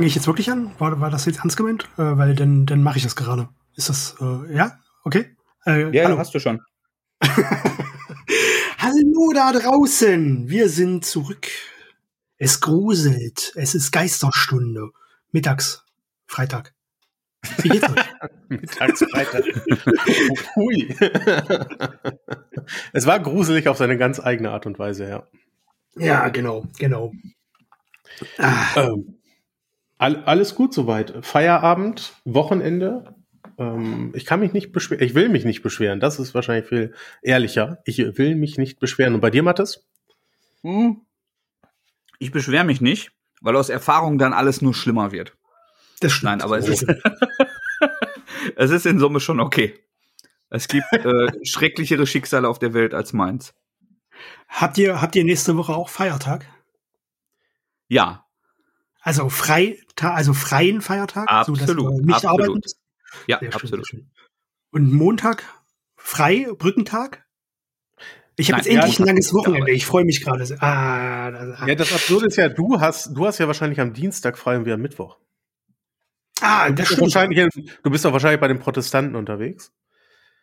fange ich jetzt wirklich an? War, war das jetzt ernst gemeint? Äh, weil dann, dann mache ich das gerade. Ist das, äh, ja? Okay? Äh, ja, hallo. hast du schon. hallo da draußen! Wir sind zurück. Es gruselt. Es ist Geisterstunde. Mittags. Freitag. Wie geht's euch? Mittags Freitag. Hui. es war gruselig auf seine ganz eigene Art und Weise, ja. Ja, genau, genau. Ah. Ähm, all, alles gut soweit. Feierabend, Wochenende. Ähm, ich kann mich nicht beschweren. Ich will mich nicht beschweren. Das ist wahrscheinlich viel ehrlicher. Ich will mich nicht beschweren. Und bei dir, Mathis? Hm. Ich beschwere mich nicht, weil aus Erfahrung dann alles nur schlimmer wird. Das stimmt. Nein, aber es ist, es ist in Summe schon okay. Es gibt äh, schrecklichere Schicksale auf der Welt als meins. Habt ihr, habt ihr nächste Woche auch Feiertag? Ja. Also Freitag, also freien Feiertag? Absolut. So, dass nicht absolut. arbeiten Ja, sehr absolut. Schön, Und Montag frei, Brückentag? Ich habe jetzt endlich ja, ein langes Wochenende. Ich freue mich gerade. Ah, das, ja, das Absurde ist ja, du hast, du hast ja wahrscheinlich am Dienstag frei und wir am Mittwoch. Ah, das stimmt. Wahrscheinlich, du bist doch wahrscheinlich bei den Protestanten unterwegs.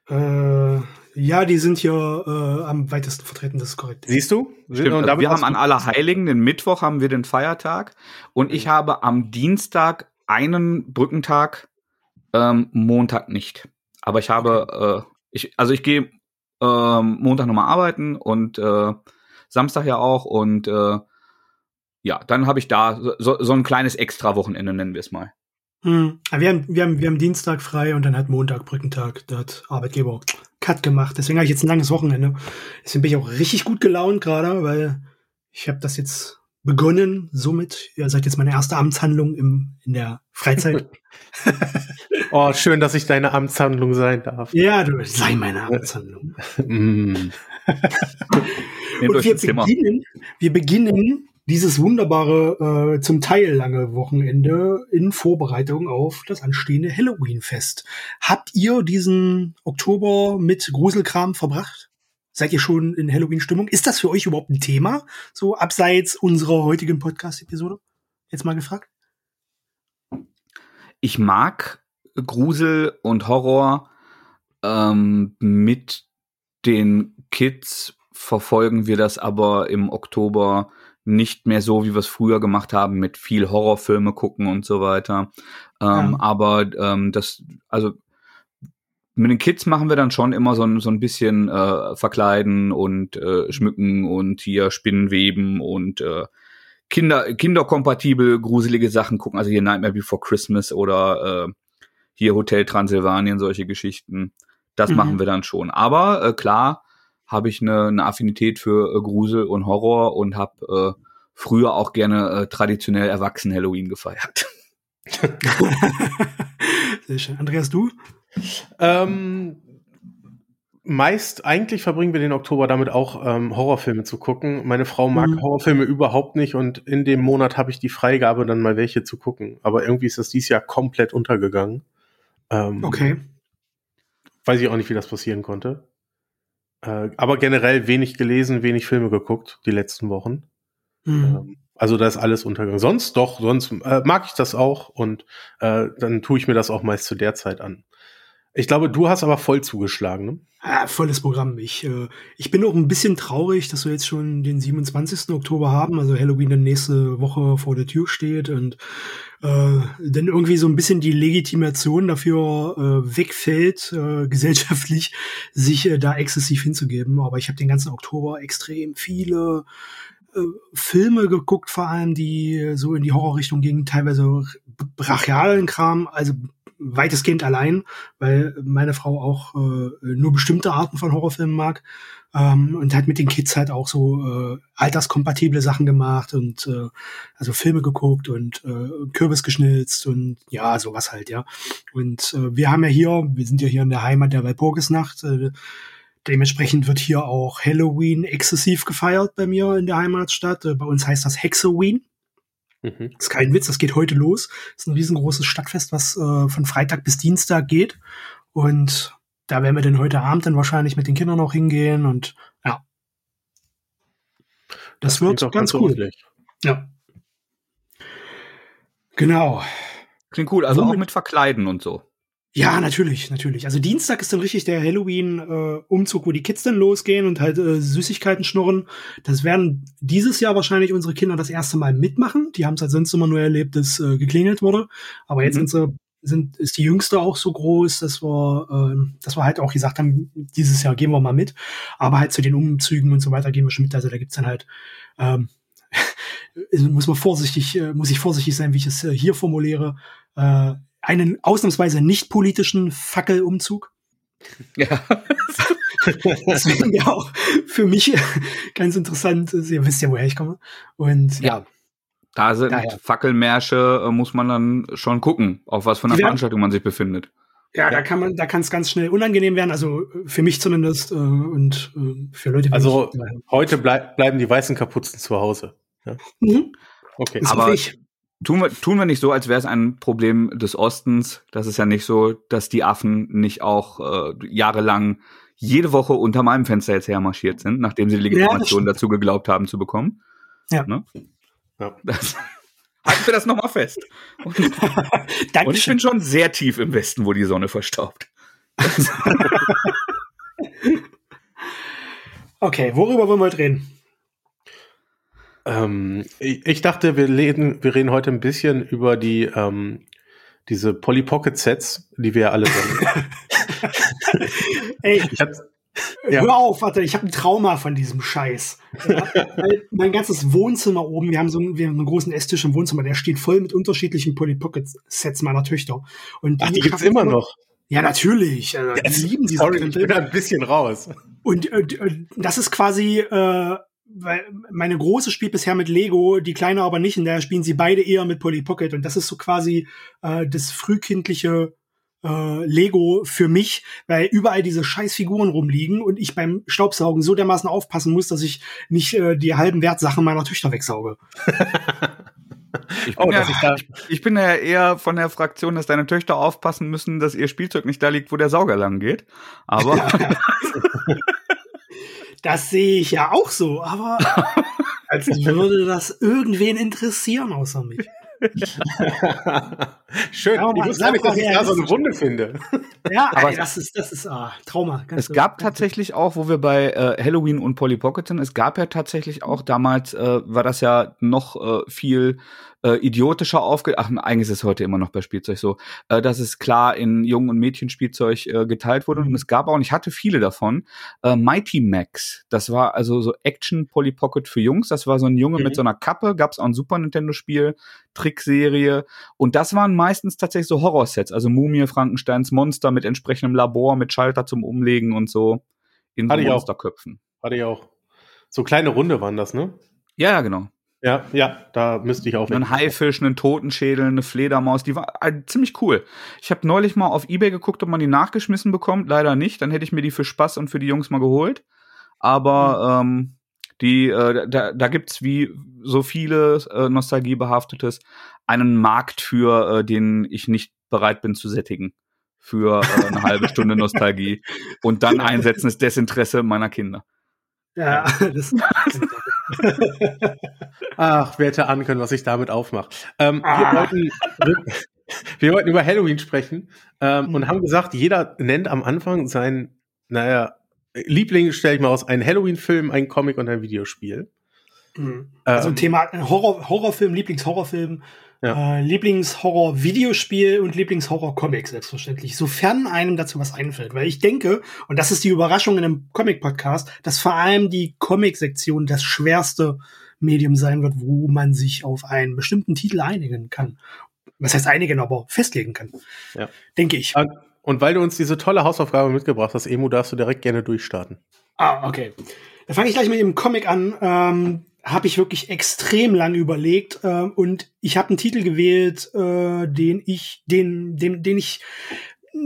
Äh, ja, die sind hier äh, am weitesten vertreten, das ist korrekt. Siehst du? Stimmt, also wir haben an Allerheiligen, den Mittwoch haben wir den Feiertag und ich habe am Dienstag einen Brückentag, ähm, Montag nicht. Aber ich habe, okay. äh, ich, also ich gehe ähm, Montag nochmal arbeiten und äh, Samstag ja auch und äh, ja, dann habe ich da so, so ein kleines Extra-Wochenende, nennen wir es mal. Hm. Wir, haben, wir, haben, wir haben Dienstag frei und dann hat Montag Brückentag. Da hat Arbeitgeber Cut gemacht. Deswegen habe ich jetzt ein langes Wochenende. Deswegen bin ich auch richtig gut gelaunt gerade, weil ich habe das jetzt begonnen. Somit, ihr seid jetzt meine erste Amtshandlung im, in der Freizeit. oh, schön, dass ich deine Amtshandlung sein darf. Ja, du sei meine Amtshandlung. mm. und wir beginnen, wir beginnen dieses wunderbare, äh, zum Teil lange Wochenende in Vorbereitung auf das anstehende Halloween-Fest. Habt ihr diesen Oktober mit Gruselkram verbracht? Seid ihr schon in Halloween-Stimmung? Ist das für euch überhaupt ein Thema? So abseits unserer heutigen Podcast-Episode? Jetzt mal gefragt. Ich mag Grusel und Horror ähm, mit den Kids verfolgen wir das aber im Oktober nicht mehr so, wie wir es früher gemacht haben, mit viel Horrorfilme gucken und so weiter. Ähm, ja. Aber ähm, das, also mit den Kids machen wir dann schon immer so ein, so ein bisschen äh, verkleiden und äh, schmücken und hier Spinnenweben und äh, Kinder, kinderkompatibel gruselige Sachen gucken. Also hier Nightmare Before Christmas oder äh, hier Hotel Transylvanien, solche Geschichten. Das mhm. machen wir dann schon. Aber äh, klar, habe ich eine, eine Affinität für äh, Grusel und Horror und habe äh, früher auch gerne äh, traditionell erwachsen Halloween gefeiert. Sehr schön. Andreas, du? Ähm, meist, eigentlich verbringen wir den Oktober damit auch ähm, Horrorfilme zu gucken. Meine Frau mag mhm. Horrorfilme überhaupt nicht und in dem Monat habe ich die Freigabe, dann mal welche zu gucken. Aber irgendwie ist das dieses Jahr komplett untergegangen. Ähm, okay. Weiß ich auch nicht, wie das passieren konnte. Äh, aber generell wenig gelesen, wenig Filme geguckt die letzten Wochen. Mhm. Ähm, also da ist alles untergegangen. Sonst doch, sonst äh, mag ich das auch und äh, dann tue ich mir das auch meist zu der Zeit an. Ich glaube, du hast aber voll zugeschlagen, ne? Ja, volles Programm. Ich, äh, ich bin auch ein bisschen traurig, dass wir jetzt schon den 27. Oktober haben, also Halloween dann nächste Woche vor der Tür steht und äh, dann irgendwie so ein bisschen die Legitimation dafür äh, wegfällt, äh, gesellschaftlich sich äh, da exzessiv hinzugeben. Aber ich habe den ganzen Oktober extrem viele äh, Filme geguckt, vor allem die so in die Horrorrichtung gingen, teilweise brachialen Kram, also weitestgehend allein, weil meine Frau auch äh, nur bestimmte Arten von Horrorfilmen mag ähm, und hat mit den Kids halt auch so äh, alterskompatible Sachen gemacht und äh, also Filme geguckt und äh, Kürbis geschnitzt und ja, sowas halt, ja. Und äh, wir haben ja hier, wir sind ja hier in der Heimat der Walpurgisnacht, äh, Dementsprechend wird hier auch Halloween exzessiv gefeiert bei mir in der Heimatstadt. Äh, bei uns heißt das Hexoween. Mhm. Das ist kein Witz, das geht heute los. Das ist ein riesengroßes Stadtfest, was äh, von Freitag bis Dienstag geht. Und da werden wir dann heute Abend dann wahrscheinlich mit den Kindern auch hingehen und ja. Das, das wird ganz, ganz cool. Ja. Genau. Klingt cool, also Womit? auch mit Verkleiden und so. Ja, natürlich, natürlich. Also Dienstag ist dann richtig der Halloween-Umzug, äh, wo die Kids dann losgehen und halt äh, Süßigkeiten schnurren. Das werden dieses Jahr wahrscheinlich unsere Kinder das erste Mal mitmachen. Die haben es halt sonst immer nur erlebt, dass äh, geklingelt wurde. Aber jetzt mhm. sind sie, sind, ist die Jüngste auch so groß, dass wir, äh, dass wir halt auch gesagt haben, dieses Jahr gehen wir mal mit. Aber halt zu den Umzügen und so weiter gehen wir schon mit. Also da gibt's dann halt ähm, muss man vorsichtig, äh, muss ich vorsichtig sein, wie ich es äh, hier formuliere. Äh, einen ausnahmsweise nicht politischen Fackelumzug. Ja. das wäre ja auch für mich ganz interessant. Ihr wisst ja, woher ich komme. Und ja. ja. Da sind daher. Fackelmärsche, äh, muss man dann schon gucken, auf was für einer Veranstaltung man sich befindet. Ja, ja, da kann man, da kann es ganz schnell unangenehm werden, also für mich zumindest äh, und äh, für Leute. wie Also ich, heute bleib, bleiben die weißen Kapuzen zu Hause. Ja? Mhm. Okay, das aber ich. Tun wir, tun wir nicht so, als wäre es ein Problem des Ostens. Das ist ja nicht so, dass die Affen nicht auch äh, jahrelang jede Woche unter meinem Fenster jetzt hermarschiert sind, nachdem sie die Legitimation ja, dazu geglaubt haben zu bekommen. Ja. Ne? ja. Das, halten wir das nochmal fest. Und, und ich bin schon sehr tief im Westen, wo die Sonne verstaubt. okay, worüber wollen wir heute reden? Ähm, ich, ich, dachte, wir reden, wir reden heute ein bisschen über die ähm, diese Polly Pocket Sets, die wir ja alle kennen. Ey, ich hab, ja. hör auf, warte, ich habe ein Trauma von diesem Scheiß. mein ganzes Wohnzimmer oben, wir haben so einen, wir haben einen großen Esstisch im Wohnzimmer, der steht voll mit unterschiedlichen Polly Pocket Sets meiner Töchter. Und die, Ach, die gibt's immer noch. Ja, natürlich. Also, die lieben diese Sorry, ich bin da ein bisschen raus. Und äh, das ist quasi äh, weil meine große spielt bisher mit Lego, die kleine aber nicht, und daher spielen sie beide eher mit Polly Pocket. Und das ist so quasi äh, das frühkindliche äh, Lego für mich, weil überall diese scheiß Figuren rumliegen und ich beim Staubsaugen so dermaßen aufpassen muss, dass ich nicht äh, die halben Wertsachen meiner Töchter wegsauge. Ich bin, oh, ja, ich, ich bin, ja, eher von der Fraktion, dass deine Töchter aufpassen müssen, dass ihr Spielzeug nicht da liegt, wo der Sauger lang geht. Aber Das sehe ich ja auch so, aber als würde das irgendwen interessieren außer mich. Schön. Ja, ich wusste nicht, dass ich da so eine Wunde finde. Ja, aber ey, das ist, das ist ah, Trauma. es gab tatsächlich auch, wo wir bei äh, Halloween und Polly Pocket sind, es gab ja tatsächlich auch damals, äh, war das ja noch äh, viel äh, idiotischer aufge... Ach, eigentlich ist es heute immer noch bei Spielzeug so, äh, dass es klar in Jungen- und Mädchenspielzeug äh, geteilt wurde. Mhm. Und es gab auch, und ich hatte viele davon, äh, Mighty Max. Das war also so Action Polly Pocket für Jungs. Das war so ein Junge mhm. mit so einer Kappe, gab es auch ein Super Nintendo-Spiel, Trickserie. Und das waren meistens tatsächlich so Horrorsets, also Mumie, Frankensteins Monster mit entsprechendem Labor, mit Schalter zum Umlegen und so in so Monsterköpfen. Hatte ich auch. So kleine Runde waren das, ne? Ja, ja, genau. Ja, ja, da müsste ich auch. Ein Haifisch, einen Totenschädel, eine Fledermaus, die war äh, ziemlich cool. Ich habe neulich mal auf Ebay geguckt, ob man die nachgeschmissen bekommt. Leider nicht. Dann hätte ich mir die für Spaß und für die Jungs mal geholt. Aber mhm. ähm, die, äh, da, da gibt's wie so viele äh, Nostalgiebehaftetes einen Markt für, äh, den ich nicht bereit bin zu sättigen. Für äh, eine halbe Stunde Nostalgie. Und dann einsetzen ist Desinteresse meiner Kinder. Ja, das Ach, wer hätte ahnen können, was ich damit aufmache. Ähm, ah. wir, wollten, wir, wollten über Halloween sprechen ähm, und haben gesagt, jeder nennt am Anfang sein, naja, Liebling, stelle ich mal aus, einen Halloween-Film, einen Comic und ein Videospiel. Mhm. Also ähm, Thema Horror, Horrorfilm, Lieblingshorrorfilm, ja. äh, Lieblingshorror-Videospiel und Lieblingshorror-Comic, selbstverständlich. Sofern einem dazu was einfällt. Weil ich denke, und das ist die Überraschung in einem Comic-Podcast, dass vor allem die Comic-Sektion das schwerste Medium sein wird, wo man sich auf einen bestimmten Titel einigen kann. Was heißt einigen, aber festlegen kann. Ja. Denke ich. Und weil du uns diese tolle Hausaufgabe mitgebracht hast, Emu, darfst du direkt gerne durchstarten. Ah, okay. Dann fange ich gleich mit dem Comic an. Ähm, habe ich wirklich extrem lang überlegt äh, und ich habe einen Titel gewählt, äh, den ich, den, den, den ich,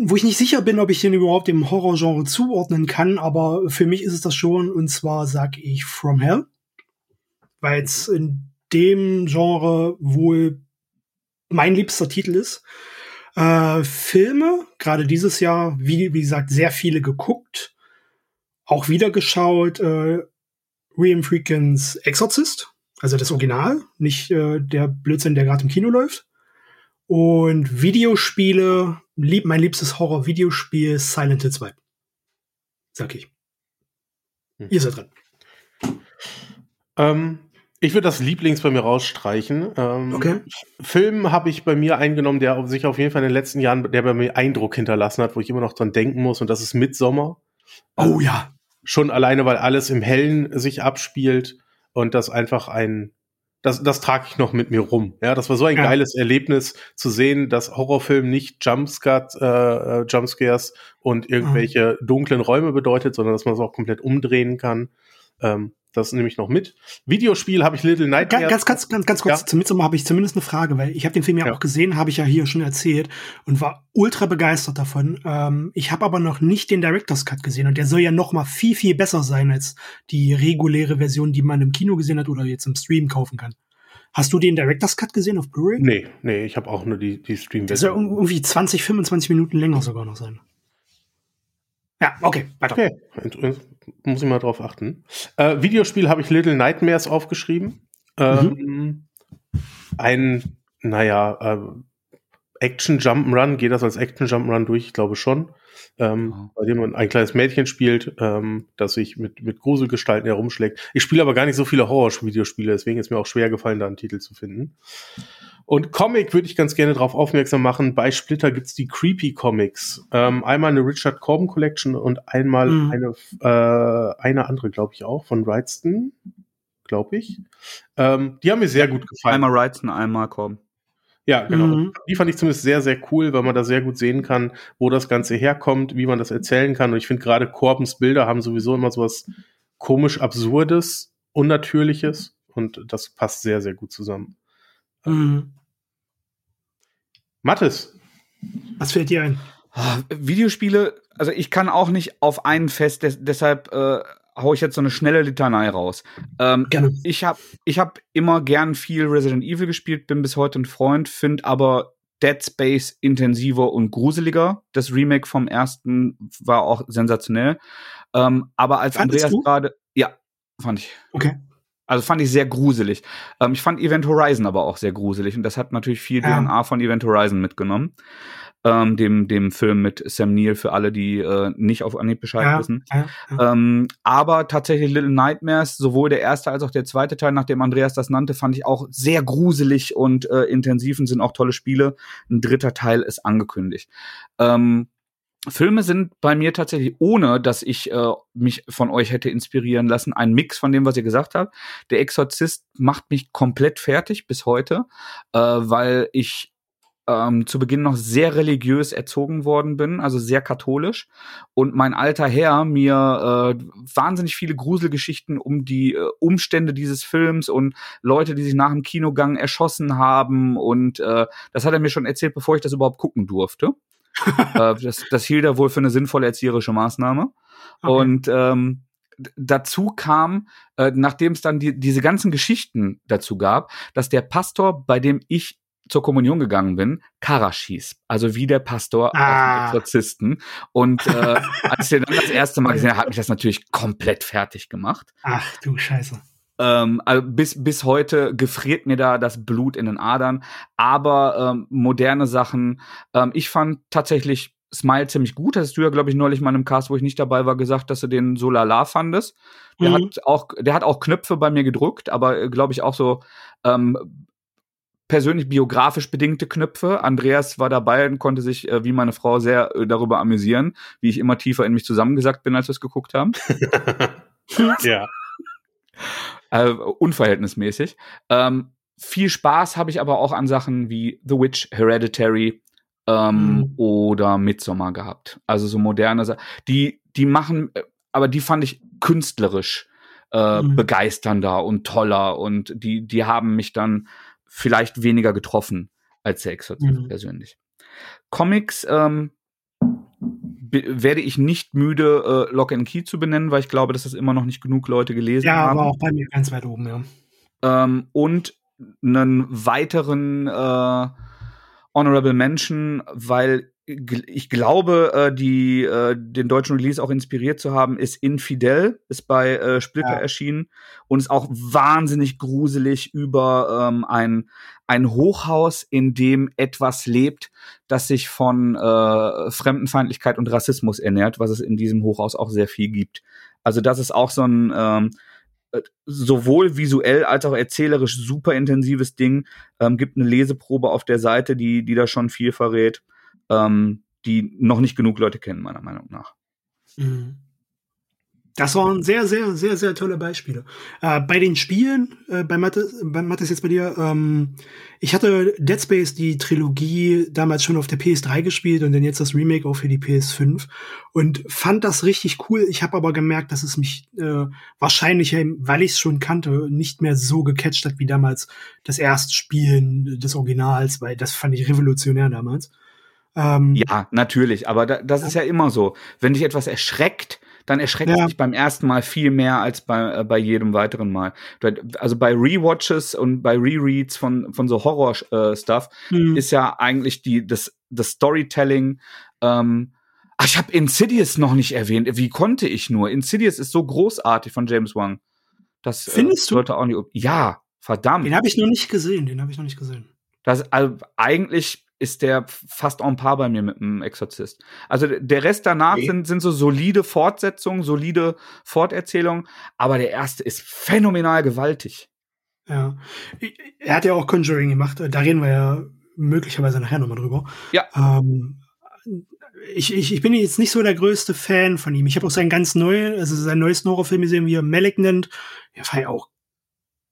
wo ich nicht sicher bin, ob ich den überhaupt dem Horrorgenre zuordnen kann, aber für mich ist es das schon und zwar sag ich From Hell, weil es in dem Genre wohl mein liebster Titel ist. Äh, Filme, gerade dieses Jahr, wie, wie gesagt, sehr viele geguckt, auch wieder geschaut. Äh, William Freakins Exorcist, also das Original, nicht äh, der Blödsinn, der gerade im Kino läuft. Und Videospiele, lieb, mein liebstes Horror-Videospiel Silent Hill 2. Sag ich. Hm. Ihr seid dran. Ähm, ich würde das Lieblings bei mir rausstreichen. Ähm, okay. Film habe ich bei mir eingenommen, der sich auf jeden Fall in den letzten Jahren, der bei mir Eindruck hinterlassen hat, wo ich immer noch dran denken muss, und das ist Midsommer. Oh ja. Schon alleine, weil alles im Hellen sich abspielt und das einfach ein, das, das trage ich noch mit mir rum. Ja, das war so ein ja. geiles Erlebnis zu sehen, dass Horrorfilm nicht Jumpscares, äh, Jumpscares und irgendwelche mhm. dunklen Räume bedeutet, sondern dass man es auch komplett umdrehen kann. Ähm, das nehme ich noch mit. Videospiel habe ich Little Nightmares. Ganz, ganz, ganz, ganz kurz. Ja. Zum Midsommar habe ich zumindest eine Frage, weil ich habe den Film ja, ja. auch gesehen, habe ich ja hier schon erzählt und war ultra begeistert davon. Ähm, ich habe aber noch nicht den Director's Cut gesehen und der soll ja noch mal viel, viel besser sein als die reguläre Version, die man im Kino gesehen hat oder jetzt im Stream kaufen kann. Hast du den Director's Cut gesehen auf Blu-ray? Nee, nee, ich habe auch nur die, die Stream-Version. Der soll irgendwie 20, 25 Minuten länger sogar noch sein. Ja, okay, weiter. Okay, muss ich mal drauf achten. Äh, Videospiel habe ich Little Nightmares aufgeschrieben. Ähm, mhm. Ein, naja, äh, Action Jump'n'Run, geht das als Action Jump'n'Run durch? Ich glaube schon. Ähm, oh. Bei dem man ein kleines Mädchen spielt, ähm, das sich mit, mit Gruselgestalten herumschlägt. Ich spiele aber gar nicht so viele Horror-Videospiele, deswegen ist mir auch schwer gefallen, da einen Titel zu finden. Und Comic würde ich ganz gerne darauf aufmerksam machen. Bei Splitter gibt's die Creepy Comics. Ähm, einmal eine Richard Corbin Collection und einmal mhm. eine, äh, eine andere, glaube ich auch, von Wrightston, glaube ich. Ähm, die haben mir sehr gut gefallen. Einmal Wrightston, einmal Corbin. Ja, genau. Mhm. Die fand ich zumindest sehr, sehr cool, weil man da sehr gut sehen kann, wo das Ganze herkommt, wie man das erzählen kann. Und ich finde gerade Corbins Bilder haben sowieso immer so was komisch Absurdes, Unnatürliches. Und das passt sehr, sehr gut zusammen. Mhm. Mathis. Was fällt dir ein? Ah, Videospiele, also ich kann auch nicht auf einen fest, des, deshalb äh, hau ich jetzt so eine schnelle Litanei raus. Ähm, Gerne. Ich habe ich hab immer gern viel Resident Evil gespielt, bin bis heute ein Freund, finde aber Dead Space intensiver und gruseliger. Das Remake vom ersten war auch sensationell. Ähm, aber als Fandest Andreas gerade, ja, fand ich. Okay. Also fand ich sehr gruselig. Ähm, ich fand Event Horizon aber auch sehr gruselig und das hat natürlich viel ja. DNA von Event Horizon mitgenommen. Ähm, dem, dem Film mit Sam Neill für alle, die äh, nicht auf Anhieb Bescheid ja, wissen. Ja, ja. Ähm, aber tatsächlich Little Nightmares, sowohl der erste als auch der zweite Teil, nachdem Andreas das nannte, fand ich auch sehr gruselig und äh, intensiv und sind auch tolle Spiele. Ein dritter Teil ist angekündigt. Ähm, Filme sind bei mir tatsächlich, ohne dass ich äh, mich von euch hätte inspirieren lassen, ein Mix von dem, was ihr gesagt habt. Der Exorzist macht mich komplett fertig bis heute, äh, weil ich ähm, zu Beginn noch sehr religiös erzogen worden bin, also sehr katholisch. Und mein alter Herr mir äh, wahnsinnig viele Gruselgeschichten um die äh, Umstände dieses Films und Leute, die sich nach dem Kinogang erschossen haben. Und äh, das hat er mir schon erzählt, bevor ich das überhaupt gucken durfte. äh, das, das hielt er wohl für eine sinnvolle erzieherische Maßnahme. Okay. Und ähm, dazu kam, äh, nachdem es dann die, diese ganzen Geschichten dazu gab, dass der Pastor, bei dem ich zur Kommunion gegangen bin, Karasch hieß. Also wie der Pastor ah. auf Exorzisten. Und äh, als ich den dann das erste Mal gesehen habe, hat mich das natürlich komplett fertig gemacht. Ach du Scheiße. Ähm, also bis, bis heute gefriert mir da das Blut in den Adern. Aber ähm, moderne Sachen, ähm, ich fand tatsächlich Smile ziemlich gut. Hast du ja, glaube ich, neulich mal in einem Cast, wo ich nicht dabei war, gesagt, dass du den so lala fandest. Der mhm. hat auch, der hat auch Knöpfe bei mir gedrückt, aber äh, glaube ich auch so ähm, persönlich biografisch bedingte Knöpfe. Andreas war dabei und konnte sich, äh, wie meine Frau, sehr äh, darüber amüsieren, wie ich immer tiefer in mich zusammengesackt bin, als wir es geguckt haben. ja. Äh, unverhältnismäßig. Ähm, viel Spaß habe ich aber auch an Sachen wie The Witch, Hereditary ähm, mhm. oder Midsommar gehabt. Also so moderne Sachen. Die, die machen, äh, aber die fand ich künstlerisch äh, mhm. begeisternder und toller und die, die haben mich dann vielleicht weniger getroffen als der Exorzist mhm. persönlich. Comics ähm, werde ich nicht müde, äh, Lock and Key zu benennen, weil ich glaube, dass das immer noch nicht genug Leute gelesen ja, haben. Ja, aber auch bei mir ganz weit oben, ja. Ähm, und einen weiteren äh, Honorable Mention, weil ich glaube, äh, die, äh, den deutschen Release auch inspiriert zu haben, ist Infidel, ist bei äh, Splitter ja. erschienen und ist auch wahnsinnig gruselig über ähm, ein, ein Hochhaus, in dem etwas lebt, das sich von äh, Fremdenfeindlichkeit und Rassismus ernährt, was es in diesem Hochhaus auch sehr viel gibt. Also das ist auch so ein ähm, äh, sowohl visuell als auch erzählerisch super intensives Ding. Ähm, gibt eine Leseprobe auf der Seite, die, die da schon viel verrät ähm, die noch nicht genug Leute kennen, meiner Meinung nach. Mhm. Das waren sehr, sehr, sehr, sehr tolle Beispiele. Äh, bei den Spielen, äh, bei Mattes, bei Mattes jetzt bei dir, ähm, ich hatte Dead Space, die Trilogie, damals schon auf der PS3 gespielt und dann jetzt das Remake auch für die PS5 und fand das richtig cool. Ich habe aber gemerkt, dass es mich äh, wahrscheinlich, weil ich es schon kannte, nicht mehr so gecatcht hat wie damals das erste Spielen des Originals, weil das fand ich revolutionär damals. Ähm, ja, natürlich, aber da, das ist ja immer so. Wenn dich etwas erschreckt, dann erschreckt ja. dich beim ersten Mal viel mehr als bei, äh, bei jedem weiteren Mal. Also bei Rewatches und bei Rereads von, von so Horror-Stuff äh, mhm. ist ja eigentlich die, das, das Storytelling. Ähm, ach, ich habe Insidious noch nicht erwähnt. Wie konnte ich nur? Insidious ist so großartig von James Wan. Das äh, Findest äh, du? auch nicht. Ja, verdammt. Den habe ich noch nicht gesehen. Den habe ich noch nicht gesehen. Das also eigentlich ist der fast en par bei mir mit dem Exorzist. Also der Rest danach okay. sind, sind so solide Fortsetzungen, solide Forterzählungen, aber der erste ist phänomenal gewaltig. Ja. Er hat ja auch Conjuring gemacht, da reden wir ja möglicherweise nachher nochmal drüber. Ja. Ähm, ich, ich, ich bin jetzt nicht so der größte Fan von ihm. Ich habe auch sein ganz neu, also sein neues Horrorfilm gesehen, wie er Malignant. Der war ja auch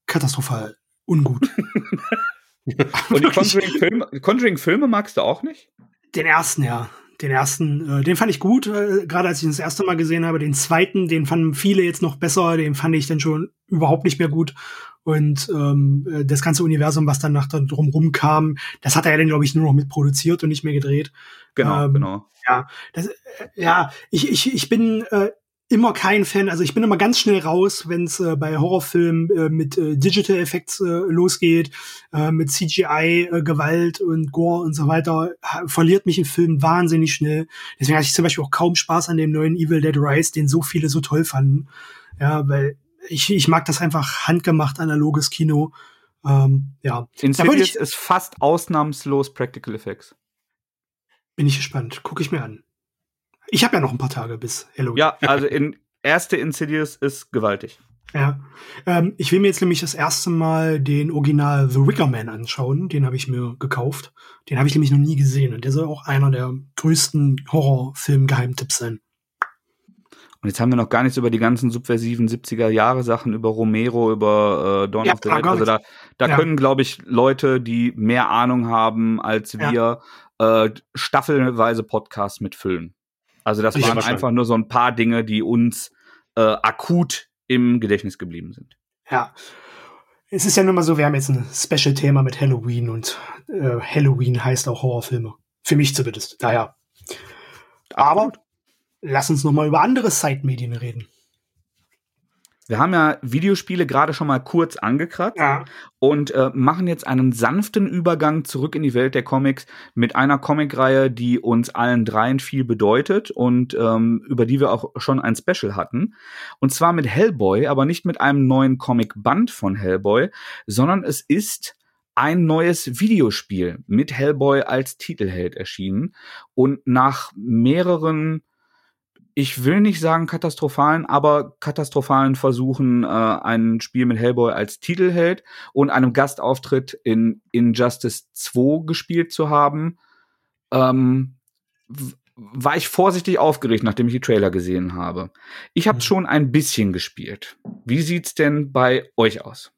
katastrophal ungut. Und die Conjuring-Filme Conjuring magst du auch nicht? Den ersten, ja. Den ersten, äh, den fand ich gut, äh, gerade als ich ihn das erste Mal gesehen habe. Den zweiten, den fanden viele jetzt noch besser, den fand ich dann schon überhaupt nicht mehr gut. Und ähm, äh, das ganze Universum, was dann nach drumrum kam, das hat er ja dann, glaube ich, nur noch mitproduziert und nicht mehr gedreht. Genau, ähm, genau. Ja, das, äh, ja, ich, ich, ich bin äh, immer kein Fan, also ich bin immer ganz schnell raus, wenn es äh, bei Horrorfilmen äh, mit äh, Digital Effects äh, losgeht, äh, mit CGI, äh, Gewalt und Gore und so weiter, verliert mich ein Film wahnsinnig schnell. Deswegen hatte ich zum Beispiel auch kaum Spaß an dem neuen Evil Dead Rise, den so viele so toll fanden. Ja, weil ich, ich mag das einfach handgemacht analoges Kino. Ähm, ja. Insidious ist fast ausnahmslos Practical Effects. Bin ich gespannt. Gucke ich mir an. Ich habe ja noch ein paar Tage bis Halloween. Ja, also in erste Insidious ist gewaltig. Ja. Ähm, ich will mir jetzt nämlich das erste Mal den Original The Wicker Man anschauen. Den habe ich mir gekauft. Den habe ich nämlich noch nie gesehen. Und der soll auch einer der größten Horrorfilm-Geheimtipps sein. Und jetzt haben wir noch gar nichts über die ganzen subversiven 70er-Jahre-Sachen, über Romero, über äh, Dawn ja, of the Dead. Also da, da ja. können, glaube ich, Leute, die mehr Ahnung haben als wir, ja. äh, staffelweise Podcasts mitfüllen. Also das waren einfach nur so ein paar Dinge, die uns äh, akut im Gedächtnis geblieben sind. Ja. Es ist ja nun mal so, wir haben jetzt ein Special-Thema mit Halloween und äh, Halloween heißt auch Horrorfilme. Für mich zumindest. Daher. Aber lass uns noch mal über andere Side-Medien reden. Wir haben ja Videospiele gerade schon mal kurz angekratzt ja. und äh, machen jetzt einen sanften Übergang zurück in die Welt der Comics mit einer Comicreihe, die uns allen dreien viel bedeutet und ähm, über die wir auch schon ein Special hatten. Und zwar mit Hellboy, aber nicht mit einem neuen Comicband von Hellboy, sondern es ist ein neues Videospiel mit Hellboy als Titelheld erschienen. Und nach mehreren ich will nicht sagen katastrophalen, aber katastrophalen Versuchen, äh, ein Spiel mit Hellboy als Titelheld und einem Gastauftritt in Injustice 2 gespielt zu haben, ähm, war ich vorsichtig aufgeregt, nachdem ich die Trailer gesehen habe. Ich habe mhm. schon ein bisschen gespielt. Wie sieht's denn bei euch aus?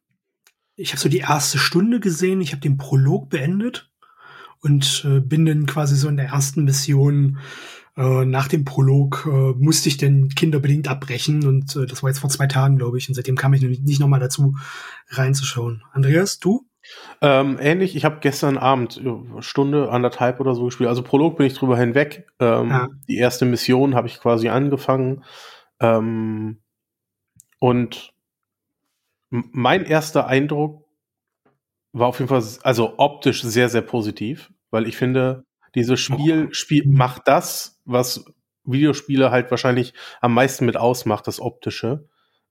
Ich habe so die erste Stunde gesehen, ich habe den Prolog beendet und äh, bin dann quasi so in der ersten Mission äh, nach dem Prolog äh, musste ich den kinderbedingt abbrechen und äh, das war jetzt vor zwei Tagen, glaube ich. Und seitdem kam ich nicht nochmal dazu, reinzuschauen. Andreas, du? Ähm, ähnlich, ich habe gestern Abend Stunde, anderthalb oder so gespielt. Also Prolog bin ich drüber hinweg. Ähm, ja. Die erste Mission habe ich quasi angefangen. Ähm, und mein erster Eindruck war auf jeden Fall, also optisch sehr, sehr positiv, weil ich finde, Dieses Spiel, oh. Spiel macht das, was Videospiele halt wahrscheinlich am meisten mit ausmacht, das Optische.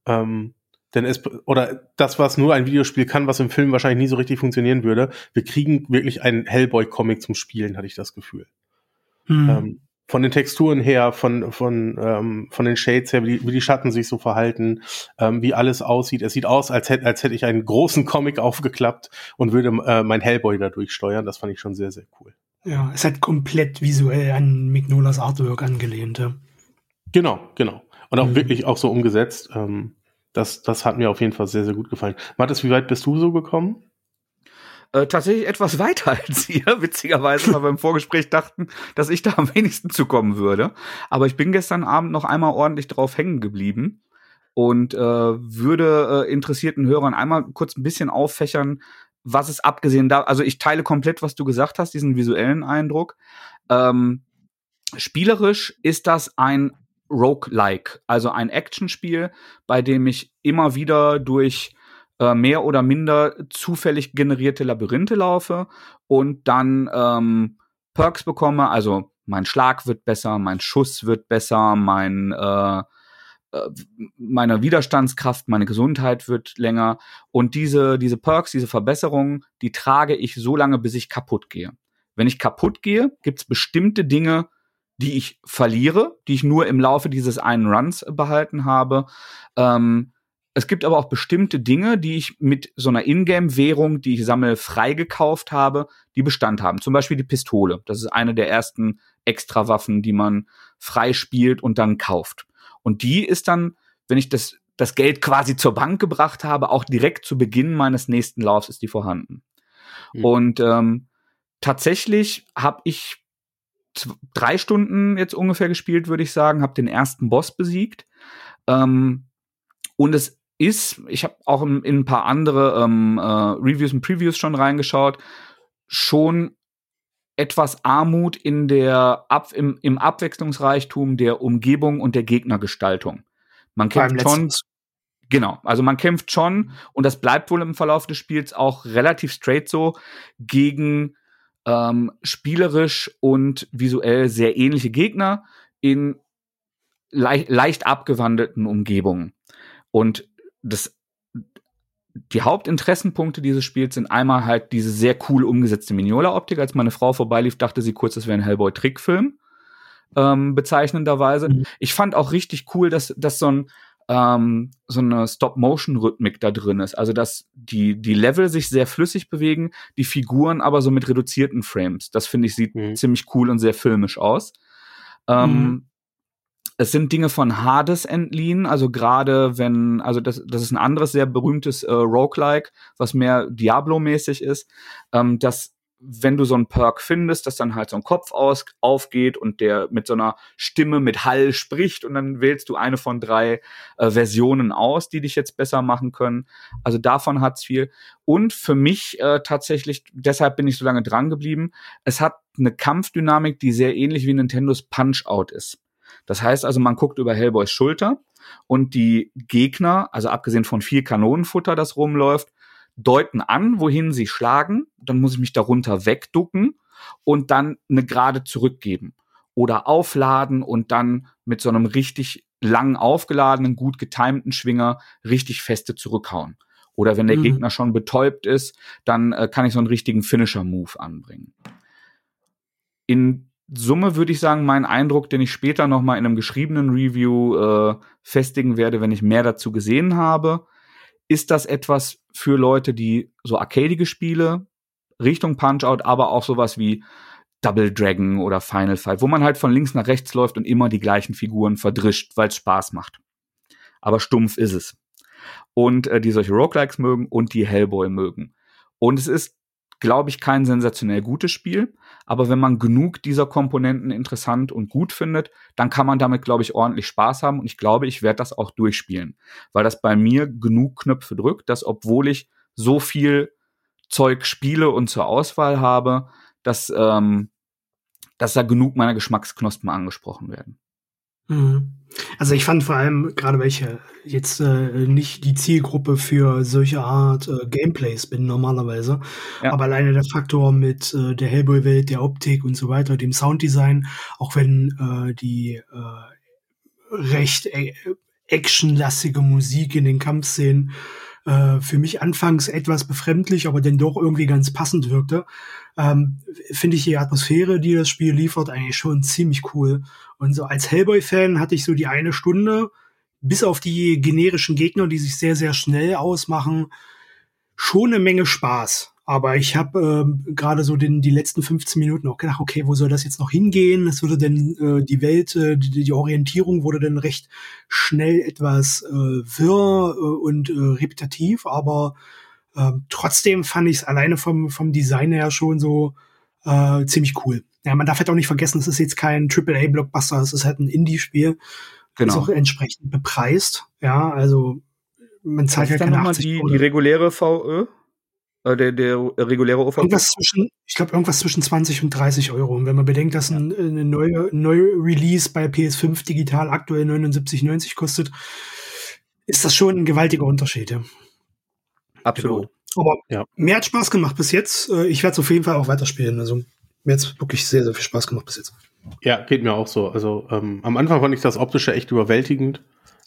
Ähm, denn es, oder das, was nur ein Videospiel kann, was im Film wahrscheinlich nie so richtig funktionieren würde, wir kriegen wirklich einen Hellboy-Comic zum Spielen, hatte ich das Gefühl. Mhm. Ähm, von den Texturen her, von, von, ähm, von den Shades her, wie die, wie die Schatten sich so verhalten, ähm, wie alles aussieht. Es sieht aus, als hätte, als hätte ich einen großen Comic aufgeklappt und würde äh, mein Hellboy dadurch steuern. Das fand ich schon sehr, sehr cool. Ja, es hat komplett visuell an Mignolas Artwork angelehnt. Ja. Genau, genau. Und auch mhm. wirklich auch so umgesetzt. Ähm, das, das hat mir auf jeden Fall sehr, sehr gut gefallen. Mathis, wie weit bist du so gekommen? Äh, tatsächlich etwas weiter als ihr, witzigerweise, weil wir im Vorgespräch dachten, dass ich da am wenigsten zukommen würde. Aber ich bin gestern Abend noch einmal ordentlich drauf hängen geblieben und äh, würde äh, interessierten Hörern einmal kurz ein bisschen auffächern, was es abgesehen da, also ich teile komplett, was du gesagt hast, diesen visuellen Eindruck. Ähm, spielerisch ist das ein Roguelike, also ein Actionspiel, bei dem ich immer wieder durch äh, mehr oder minder zufällig generierte Labyrinthe laufe und dann ähm, Perks bekomme, also mein Schlag wird besser, mein Schuss wird besser, mein äh, meine Widerstandskraft, meine Gesundheit wird länger und diese diese Perks, diese Verbesserungen, die trage ich so lange, bis ich kaputt gehe. Wenn ich kaputt gehe, gibt's bestimmte Dinge, die ich verliere, die ich nur im Laufe dieses einen Runs behalten habe. Ähm, es gibt aber auch bestimmte Dinge, die ich mit so einer Ingame-Währung, die ich sammle, freigekauft habe, die Bestand haben. Zum Beispiel die Pistole. Das ist eine der ersten Extrawaffen, die man frei spielt und dann kauft. Und die ist dann, wenn ich das, das Geld quasi zur Bank gebracht habe, auch direkt zu Beginn meines nächsten Laufs ist die vorhanden. Mhm. Und ähm, tatsächlich habe ich drei Stunden jetzt ungefähr gespielt, würde ich sagen, habe den ersten Boss besiegt. Ähm, und es ist, ich habe auch in, in, ein paar andere ähm, äh, Reviews und Previews schon reingeschaut, schon etwas Armut in der Ab im, im Abwechslungsreichtum der Umgebung und der Gegnergestaltung. Man kämpft schon, genau, also man kämpft schon und das bleibt wohl im Verlauf des Spiels auch relativ straight so gegen ähm, spielerisch und visuell sehr ähnliche Gegner in leicht, leicht abgewandelten Umgebungen. Und das, die Hauptinteressenpunkte dieses Spiels sind einmal halt diese sehr cool umgesetzte Mignola-Optik. Als meine Frau vorbeilief, dachte sie kurz, das wäre ein Hellboy-Trickfilm. Ähm, bezeichnenderweise. Mhm. Ich fand auch richtig cool, dass, dass so ein ähm, so eine Stop-Motion-Rhythmik da drin ist. Also dass die, die Level sich sehr flüssig bewegen, die Figuren aber so mit reduzierten Frames. Das finde ich sieht mhm. ziemlich cool und sehr filmisch aus. Ähm, mhm. Es sind Dinge von Hades entliehen, also gerade wenn, also das, das ist ein anderes sehr berühmtes äh, Roguelike, was mehr Diablo-mäßig ist, ähm, das wenn du so einen Perk findest, dass dann halt so ein Kopf aus, aufgeht und der mit so einer Stimme mit Hall spricht und dann wählst du eine von drei äh, Versionen aus, die dich jetzt besser machen können. Also davon hat's viel. Und für mich äh, tatsächlich, deshalb bin ich so lange dran geblieben, es hat eine Kampfdynamik, die sehr ähnlich wie Nintendos Punch-Out ist. Das heißt also, man guckt über Hellboys Schulter und die Gegner, also abgesehen von viel Kanonenfutter, das rumläuft, deuten an, wohin sie schlagen, dann muss ich mich darunter wegducken und dann eine Gerade zurückgeben. Oder aufladen und dann mit so einem richtig lang aufgeladenen, gut getimten Schwinger richtig feste zurückhauen. Oder wenn der mhm. Gegner schon betäubt ist, dann äh, kann ich so einen richtigen Finisher-Move anbringen. In Summe würde ich sagen, mein Eindruck, den ich später noch mal in einem geschriebenen Review äh, festigen werde, wenn ich mehr dazu gesehen habe, ist das etwas für Leute, die so arcadige Spiele Richtung Punch-Out, aber auch sowas wie Double Dragon oder Final Fight, wo man halt von links nach rechts läuft und immer die gleichen Figuren verdrischt, weil es Spaß macht. Aber stumpf ist es. Und äh, die solche Roguelikes mögen und die Hellboy mögen. Und es ist glaube ich, kein sensationell gutes Spiel. Aber wenn man genug dieser Komponenten interessant und gut findet, dann kann man damit, glaube ich, ordentlich Spaß haben. Und ich glaube, ich werde das auch durchspielen. Weil das bei mir genug Knöpfe drückt, dass obwohl ich so viel Zeug spiele und zur Auswahl habe, dass, ähm, dass da genug meiner Geschmacksknospen angesprochen werden. Mhm. Also ich fand vor allem gerade welche jetzt äh, nicht die Zielgruppe für solche Art äh, Gameplays bin normalerweise, ja. aber alleine der Faktor mit äh, der Hellboy-Welt, der Optik und so weiter, dem Sounddesign, auch wenn äh, die äh, recht äh, actionlastige Musik in den Kampfszenen äh, für mich anfangs etwas befremdlich, aber dann doch irgendwie ganz passend wirkte, ähm, finde ich die Atmosphäre, die das Spiel liefert, eigentlich schon ziemlich cool. Und so als Hellboy-Fan hatte ich so die eine Stunde, bis auf die generischen Gegner, die sich sehr, sehr schnell ausmachen, schon eine Menge Spaß. Aber ich habe äh, gerade so den, die letzten 15 Minuten auch gedacht, okay, wo soll das jetzt noch hingehen? Es würde denn äh, die Welt, äh, die, die Orientierung wurde dann recht schnell etwas äh, wirr äh, und äh, repetitiv, aber äh, trotzdem fand ich es alleine vom, vom Design her schon so äh, ziemlich cool. Ja, man darf halt auch nicht vergessen, es ist jetzt kein AAA-Blockbuster, es ist halt ein Indie-Spiel. Genau. Ist auch entsprechend bepreist. Ja, also man zahlt halt keine 80 die, die reguläre VÖ? Äh, der, der reguläre OVP? Irgendwas zwischen, ich glaube, irgendwas zwischen 20 und 30 Euro. Und wenn man bedenkt, dass ein, eine neue, neue Release bei PS5 digital aktuell 79,90 kostet, ist das schon ein gewaltiger Unterschied. Ja. Absolut. Genau. Aber ja. mir hat Spaß gemacht bis jetzt. Äh, ich werde es auf jeden Fall auch weiterspielen. Also mir hat es wirklich sehr, sehr viel Spaß gemacht bis jetzt. Ja, geht mir auch so. Also ähm, am Anfang fand ich das Optische echt überwältigend.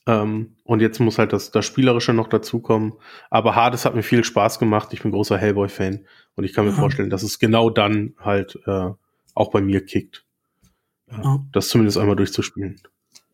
Ähm, und jetzt muss halt das, das Spielerische noch dazukommen. Aber Hades hat mir viel Spaß gemacht. Ich bin großer Hellboy-Fan. Und ich kann mir ja. vorstellen, dass es genau dann halt äh, auch bei mir kickt. Ja. Das zumindest einmal durchzuspielen.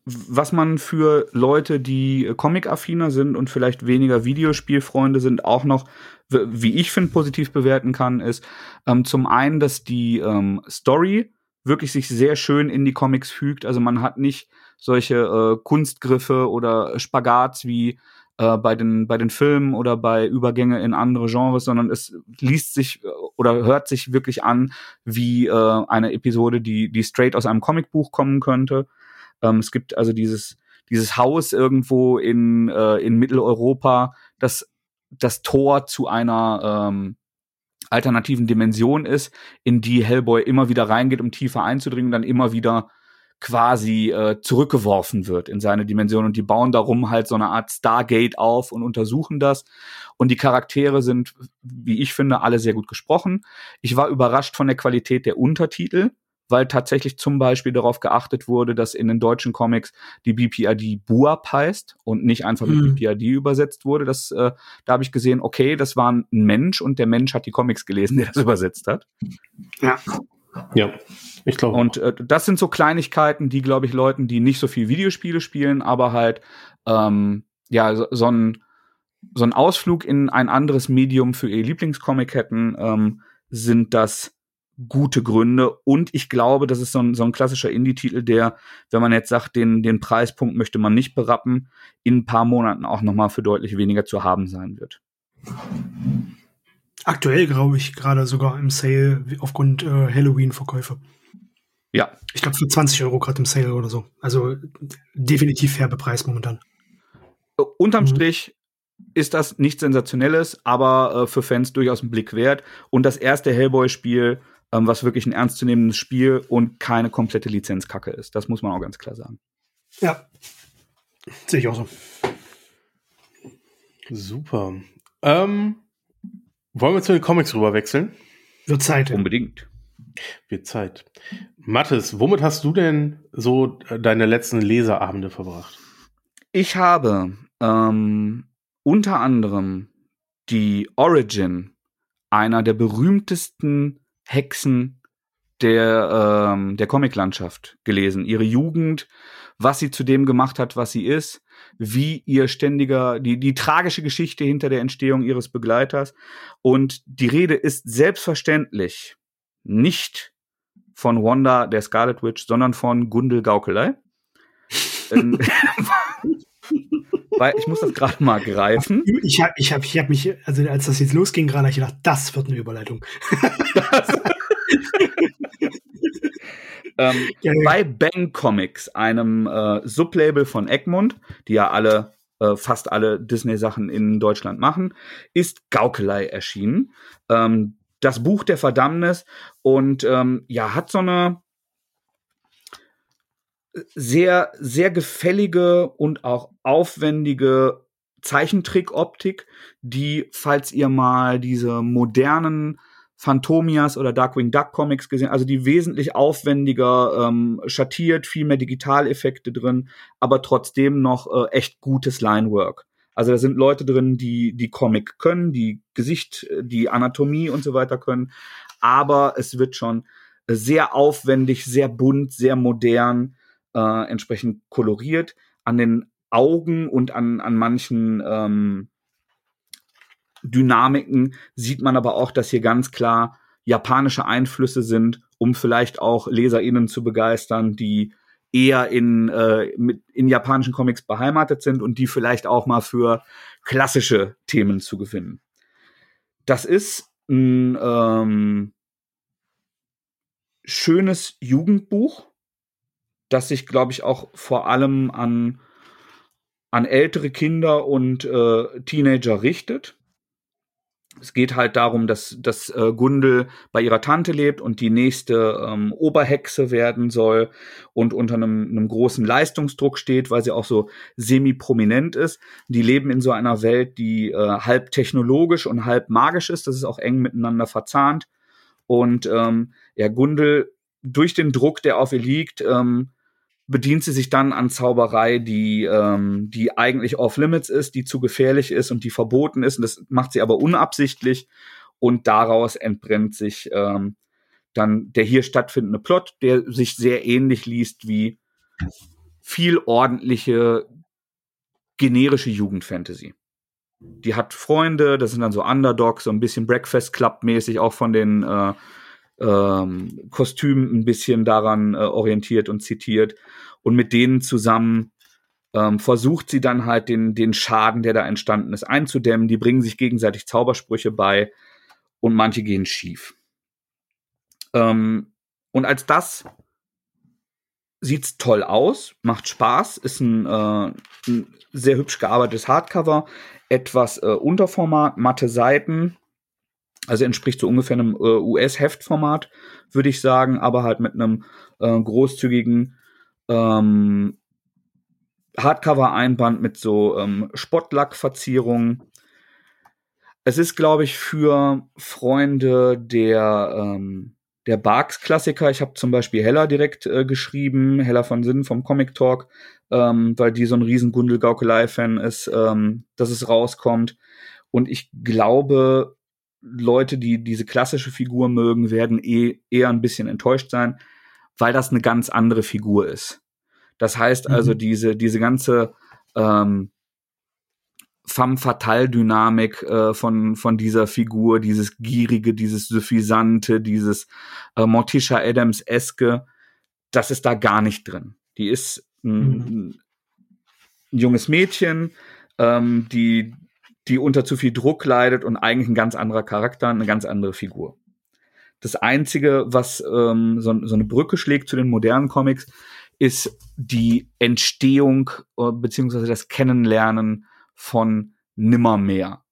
Was man für Leute, die Comic-affiner sind und vielleicht weniger Videospielfreunde sind, auch noch, wie ich finde, positiv bewerten kann, ist ähm, zum einen, dass die ähm, Story wirklich sich sehr schön in die Comics fügt. Also man hat nicht solche äh, Kunstgriffe oder Spagats wie äh, bei den bei den Filmen oder bei Übergänge in andere Genres, sondern es liest sich äh, oder hört sich wirklich an wie äh, eine Episode, die die straight aus einem Comicbuch kommen könnte. Ähm, es gibt also dieses dieses Haus irgendwo in äh, in Mitteleuropa, das das Tor zu einer ähm, alternativen Dimension ist, in die Hellboy immer wieder reingeht, um tiefer einzudringen, dann immer wieder quasi äh, zurückgeworfen wird in seine Dimension. Und die bauen darum halt so eine Art Stargate auf und untersuchen das. Und die Charaktere sind, wie ich finde, alle sehr gut gesprochen. Ich war überrascht von der Qualität der Untertitel, weil tatsächlich zum Beispiel darauf geachtet wurde, dass in den deutschen Comics die BPRD Buap heißt und nicht einfach mit mhm. BPRD übersetzt wurde. Das, äh, da habe ich gesehen, okay, das war ein Mensch und der Mensch hat die Comics gelesen, der das übersetzt hat. Ja. Ja. Ich glaube. Und äh, das sind so Kleinigkeiten, die, glaube ich, Leuten, die nicht so viel Videospiele spielen, aber halt ähm, ja so, so ein so ein Ausflug in ein anderes Medium für ihr Lieblingscomic hätten, ähm, sind das gute Gründe. Und ich glaube, das ist so ein, so ein klassischer Indie-Titel, der, wenn man jetzt sagt, den, den Preispunkt möchte man nicht berappen, in ein paar Monaten auch nochmal für deutlich weniger zu haben sein wird. Aktuell glaube ich gerade sogar im Sale aufgrund äh, Halloween-Verkäufe. Ja. Ich glaube für 20 Euro gerade im Sale oder so. Also definitiv fair bepreist momentan. Uh, unterm mhm. Strich ist das nichts Sensationelles, aber äh, für Fans durchaus ein Blick wert. Und das erste Hellboy-Spiel, ähm, was wirklich ein ernstzunehmendes Spiel und keine komplette Lizenzkacke ist. Das muss man auch ganz klar sagen. Ja. Sehe ich auch so. Super. Ähm, wollen wir zu den Comics rüber wechseln? Wird Zeit. Unbedingt. Wird Zeit. Mathis, womit hast du denn so äh, deine letzten Leserabende verbracht? Ich habe ähm, unter anderem die Origin einer der berühmtesten Hexen der, ähm, der Comiclandschaft gelesen. Ihre Jugend, was sie zu dem gemacht hat, was sie ist, wie ihr ständiger, die, die tragische Geschichte hinter der Entstehung ihres Begleiters. Und die Rede ist selbstverständlich nicht von Wanda, der Scarlet Witch, sondern von Gundel Gaukelei. Weil ich muss das gerade mal greifen. Ich habe ich hab, ich hab mich, also als das jetzt losging, gerade habe ich gedacht, das wird eine Überleitung. ähm, ja, ja. Bei Bang Comics, einem äh, Sublabel von Egmont, die ja alle, äh, fast alle Disney-Sachen in Deutschland machen, ist Gaukelei erschienen. Ähm, das Buch der Verdammnis und ähm, ja, hat so eine sehr, sehr gefällige und auch aufwendige Zeichentrick-Optik, die, falls ihr mal diese modernen Phantomias oder Darkwing Duck Comics gesehen, also die wesentlich aufwendiger ähm, schattiert, viel mehr Digitaleffekte drin, aber trotzdem noch äh, echt gutes Linework. Also da sind Leute drin, die die Comic können, die Gesicht, die Anatomie und so weiter können, aber es wird schon sehr aufwendig, sehr bunt, sehr modern, äh, entsprechend koloriert. An den Augen und an, an manchen ähm, Dynamiken sieht man aber auch, dass hier ganz klar japanische Einflüsse sind, um vielleicht auch LeserInnen zu begeistern, die eher in, äh, mit, in japanischen Comics beheimatet sind und die vielleicht auch mal für klassische Themen zu gewinnen. Das ist ein ähm, schönes Jugendbuch, das sich, glaube ich, auch vor allem an, an ältere Kinder und äh, Teenager richtet es geht halt darum, dass, dass äh, Gundel bei ihrer Tante lebt und die nächste ähm, Oberhexe werden soll und unter einem, einem großen Leistungsdruck steht, weil sie auch so semi-prominent ist. Die leben in so einer Welt, die äh, halb technologisch und halb magisch ist. Das ist auch eng miteinander verzahnt. Und ähm, ja, Gundel durch den Druck, der auf ihr liegt, ähm, bedient sie sich dann an Zauberei, die, ähm, die eigentlich off-limits ist, die zu gefährlich ist und die verboten ist. Und das macht sie aber unabsichtlich. Und daraus entbrennt sich ähm, dann der hier stattfindende Plot, der sich sehr ähnlich liest wie viel ordentliche, generische Jugendfantasy. Die hat Freunde, das sind dann so Underdogs, so ein bisschen Breakfast Club-mäßig, auch von den äh, ähm, Kostüm ein bisschen daran äh, orientiert und zitiert. Und mit denen zusammen ähm, versucht sie dann halt den, den Schaden, der da entstanden ist, einzudämmen. Die bringen sich gegenseitig Zaubersprüche bei und manche gehen schief. Ähm, und als das sieht's toll aus, macht Spaß, ist ein, äh, ein sehr hübsch gearbeitetes Hardcover, etwas äh, Unterformat, matte Seiten, also entspricht so ungefähr einem äh, US-Heftformat, würde ich sagen, aber halt mit einem äh, großzügigen ähm, Hardcover-Einband mit so ähm, Spottlack-Verzierungen. Es ist, glaube ich, für Freunde der, ähm, der Barks-Klassiker. Ich habe zum Beispiel Hella direkt äh, geschrieben, Hella von Sinn vom Comic Talk, ähm, weil die so ein riesen Gundel-Gaukelei-Fan ist, ähm, dass es rauskommt. Und ich glaube, Leute, die diese klassische Figur mögen, werden eh eher ein bisschen enttäuscht sein, weil das eine ganz andere Figur ist. Das heißt also, mhm. diese, diese ganze ähm, femme fatale Dynamik äh, von, von dieser Figur, dieses gierige, dieses suffisante, dieses äh, Morticia Adams-eske, das ist da gar nicht drin. Die ist ein, mhm. ein junges Mädchen, ähm, die die unter zu viel Druck leidet und eigentlich ein ganz anderer Charakter, eine ganz andere Figur. Das Einzige, was ähm, so, so eine Brücke schlägt zu den modernen Comics, ist die Entstehung äh, beziehungsweise das Kennenlernen von Nimmermehr,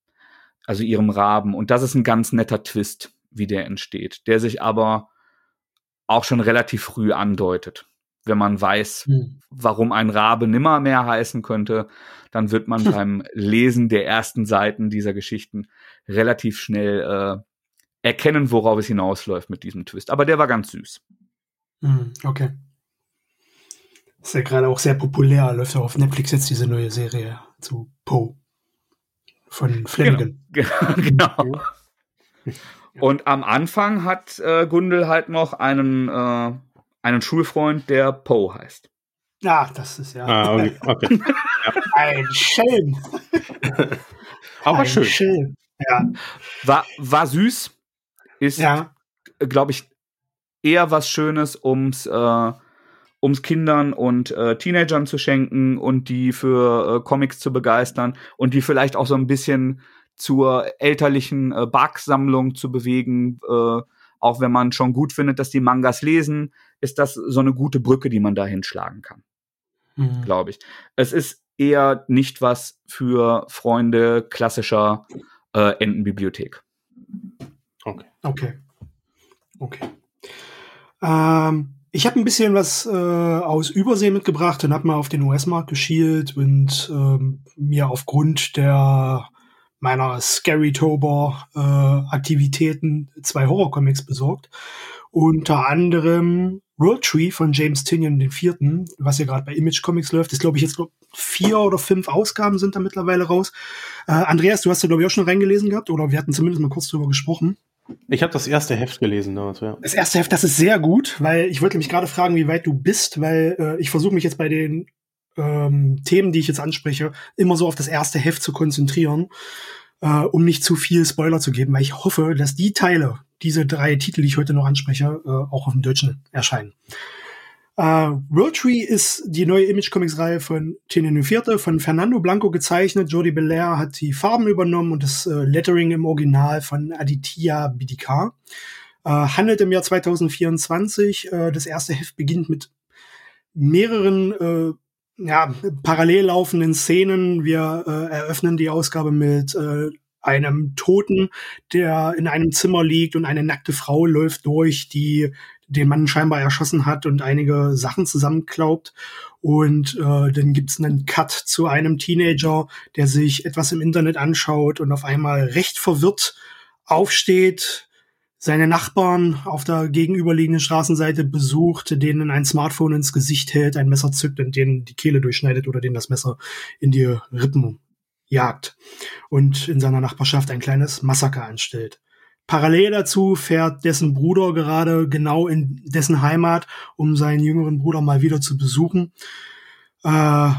also ihrem Raben. Und das ist ein ganz netter Twist, wie der entsteht, der sich aber auch schon relativ früh andeutet wenn man weiß, hm. warum ein Rabe nimmer mehr heißen könnte, dann wird man beim Lesen der ersten Seiten dieser Geschichten relativ schnell äh, erkennen, worauf es hinausläuft mit diesem Twist. Aber der war ganz süß. Hm, okay. Ist ja gerade auch sehr populär, läuft auch auf Netflix jetzt diese neue Serie zu Poe von Flanagan. Genau. genau. Und am Anfang hat äh, Gundel halt noch einen äh, einen Schulfreund, der Poe heißt. Ach, das ist ja. Ah, okay. okay. Ein Schelm. Aber Ein schön. Schelm. Ja. War, war süß. Ist, ja. glaube ich, eher was Schönes, ums, äh, ums Kindern und äh, Teenagern zu schenken und die für äh, Comics zu begeistern und die vielleicht auch so ein bisschen zur elterlichen äh, Bark-Sammlung zu bewegen, äh, auch wenn man schon gut findet, dass die Mangas lesen, ist das so eine gute Brücke, die man da hinschlagen kann. Mhm. Glaube ich. Es ist eher nicht was für Freunde klassischer äh, Entenbibliothek. Okay. Okay. Okay. Ähm, ich habe ein bisschen was äh, aus Übersee mitgebracht und habe mal auf den US-Markt geschielt und ähm, mir aufgrund der meiner Scary Tober äh, Aktivitäten zwei Horrorcomics besorgt. Unter anderem World Tree von James Tinian den vierten, was ja gerade bei Image Comics läuft, ist glaube ich jetzt glaub, vier oder fünf Ausgaben sind da mittlerweile raus. Äh, Andreas, du hast da glaube ich auch schon reingelesen gehabt oder wir hatten zumindest mal kurz drüber gesprochen. Ich habe das erste Heft gelesen damals, ja. Das erste Heft, das ist sehr gut, weil ich wollte mich gerade fragen, wie weit du bist, weil äh, ich versuche mich jetzt bei den ähm, Themen, die ich jetzt anspreche, immer so auf das erste Heft zu konzentrieren, äh, um nicht zu viel Spoiler zu geben, weil ich hoffe, dass die Teile, diese drei Titel, die ich heute noch anspreche, äh, auch auf dem Deutschen erscheinen. Uh, World Tree ist die neue Image Comics Reihe von Tinian Vierte von Fernando Blanco gezeichnet. Jordi Belair hat die Farben übernommen und das uh, Lettering im Original von Aditya Bidikar. Uh, handelt im Jahr 2024. das erste Heft beginnt mit mehreren ja, parallel laufenden Szenen. Wir eröffnen die Ausgabe mit einem Toten, der in einem Zimmer liegt und eine nackte Frau läuft durch, die den Mann scheinbar erschossen hat und einige Sachen zusammenklaubt. Und äh, dann gibt's einen Cut zu einem Teenager, der sich etwas im Internet anschaut und auf einmal recht verwirrt aufsteht, seine Nachbarn auf der gegenüberliegenden Straßenseite besucht, denen ein Smartphone ins Gesicht hält, ein Messer zückt und denen die Kehle durchschneidet oder denen das Messer in die Rippen jagt und in seiner Nachbarschaft ein kleines Massaker anstellt. Parallel dazu fährt dessen Bruder gerade genau in dessen Heimat, um seinen jüngeren Bruder mal wieder zu besuchen, äh,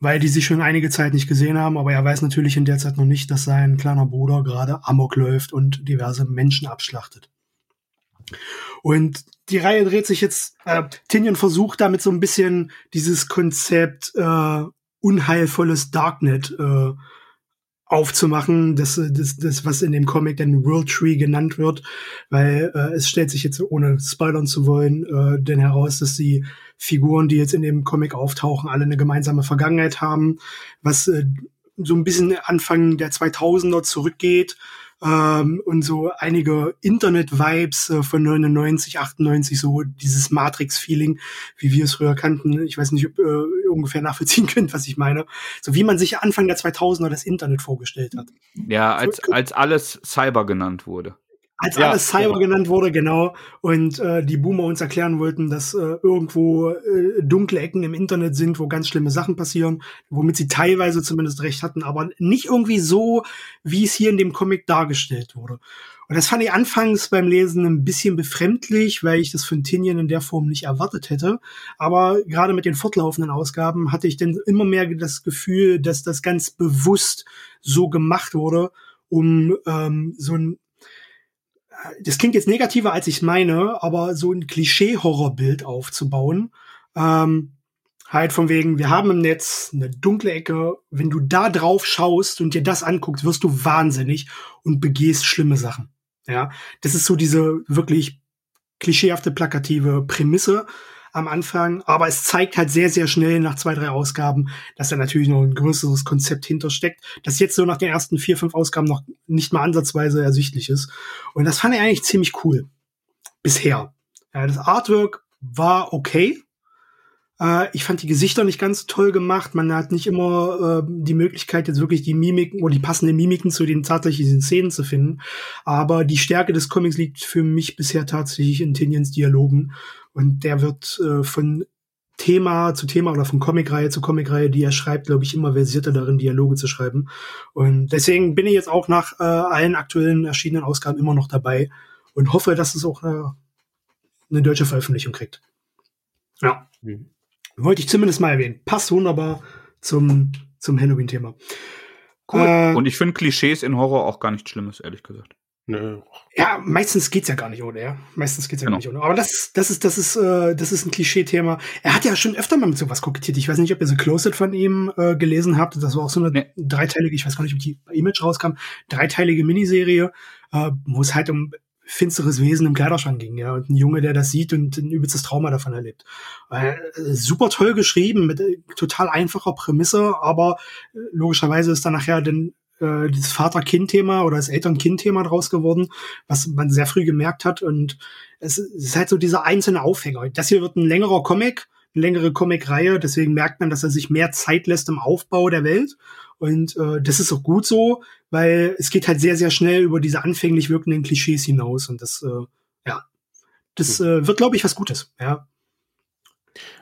weil die sich schon einige Zeit nicht gesehen haben. Aber er weiß natürlich in der Zeit noch nicht, dass sein kleiner Bruder gerade Amok läuft und diverse Menschen abschlachtet. Und die Reihe dreht sich jetzt, äh, Tinian versucht damit so ein bisschen dieses Konzept äh, unheilvolles Darknet äh, aufzumachen, das, das, das, was in dem Comic dann World Tree genannt wird, weil äh, es stellt sich jetzt, ohne spoilern zu wollen, äh, denn heraus, dass die Figuren, die jetzt in dem Comic auftauchen, alle eine gemeinsame Vergangenheit haben, was äh, so ein bisschen Anfang der 2000er zurückgeht ähm, und so einige Internet-Vibes äh, von 99, 98, so dieses Matrix-Feeling, wie wir es früher kannten. Ich weiß nicht, ob ihr äh, ungefähr nachvollziehen könnt, was ich meine. So wie man sich Anfang der 2000er das Internet vorgestellt hat. Ja, als, als alles Cyber genannt wurde als ja, alles Cyber ja. genannt wurde, genau, und äh, die Boomer uns erklären wollten, dass äh, irgendwo äh, dunkle Ecken im Internet sind, wo ganz schlimme Sachen passieren, womit sie teilweise zumindest recht hatten, aber nicht irgendwie so, wie es hier in dem Comic dargestellt wurde. Und das fand ich anfangs beim Lesen ein bisschen befremdlich, weil ich das von Tinian in der Form nicht erwartet hätte. Aber gerade mit den fortlaufenden Ausgaben hatte ich dann immer mehr das Gefühl, dass das ganz bewusst so gemacht wurde, um ähm, so ein das klingt jetzt negativer, als ich meine, aber so ein Klischee-Horrorbild aufzubauen. Ähm, halt von wegen, wir haben im Netz eine dunkle Ecke. Wenn du da drauf schaust und dir das anguckst, wirst du wahnsinnig und begehst schlimme Sachen. Ja, das ist so diese wirklich klischeehafte, plakative Prämisse am Anfang, aber es zeigt halt sehr, sehr schnell nach zwei, drei Ausgaben, dass da natürlich noch ein größeres Konzept hintersteckt, das jetzt so nach den ersten vier, fünf Ausgaben noch nicht mal ansatzweise ersichtlich ist. Und das fand ich eigentlich ziemlich cool. Bisher. Ja, das Artwork war okay. Äh, ich fand die Gesichter nicht ganz toll gemacht. Man hat nicht immer äh, die Möglichkeit, jetzt wirklich die Mimiken oder die passenden Mimiken zu den tatsächlichen Szenen zu finden. Aber die Stärke des Comics liegt für mich bisher tatsächlich in Tinians Dialogen. Und der wird äh, von Thema zu Thema oder von Comicreihe zu Comicreihe, die er schreibt, glaube ich, immer versierter darin, Dialoge zu schreiben. Und deswegen bin ich jetzt auch nach äh, allen aktuellen erschienenen Ausgaben immer noch dabei und hoffe, dass es auch eine, eine deutsche Veröffentlichung kriegt. Ja. Mhm. Wollte ich zumindest mal erwähnen. Passt wunderbar zum, zum Halloween-Thema. Cool. Äh, und ich finde Klischees in Horror auch gar nicht Schlimmes, ehrlich gesagt. Nö. Ja, meistens geht's ja gar nicht ohne, ja. Meistens geht's ja genau. gar nicht ohne. Aber das, das ist, das ist, äh, das ist ein Klischee-Thema. Er hat ja schon öfter mal mit sowas kokettiert. Ich weiß nicht, ob ihr so Closet von ihm äh, gelesen habt. Das war auch so eine nee. dreiteilige, ich weiß gar nicht, ob die bei Image rauskam, dreiteilige Miniserie, äh, wo es halt um finsteres Wesen im Kleiderschrank ging, ja, und ein Junge, der das sieht und ein übelstes Trauma davon erlebt. Äh, super toll geschrieben, mit äh, total einfacher Prämisse, aber äh, logischerweise ist dann nachher dann äh, dieses Vater-Kind-Thema oder das Eltern-Kind-Thema draus geworden, was man sehr früh gemerkt hat. Und es ist halt so dieser einzelne Aufhänger. Das hier wird ein längerer Comic, eine längere Comic-Reihe, deswegen merkt man, dass er sich mehr Zeit lässt im Aufbau der Welt. Und äh, das ist auch gut so, weil es geht halt sehr, sehr schnell über diese anfänglich wirkenden Klischees hinaus. Und das, äh, ja, das hm. äh, wird, glaube ich, was Gutes. Ja.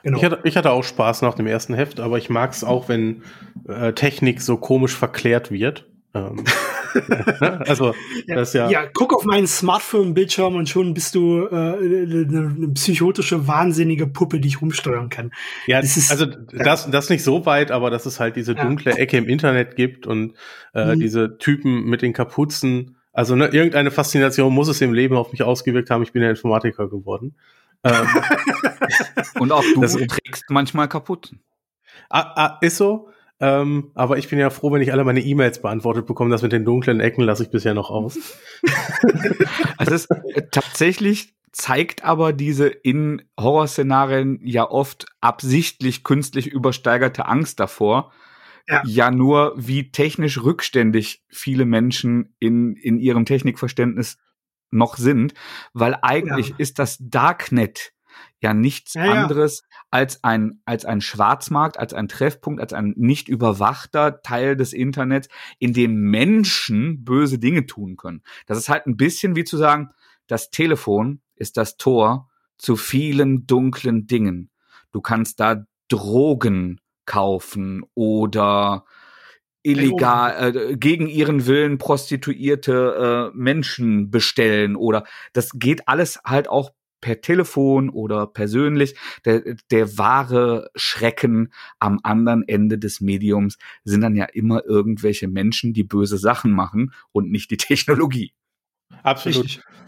Genau. Ich, hatte, ich hatte auch Spaß nach dem ersten Heft, aber ich mag es auch, wenn äh, Technik so komisch verklärt wird. Ähm, also, ja, das ja. Ja, guck auf meinen Smartphone-Bildschirm und schon bist du äh, eine, eine psychotische, wahnsinnige Puppe, die ich rumsteuern kann. Ja, das ist, also das, das nicht so weit, aber dass es halt diese dunkle Ecke im Internet gibt und äh, mhm. diese Typen mit den Kapuzen. Also ne, irgendeine Faszination muss es im Leben auf mich ausgewirkt haben. Ich bin ja Informatiker geworden. Ähm, und auch du das, trägst manchmal kaputt. Ah, ah, ist so. Ähm, aber ich bin ja froh, wenn ich alle meine E-Mails beantwortet bekomme. Das mit den dunklen Ecken lasse ich bisher noch aus. also es, äh, tatsächlich zeigt aber diese in Horrorszenarien ja oft absichtlich künstlich übersteigerte Angst davor, ja. ja nur, wie technisch rückständig viele Menschen in, in ihrem Technikverständnis noch sind, weil eigentlich ja. ist das Darknet ja nichts ja, anderes als ein, als ein Schwarzmarkt, als ein Treffpunkt, als ein nicht überwachter Teil des Internets, in dem Menschen böse Dinge tun können. Das ist halt ein bisschen wie zu sagen, das Telefon ist das Tor zu vielen dunklen Dingen. Du kannst da Drogen kaufen oder illegal äh, gegen ihren Willen prostituierte äh, Menschen bestellen oder das geht alles halt auch per Telefon oder persönlich. Der, der wahre Schrecken am anderen Ende des Mediums sind dann ja immer irgendwelche Menschen, die böse Sachen machen und nicht die Technologie. Absolut.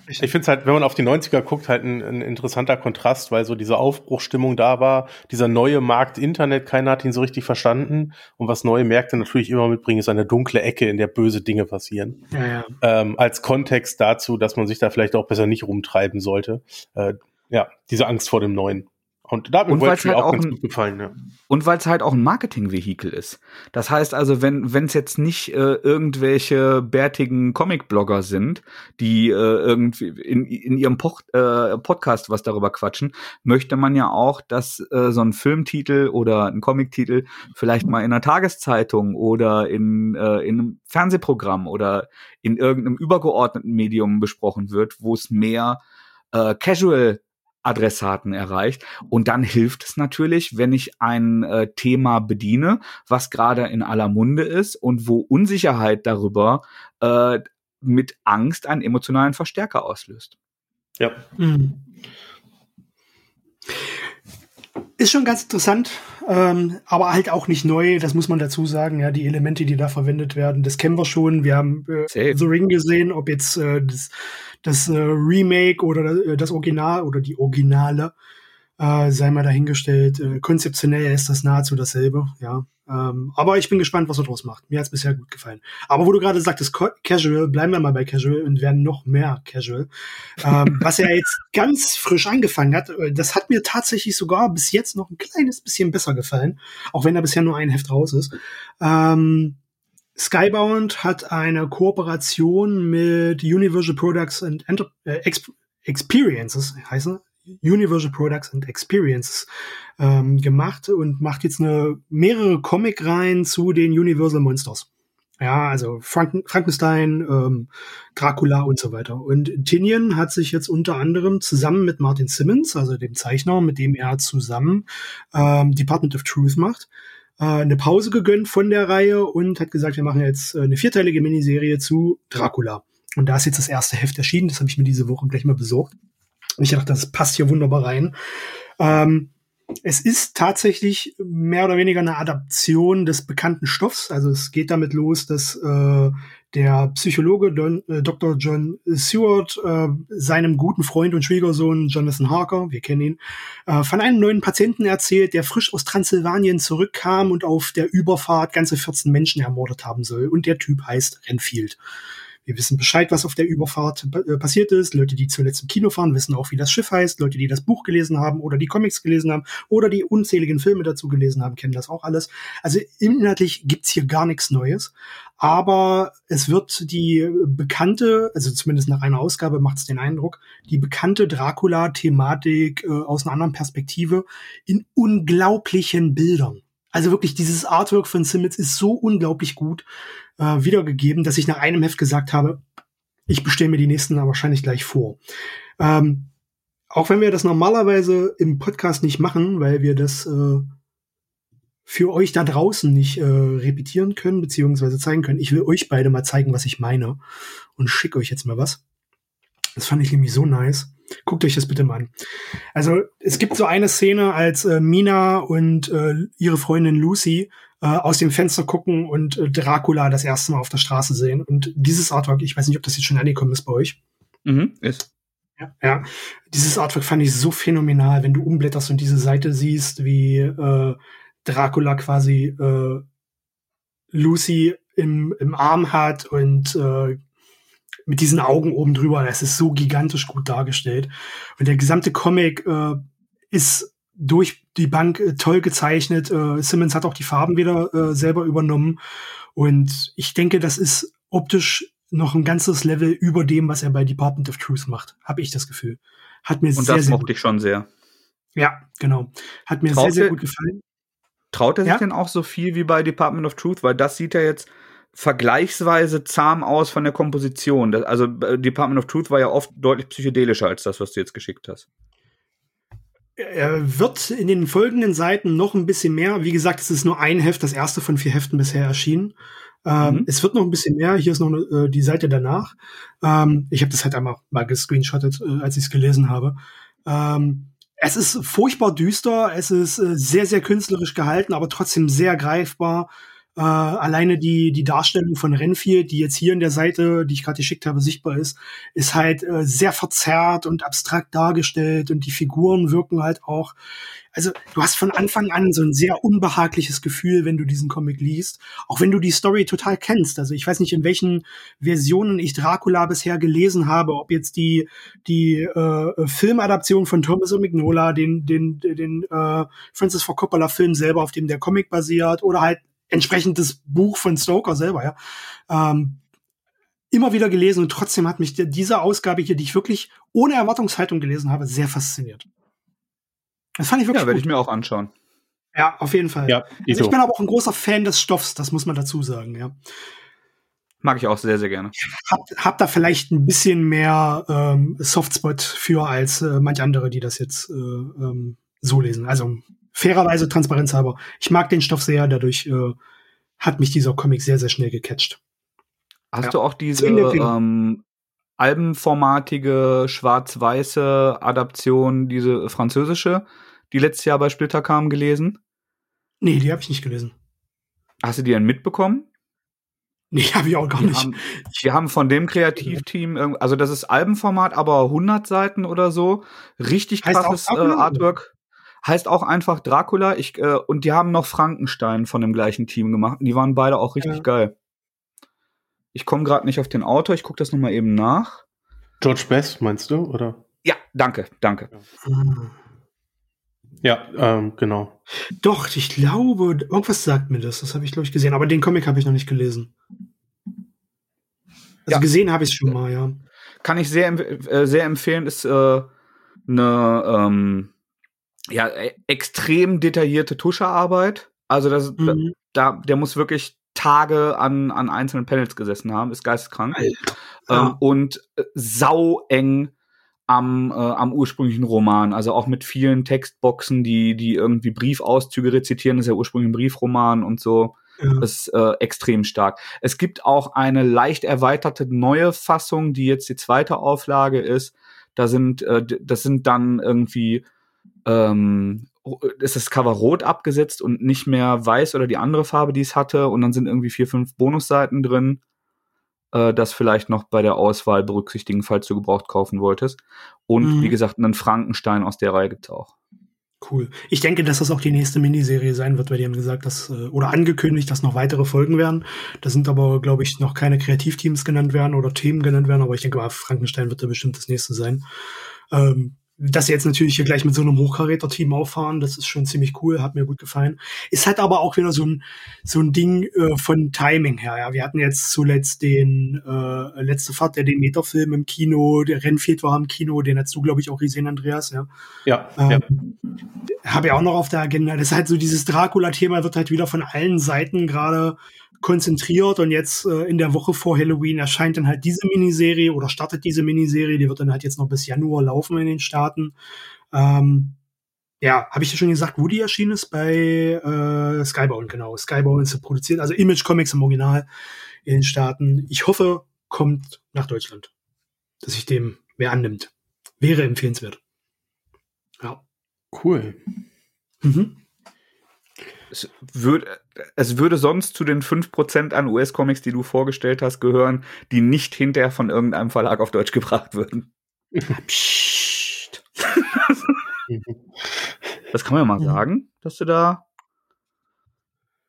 Richtig. Ich finde es halt, wenn man auf die 90er guckt, halt ein, ein, interessanter Kontrast, weil so diese Aufbruchstimmung da war, dieser neue Markt Internet, keiner hat ihn so richtig verstanden. Und was neue Märkte natürlich immer mitbringen, ist eine dunkle Ecke, in der böse Dinge passieren. Ja, ja. Ähm, als Kontext dazu, dass man sich da vielleicht auch besser nicht rumtreiben sollte. Äh, ja, diese Angst vor dem Neuen. Und da hat mir halt auch, ganz gut gefallen. Ja. Und weil es halt auch ein Marketingvehikel ist. Das heißt also, wenn wenn es jetzt nicht äh, irgendwelche bärtigen Comic-Blogger sind, die äh, irgendwie in, in ihrem po äh, Podcast was darüber quatschen, möchte man ja auch, dass äh, so ein Filmtitel oder ein Comictitel vielleicht mal in einer Tageszeitung oder in, äh, in einem Fernsehprogramm oder in irgendeinem übergeordneten Medium besprochen wird, wo es mehr äh, Casual Adressaten erreicht. Und dann hilft es natürlich, wenn ich ein äh, Thema bediene, was gerade in aller Munde ist und wo Unsicherheit darüber äh, mit Angst einen emotionalen Verstärker auslöst. Ja. Mhm. Ist schon ganz interessant, ähm, aber halt auch nicht neu, das muss man dazu sagen. Ja, die Elemente, die da verwendet werden, das kennen wir schon. Wir haben äh, The Ring gesehen, ob jetzt äh, das, das äh, Remake oder äh, das Original oder die Originale, äh, sei mal dahingestellt. Äh, konzeptionell ist das nahezu dasselbe, ja. Ähm, aber ich bin gespannt, was er draus macht. Mir hat es bisher gut gefallen. Aber wo du gerade sagtest, Casual, bleiben wir mal bei Casual und werden noch mehr Casual. Ähm, was er jetzt ganz frisch angefangen hat, äh, das hat mir tatsächlich sogar bis jetzt noch ein kleines bisschen besser gefallen, auch wenn da bisher nur ein Heft raus ist. Ähm, Skybound hat eine Kooperation mit Universal Products and Enter äh, Exp Experiences, heißen Universal Products and Experiences ähm, gemacht und macht jetzt eine mehrere Comic-Reihen zu den Universal Monsters. Ja, also Franken Frankenstein, ähm, Dracula und so weiter. Und Tinian hat sich jetzt unter anderem zusammen mit Martin Simmons, also dem Zeichner, mit dem er zusammen ähm, Department of Truth macht, äh, eine Pause gegönnt von der Reihe und hat gesagt, wir machen jetzt äh, eine vierteilige Miniserie zu Dracula. Und da ist jetzt das erste Heft erschienen, das habe ich mir diese Woche gleich mal besorgt. Und ich dachte, das passt hier wunderbar rein. Ähm, es ist tatsächlich mehr oder weniger eine Adaption des bekannten Stoffs. Also es geht damit los, dass äh, der Psychologe Don, äh, Dr. John Seward äh, seinem guten Freund und Schwiegersohn Jonathan Harker, wir kennen ihn, äh, von einem neuen Patienten erzählt, der frisch aus Transsilvanien zurückkam und auf der Überfahrt ganze 14 Menschen ermordet haben soll. Und der Typ heißt Renfield. Wir wissen Bescheid, was auf der Überfahrt äh, passiert ist. Leute, die zuletzt im Kino fahren, wissen auch, wie das Schiff heißt. Leute, die das Buch gelesen haben oder die Comics gelesen haben oder die unzähligen Filme dazu gelesen haben, kennen das auch alles. Also inhaltlich gibt's hier gar nichts Neues. Aber es wird die bekannte, also zumindest nach einer Ausgabe macht es den Eindruck, die bekannte Dracula-Thematik äh, aus einer anderen Perspektive in unglaublichen Bildern. Also wirklich, dieses Artwork von Simmons ist so unglaublich gut äh, wiedergegeben, dass ich nach einem Heft gesagt habe, ich bestelle mir die nächsten wahrscheinlich gleich vor. Ähm, auch wenn wir das normalerweise im Podcast nicht machen, weil wir das äh, für euch da draußen nicht äh, repetieren können, beziehungsweise zeigen können. Ich will euch beide mal zeigen, was ich meine und schicke euch jetzt mal was. Das fand ich nämlich so nice. Guckt euch das bitte mal an. Also es gibt so eine Szene, als äh, Mina und äh, ihre Freundin Lucy äh, aus dem Fenster gucken und äh, Dracula das erste Mal auf der Straße sehen. Und dieses Artwork, ich weiß nicht, ob das jetzt schon angekommen ist bei euch. Mhm, ist. Ja, ja, dieses Artwork fand ich so phänomenal, wenn du umblätterst und diese Seite siehst, wie äh, Dracula quasi äh, Lucy im, im Arm hat und äh, mit diesen Augen oben drüber. Das ist so gigantisch gut dargestellt. Und der gesamte Comic äh, ist durch die Bank äh, toll gezeichnet. Äh, Simmons hat auch die Farben wieder äh, selber übernommen. Und ich denke, das ist optisch noch ein ganzes Level über dem, was er bei Department of Truth macht. Habe ich das Gefühl. Hat mir Und sehr, das sehr mochte ich schon sehr. Ja, genau. Hat mir Traute, sehr, sehr gut gefallen. Traut er sich Ja? denn auch so viel wie bei Department of Truth? Weil das sieht ja jetzt vergleichsweise zahm aus von der Komposition. Das, also äh, Department of Truth war ja oft deutlich psychedelischer als das, was du jetzt geschickt hast. Er wird in den folgenden Seiten noch ein bisschen mehr. Wie gesagt, es ist nur ein Heft, das erste von vier Heften bisher erschienen. Ähm, Mhm. Es wird noch ein bisschen mehr. Hier ist noch äh, die Seite danach. Ähm, ich habe das halt einmal mal gescreenshottet, äh, als ich es gelesen habe. Ähm, es ist furchtbar düster. Es ist äh, sehr, sehr künstlerisch gehalten, aber trotzdem sehr greifbar. Äh, alleine die, die Darstellung von Renfield, die jetzt hier in der Seite, die ich gerade geschickt habe, sichtbar ist, ist halt äh, sehr verzerrt und abstrakt dargestellt und die Figuren wirken halt auch. Also du hast von Anfang an so ein sehr unbehagliches Gefühl, wenn du diesen Comic liest, auch wenn du die Story total kennst. Also ich weiß nicht, in welchen Versionen ich Dracula bisher gelesen habe, ob jetzt die die äh, Filmadaption von Thomas und Mignola, den den den äh, Francis Ford Coppola Film selber, auf dem der Comic basiert, oder halt entsprechend das Buch von Stoker selber, ja. Ähm, immer wieder gelesen und trotzdem hat mich die- diese Ausgabe hier, die ich wirklich ohne Erwartungshaltung gelesen habe, sehr fasziniert. Das fand ich wirklich Ja, werde ich mir auch anschauen. Ja, auf jeden Fall. Ja, Also Ito. ich bin aber auch ein großer Fan des Stoffs, das muss man dazu sagen, ja. Mag ich auch sehr, sehr gerne. Hab, hab da vielleicht ein bisschen mehr ähm, Softspot für als äh, manch andere, die das jetzt äh, ähm, so lesen. Also fairerweise transparenzhalber. Ich mag den Stoff sehr, dadurch äh, hat mich dieser Comic sehr, sehr schnell gecatcht. Hast Ja. du auch diese ähm, albenformatige, schwarz-weiße Adaption, diese französische, die letztes Jahr bei Splitter kam, gelesen? Nee, die habe ich nicht gelesen. Hast du die denn mitbekommen? Nee, habe ich auch gar Wir nicht. haben, wir haben von dem Kreativteam, also das ist Albenformat, aber 100 Seiten oder so. Richtig Heißt krasses äh? Artwork. Heißt auch einfach Dracula. Ich, äh, und die haben noch Frankenstein von dem gleichen Team gemacht. Und die waren beide auch richtig Ja. geil. Ich komme gerade nicht auf den Autor. Ich gucke das noch mal eben nach. George Best, meinst du? Oder? Ja, danke, danke. Ah. Ja, ähm, genau. Doch, ich glaube, irgendwas sagt mir das. Das habe ich, glaube ich, gesehen. Aber den Comic habe ich noch nicht gelesen. Also Ja. gesehen habe ich es schon mal, ja. Kann ich sehr, äh, sehr empfehlen. Ist äh, eine ähm, ja, e- extrem detaillierte Tuschearbeit. Also das, Mhm. da, der muss wirklich Tage an, an einzelnen Panels gesessen haben, ist geisteskrank. Alter. Ähm, Ja. und äh, sau eng am, äh, am ursprünglichen Roman. Also auch mit vielen Textboxen, die, die irgendwie Briefauszüge rezitieren. Das ist ja ursprünglich ein Briefroman und so. Ja. Das ist äh, extrem stark. Es gibt auch eine leicht erweiterte neue Fassung, die jetzt die zweite Auflage ist. Da sind, äh, das sind dann irgendwie, ähm, ist das Cover rot abgesetzt und nicht mehr weiß oder die andere Farbe, die es hatte. Und dann sind irgendwie vier, fünf Bonusseiten drin. Äh, das vielleicht noch bei der Auswahl berücksichtigen, falls du gebraucht kaufen wolltest. Und Mhm. wie gesagt, einen Frankenstein aus der Reihe gibt's auch. Cool. Ich denke, dass das auch die nächste Miniserie sein wird, weil die haben gesagt, dass, äh, oder angekündigt, dass noch weitere Folgen werden. Da sind aber, glaube ich, noch keine Kreativteams genannt werden oder Themen genannt werden, aber ich denke mal, Frankenstein wird da bestimmt das nächste sein. Ähm, dass sie jetzt natürlich hier gleich mit so einem Hochkaräter-Team auffahren, das ist schon ziemlich cool, hat mir gut gefallen. Ist halt aber auch wieder so ein, so ein Ding äh, von Timing her. Ja. Wir hatten jetzt zuletzt den äh, letzte Fahrt der Demeter-Film im Kino, der Renfield war im Kino, den hast du, glaube ich, auch gesehen, Andreas. Ja, ja. Ähm, ja. Habe ja auch noch auf der Agenda. Das ist halt so dieses Dracula-Thema wird halt wieder von allen Seiten gerade konzentriert und jetzt äh, in der Woche vor Halloween erscheint dann halt diese Miniserie oder startet diese Miniserie, die wird dann halt jetzt noch bis Januar laufen in den Staaten. Ähm, ja, habe ich ja schon gesagt, wo die erschienen ist? Bei äh, Skybound, genau. Skybound ist produziert, also Image Comics im Original in den Staaten. Ich hoffe, kommt nach Deutschland, dass sich dem wer annimmt. Wäre empfehlenswert. Ja. Cool. Mhm es würde, es würde sonst zu den 5% an US-Comics, die du vorgestellt hast, gehören, die nicht hinterher von irgendeinem Verlag auf Deutsch gebracht würden. Psst. das kann man ja mal sagen, dass du da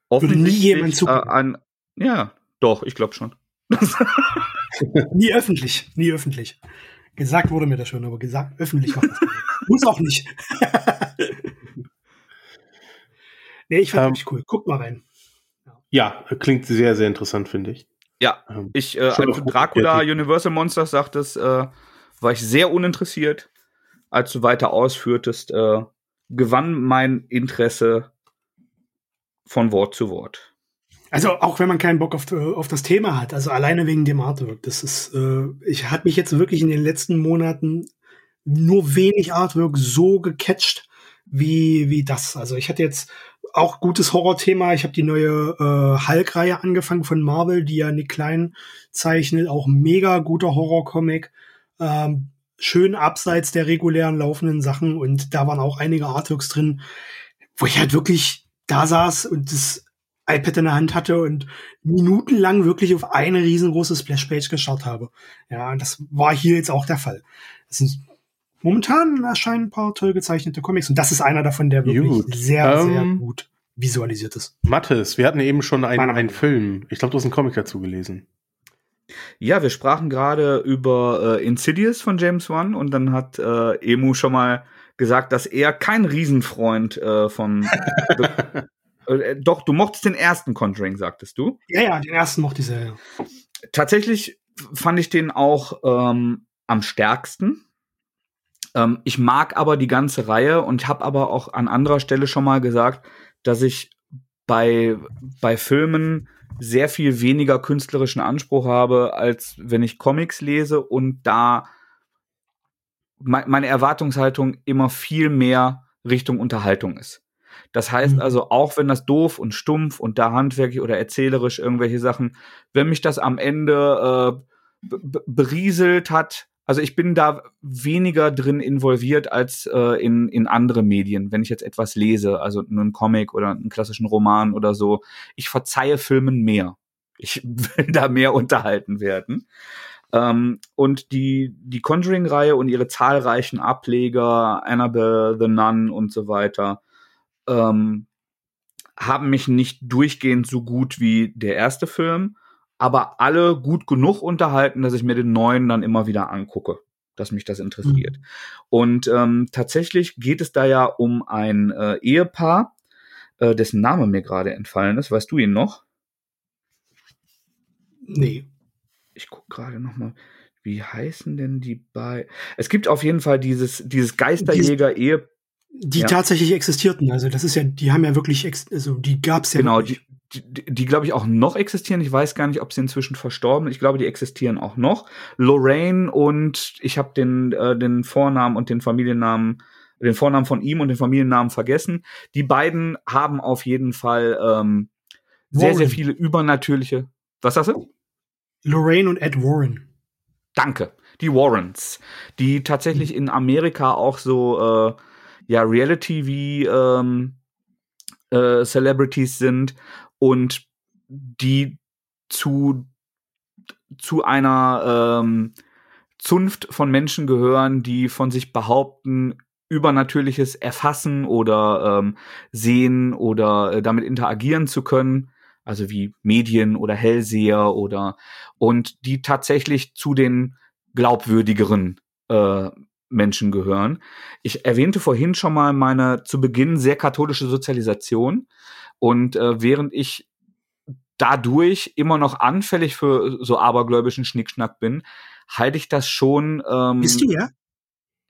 offensichtlich äh, an. Ja, doch, ich glaube schon. nie öffentlich, nie öffentlich. Gesagt wurde mir das schon, aber gesagt öffentlich macht das Muss auch nicht. Nee, ich fand ähm, cool. Guck mal rein. Ja. klingt sehr, sehr interessant, finde ich. Ja, ähm, ich, äh, als du Dracula Universal Monsters sagtest, äh, war ich sehr uninteressiert. Als du weiter ausführtest, äh, gewann mein Interesse von Wort zu Wort. Also auch wenn man keinen Bock auf, auf das Thema hat, also alleine wegen dem Artwork, das ist, äh, ich hat mich jetzt wirklich in den letzten Monaten nur wenig Artwork so gecatcht wie wie das. Also ich hatte jetzt auch gutes Horrorthema. Ich habe die neue äh, Hulk-Reihe angefangen von Marvel, die ja Nick Klein zeichnet. Auch mega guter Horrorcomic. Ähm, schön abseits der regulären laufenden Sachen. Und da waren auch einige Artworks drin, wo ich halt wirklich da saß und das iPad in der Hand hatte und minutenlang wirklich auf eine riesengroße Splashpage geschaut habe. Ja, das war hier jetzt auch der Fall. Das sind momentan erscheinen ein paar toll gezeichnete Comics und das ist einer davon, der wirklich gut. sehr, um, sehr ähm, gut visualisiert ist. Mathis, wir hatten eben schon einen, einen Film. Ich glaube, du hast einen Comic dazu gelesen. Ja, wir sprachen gerade über äh, Insidious von James Wan und dann hat äh, Emu schon mal gesagt, dass er kein Riesenfreund äh, von äh, doch, du mochtest den ersten Conjuring, sagtest du? Ja, ja, den ersten mochte ich sehr. Ja. Tatsächlich fand ich den auch ähm, am stärksten. Ähm, ich mag aber die ganze Reihe und habe aber auch an anderer Stelle schon mal gesagt, dass ich bei, bei Filmen sehr viel weniger künstlerischen Anspruch habe, als wenn ich Comics lese und da meine Erwartungshaltung immer viel mehr Richtung Unterhaltung ist. Das heißt mhm. also, auch wenn das doof und stumpf und da handwerklich oder erzählerisch irgendwelche Sachen, wenn mich das am Ende äh, berieselt hat, also ich bin da weniger drin involviert als äh, in, in andere Medien, wenn ich jetzt etwas lese, also einen Comic oder einen klassischen Roman oder so. Ich verzeihe Filmen mehr. Ich will da mehr unterhalten werden. Ähm, und die, die Conjuring-Reihe und ihre zahlreichen Ableger, Annabelle, The Nun und so weiter, ähm, haben mich nicht durchgehend so gut wie der erste Film aber alle gut genug unterhalten, dass ich mir den neuen dann immer wieder angucke, dass mich das interessiert. Mhm. Und ähm, tatsächlich geht es da ja um ein äh, Ehepaar, äh, dessen Name mir gerade entfallen ist. Weißt du ihn noch? Nee. Ich gucke gerade noch mal. Wie heißen denn die bei? Es gibt auf jeden Fall dieses dieses Geisterjäger-Ehepaar die ja. tatsächlich existierten. Also das ist ja, die haben ja wirklich, also die gab es ja. Genau, wirklich. Die, die, glaube ich auch noch existieren. Ich weiß gar nicht, ob sie inzwischen verstorben. Ich glaube, die existieren auch noch. Lorraine und ich habe den äh, den Vornamen und den Familiennamen, den Vornamen von ihm und den Familiennamen vergessen. Die beiden haben auf jeden Fall ähm, sehr sehr viele übernatürliche. Was hast du? Lorraine und Ed Warren. Danke. Die Warrens, die tatsächlich mhm. in Amerika auch so äh, ja Reality wie ähm, äh, Celebrities sind und die zu zu einer ähm, Zunft von Menschen gehören, die von sich behaupten, Übernatürliches erfassen oder ähm, sehen oder äh, damit interagieren zu können, also wie Medien oder Hellseher oder und die tatsächlich zu den glaubwürdigeren äh, Menschen gehören. Ich erwähnte vorhin schon mal meine zu Beginn sehr katholische Sozialisation und äh, während ich dadurch immer noch anfällig für so abergläubischen Schnickschnack bin, halte ich das schon. Ähm, Bist du ja?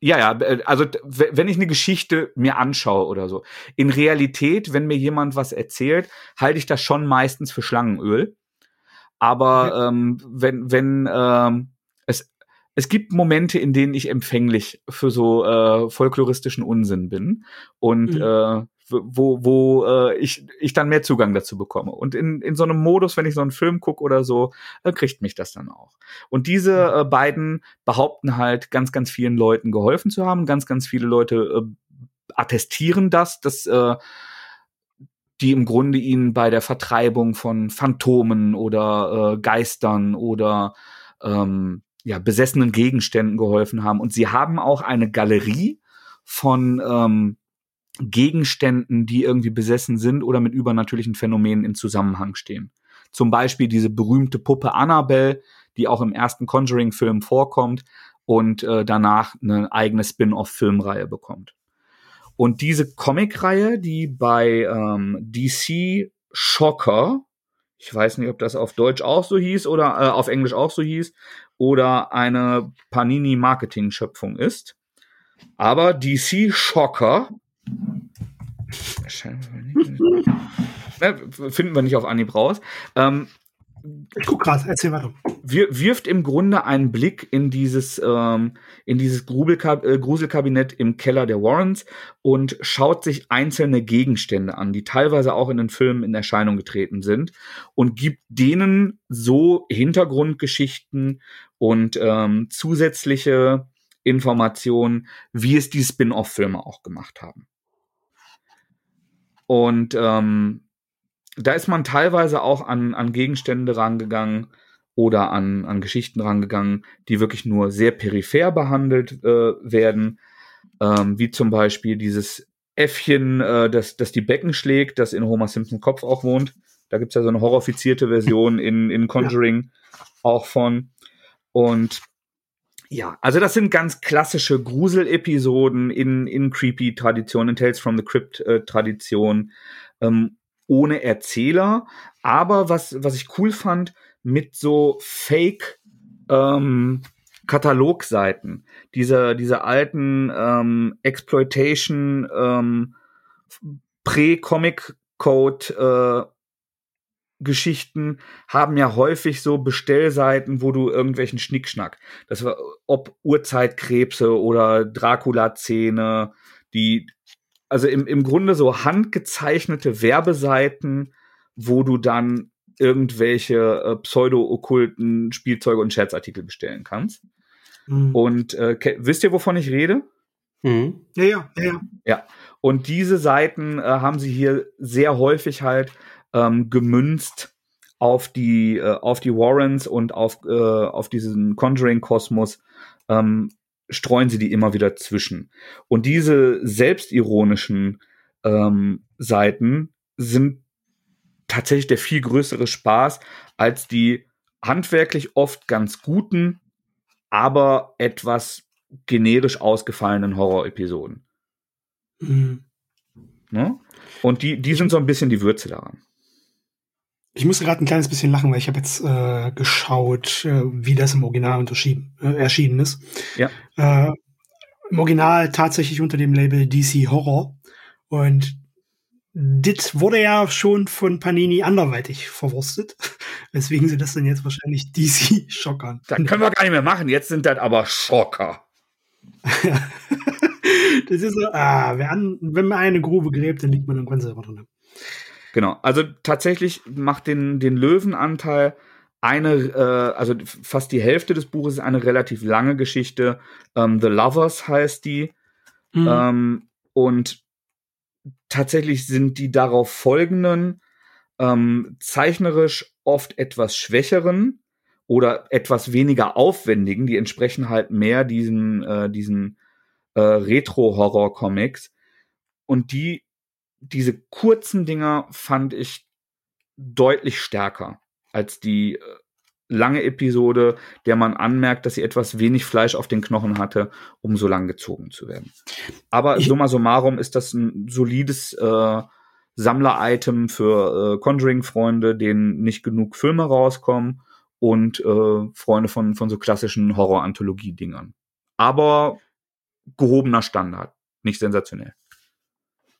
Ja, ja, äh, also wenn ich eine Geschichte mir anschaue oder so. In Realität, wenn mir jemand was erzählt, halte ich das schon meistens für Schlangenöl. Aber okay. ähm, wenn, wenn ähm, es, es gibt Momente, in denen ich empfänglich für so äh, folkloristischen Unsinn bin. Und mhm. äh, wo, wo äh, ich, ich dann mehr Zugang dazu bekomme. Und in, in so einem Modus, wenn ich so einen Film gucke oder so, äh, kriegt mich das dann auch. Und diese äh, beiden behaupten halt, ganz, ganz vielen Leuten geholfen zu haben. Ganz, ganz viele Leute äh, attestieren das, dass äh, die im Grunde ihnen bei der Vertreibung von Phantomen oder äh, Geistern oder ähm, ja, besessenen Gegenständen geholfen haben. Und sie haben auch eine Galerie von ähm, Gegenständen, die irgendwie besessen sind oder mit übernatürlichen Phänomenen in Zusammenhang stehen. Zum Beispiel diese berühmte Puppe Annabelle, die auch im ersten Conjuring-Film vorkommt und äh, danach eine eigene Spin-off-Filmreihe bekommt. Und diese Comic-Reihe, die bei ähm, DC Shocker, ich weiß nicht, ob das auf Deutsch auch so hieß oder äh, auf Englisch auch so hieß, oder eine Panini-Marketing-Schöpfung ist. Aber DC Shocker Finden wir nicht auf Anhieb raus. Ähm, ich guck gerade, erzähl weiter. Wir, wirft im Grunde einen Blick in dieses, ähm, in dieses äh, Gruselkabinett im Keller der Warrens und schaut sich einzelne Gegenstände an, die teilweise auch in den Filmen in Erscheinung getreten sind und gibt denen so Hintergrundgeschichten und ähm, zusätzliche Informationen, wie es die Spin-off-Filme auch gemacht haben. Und ähm, da ist man teilweise auch an, an Gegenstände rangegangen oder an, an Geschichten rangegangen, die wirklich nur sehr peripher behandelt äh, werden, ähm, wie zum Beispiel dieses Äffchen, äh, das, das die Becken schlägt, das in Homer Simpsons Kopf auch wohnt. Da gibt's ja so eine horrorifizierte Version in, in Conjuring ja. auch von. Und ja, also das sind ganz klassische Grusel-Episoden in, in Creepy-Tradition, in Tales from the Crypt-Tradition, äh, ähm, ohne Erzähler. Aber was, was ich cool fand, mit so Fake ähm, Katalogseiten, diese, diese alten ähm, Exploitation ähm, Prä-Comic-Code äh, Geschichten haben ja häufig so Bestellseiten, wo du irgendwelchen Schnickschnack, das war ob Urzeitkrebse oder Dracula-Zähne, die, also im, im Grunde so handgezeichnete Werbeseiten, wo du dann irgendwelche äh, pseudo-okkulten Spielzeuge und Scherzartikel bestellen kannst. Mhm. Und äh, wisst ihr, wovon ich rede? Mhm. Ja, ja, ja, ja. Und diese Seiten äh, haben sie hier sehr häufig halt ähm, gemünzt auf die, äh, auf die Warrens und auf, äh, auf diesen Conjuring-Kosmos, ähm, streuen sie die immer wieder zwischen. Und diese selbstironischen ähm, Seiten sind tatsächlich der viel größere Spaß als die handwerklich oft ganz guten, aber etwas generisch ausgefallenen Horror-Episoden. Mhm. Ne? Und die, die sind so ein bisschen die Würze daran. Ich musste gerade ein kleines bisschen lachen, weil ich habe jetzt äh, geschaut, äh, wie das im Original äh, erschienen ist. Ja. Äh, Im Original tatsächlich unter dem Label DC Horror. Und das wurde ja schon von Panini anderweitig verwurstet. Weswegen sie das dann jetzt wahrscheinlich DC schockern. Das können wir gar nicht mehr machen. Jetzt sind das aber Schocker. das ist so, ah, wenn man eine Grube gräbt, dann liegt man irgendwann selber drin. Genau, also tatsächlich macht den, den Löwenanteil eine, äh, also fast die Hälfte des Buches ist eine relativ lange Geschichte. Ähm, The Lovers heißt die. Mhm. Ähm, und tatsächlich sind die darauf folgenden ähm, zeichnerisch oft etwas schwächeren oder etwas weniger aufwendigen, die entsprechen halt mehr diesen, äh, diesen äh, Retro-Horror-Comics. Und die, diese kurzen Dinger fand ich deutlich stärker als die äh, lange Episode, der man anmerkt, dass sie etwas wenig Fleisch auf den Knochen hatte, um so lang gezogen zu werden. Aber ich summa summarum ist das ein solides äh, Sammler-Item für äh, Conjuring-Freunde, denen nicht genug Filme rauskommen und äh, Freunde von, von so klassischen Horror-Anthologie-Dingern. Aber gehobener Standard, nicht sensationell.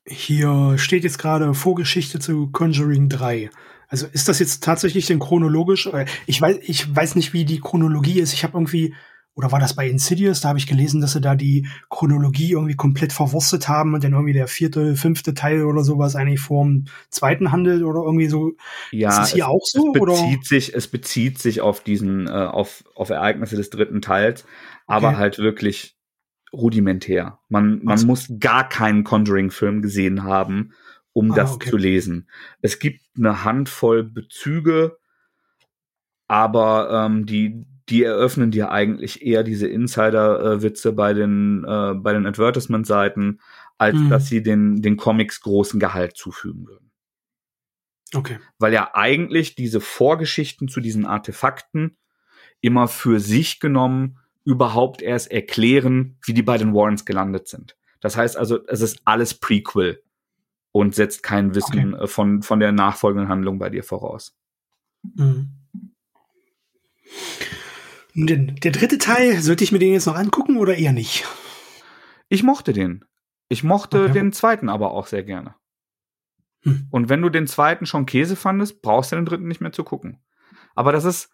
Hier steht jetzt gerade Vorgeschichte zu Conjuring 3. Also ist das jetzt tatsächlich denn chronologisch? Äh, ich weiß, ich weiß nicht, wie die Chronologie ist. Ich habe irgendwie, oder war das bei Insidious? Da habe ich gelesen, dass sie da die Chronologie irgendwie komplett verwurstet haben und dann irgendwie der vierte, fünfte Teil oder sowas eigentlich vorm zweiten handelt oder irgendwie so. Ja, ist das hier es, auch so? Es bezieht oder? sich, es bezieht sich auf diesen, äh, auf, auf Ereignisse des dritten Teils, aber okay. halt wirklich rudimentär. Man, man also. muss gar keinen Conjuring-Film gesehen haben, um ah, das okay. zu lesen. Es gibt eine Handvoll Bezüge, aber ähm, die, die eröffnen dir eigentlich eher diese Insider-Witze bei den, äh, bei den Advertisement-Seiten, als mhm. dass sie den, den Comics großen Gehalt zufügen würden. Okay. Weil ja eigentlich diese Vorgeschichten zu diesen Artefakten immer für sich genommen überhaupt erst erklären, wie die bei den Warrens gelandet sind. Das heißt also, es ist alles Prequel und setzt kein Wissen okay. Äh, von, von der nachfolgenden Handlung bei dir voraus. Mhm. Den, der dritte Teil, sollte ich mir den jetzt noch angucken oder eher nicht? Ich mochte den. Ich mochte okay. den zweiten aber auch sehr gerne. Hm. Und wenn du den zweiten schon Käse fandest, brauchst du den dritten nicht mehr zu gucken. Aber das ist,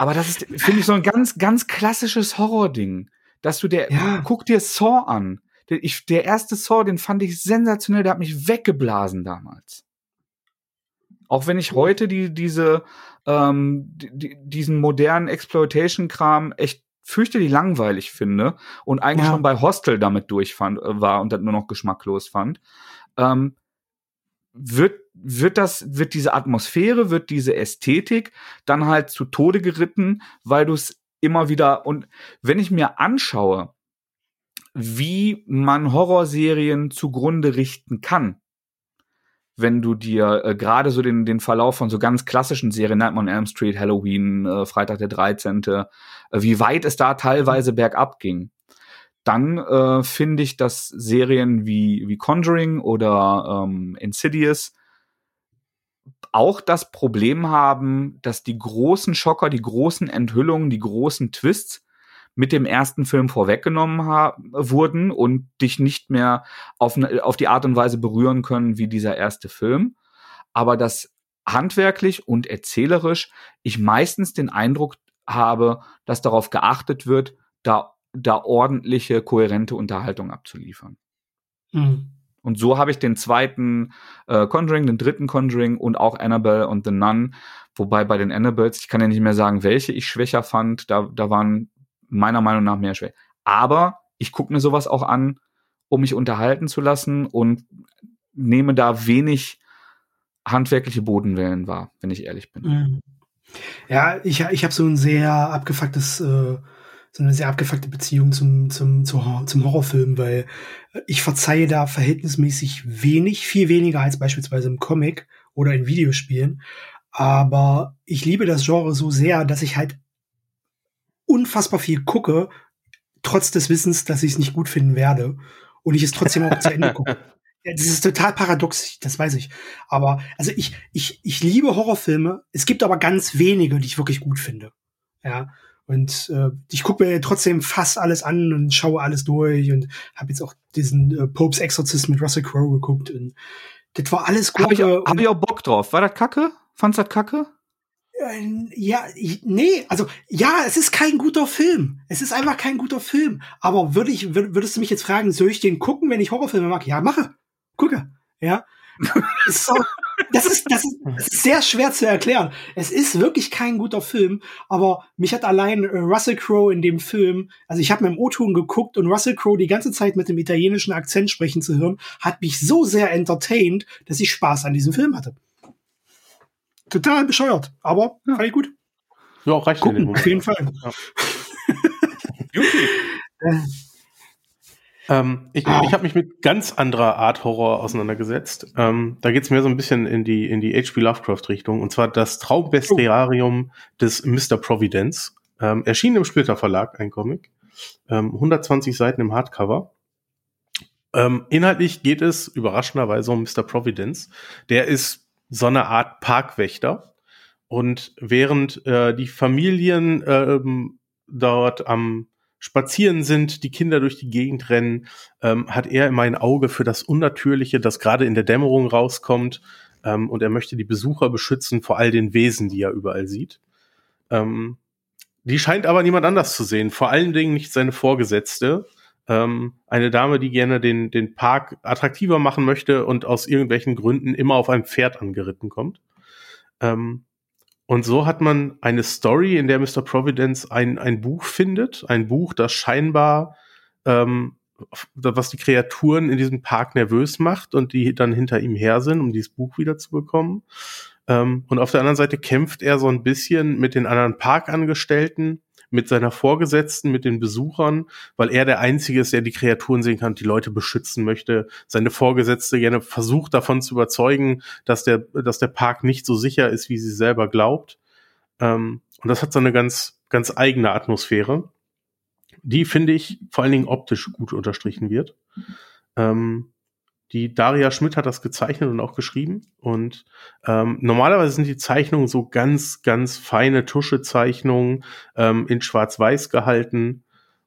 aber das ist, finde ich, so ein ganz, ganz klassisches Horror-Ding. Dass du der, ja. guck dir Saw an der, ich, der erste Saw, den fand ich sensationell, der hat mich weggeblasen damals. Auch wenn ich heute die, diese, ähm, die, diesen modernen Exploitation-Kram echt fürchterlich langweilig finde und eigentlich ja. schon bei Hostel damit durchfand, äh, war und das nur noch geschmacklos fand, ähm, wird, wird das, wird diese Atmosphäre, wird diese Ästhetik dann halt zu Tode geritten, weil du es immer wieder und wenn ich mir anschaue, wie man Horrorserien zugrunde richten kann. Wenn du dir äh, gerade so den, den Verlauf von so ganz klassischen Serien, Nightmare on Elm Street, Halloween, äh, Freitag der 13., äh, wie weit es da teilweise bergab ging, dann äh, finde ich, dass Serien wie, wie Conjuring oder ähm, Insidious auch das Problem haben, dass die großen Schocker, die großen Enthüllungen, die großen Twists mit dem ersten Film vorweggenommen wurden und dich nicht mehr auf, ne, auf die Art und Weise berühren können wie dieser erste Film. Aber dass handwerklich und erzählerisch ich meistens den Eindruck habe, dass darauf geachtet wird, da, da ordentliche, kohärente Unterhaltung abzuliefern. Mhm. Und so habe ich den zweiten äh, Conjuring, den dritten Conjuring und auch Annabelle und The Nun, wobei bei den Annabelles, ich kann ja nicht mehr sagen, welche ich schwächer fand, da, da waren meiner Meinung nach mehr schwer. Aber ich gucke mir sowas auch an, um mich unterhalten zu lassen und nehme da wenig handwerkliche Bodenwellen wahr, wenn ich ehrlich bin. Mhm. Ja, ich, ich habe so ein sehr abgefucktes, äh, so eine sehr abgefuckte Beziehung zum, zum, zum, zum Horrorfilm, weil ich verzeihe da verhältnismäßig wenig, viel weniger als beispielsweise im Comic oder in Videospielen. Aber ich liebe das Genre so sehr, dass ich halt unfassbar viel gucke, trotz des Wissens, dass ich es nicht gut finden werde und ich es trotzdem auch zu Ende gucke. Das ist total paradox, das weiß ich. Aber also ich, ich, ich liebe Horrorfilme. Es gibt aber ganz wenige, die ich wirklich gut finde. Ja. Und äh, ich gucke mir trotzdem fast alles an und schaue alles durch und habe jetzt auch diesen äh, Popes Exorcist mit Russell Crowe geguckt. Und das war alles gut. Habe ich, hab ich auch Bock drauf. War das kacke? Fandst du das kacke? Äh, ja, nee, also ja, es ist kein guter Film. Es ist einfach kein guter Film. Aber würde ich, würdest du mich jetzt fragen, soll ich den gucken, wenn ich Horrorfilme mag? Ja, mache. Gucke. Ja. So, das, ist, das, ist, das ist sehr schwer zu erklären. Es ist wirklich kein guter Film, aber mich hat allein äh, Russell Crowe in dem Film, also ich habe mir im O-Ton geguckt und Russell Crowe die ganze Zeit mit dem italienischen Akzent sprechen zu hören, hat mich so sehr entertained, dass ich Spaß an diesem Film hatte total bescheuert, aber ja. fand ich gut. Ja, reicht Gucken, auf jeden Fall. Ja. äh, Ähm, ich Ah. ich habe mich mit ganz anderer Art Horror auseinandergesetzt. Ähm, da geht's mehr so ein bisschen in die, in die H.P. Lovecraft-Richtung. Und zwar das Traumbestiarium des Mr. Providence. Ähm, erschien im Splitter Verlag, ein Comic. Ähm, 120 Seiten im Hardcover. Ähm, inhaltlich geht es überraschenderweise um Mr. Providence. Der ist so eine Art Parkwächter. Und während äh, die Familien ähm, dort am Spazieren sind, die Kinder durch die Gegend rennen, ähm, hat er immer ein Auge für das Unnatürliche, das gerade in der Dämmerung rauskommt. Ähm, und er möchte die Besucher beschützen vor all den Wesen, die er überall sieht. Ähm, die scheint aber niemand anders zu sehen. Vor allen Dingen nicht seine Vorgesetzte. Ähm, eine Dame, die gerne den, den Park attraktiver machen möchte und aus irgendwelchen Gründen immer auf einem Pferd angeritten kommt. Ähm, und so hat man eine Story, in der Mr. Providence ein, ein Buch findet. Ein Buch, das scheinbar, ähm, was die Kreaturen in diesem Park nervös macht und die dann hinter ihm her sind, um dieses Buch wiederzubekommen. Ähm, und auf der anderen Seite kämpft er so ein bisschen mit den anderen Parkangestellten, mit seiner Vorgesetzten, mit den Besuchern, weil er der Einzige ist, der die Kreaturen sehen kann, die Leute beschützen möchte. Seine Vorgesetzte gerne versucht davon zu überzeugen, dass der, dass der Park nicht so sicher ist, wie sie selber glaubt. Ähm, und das hat so eine ganz, ganz eigene Atmosphäre, die, finde ich, vor allen Dingen optisch gut unterstrichen wird. Ähm, die Daria Schmidt hat das gezeichnet und auch geschrieben. Und ähm, normalerweise sind die Zeichnungen so ganz, ganz feine Tuschezeichnungen ähm, in Schwarz-Weiß gehalten.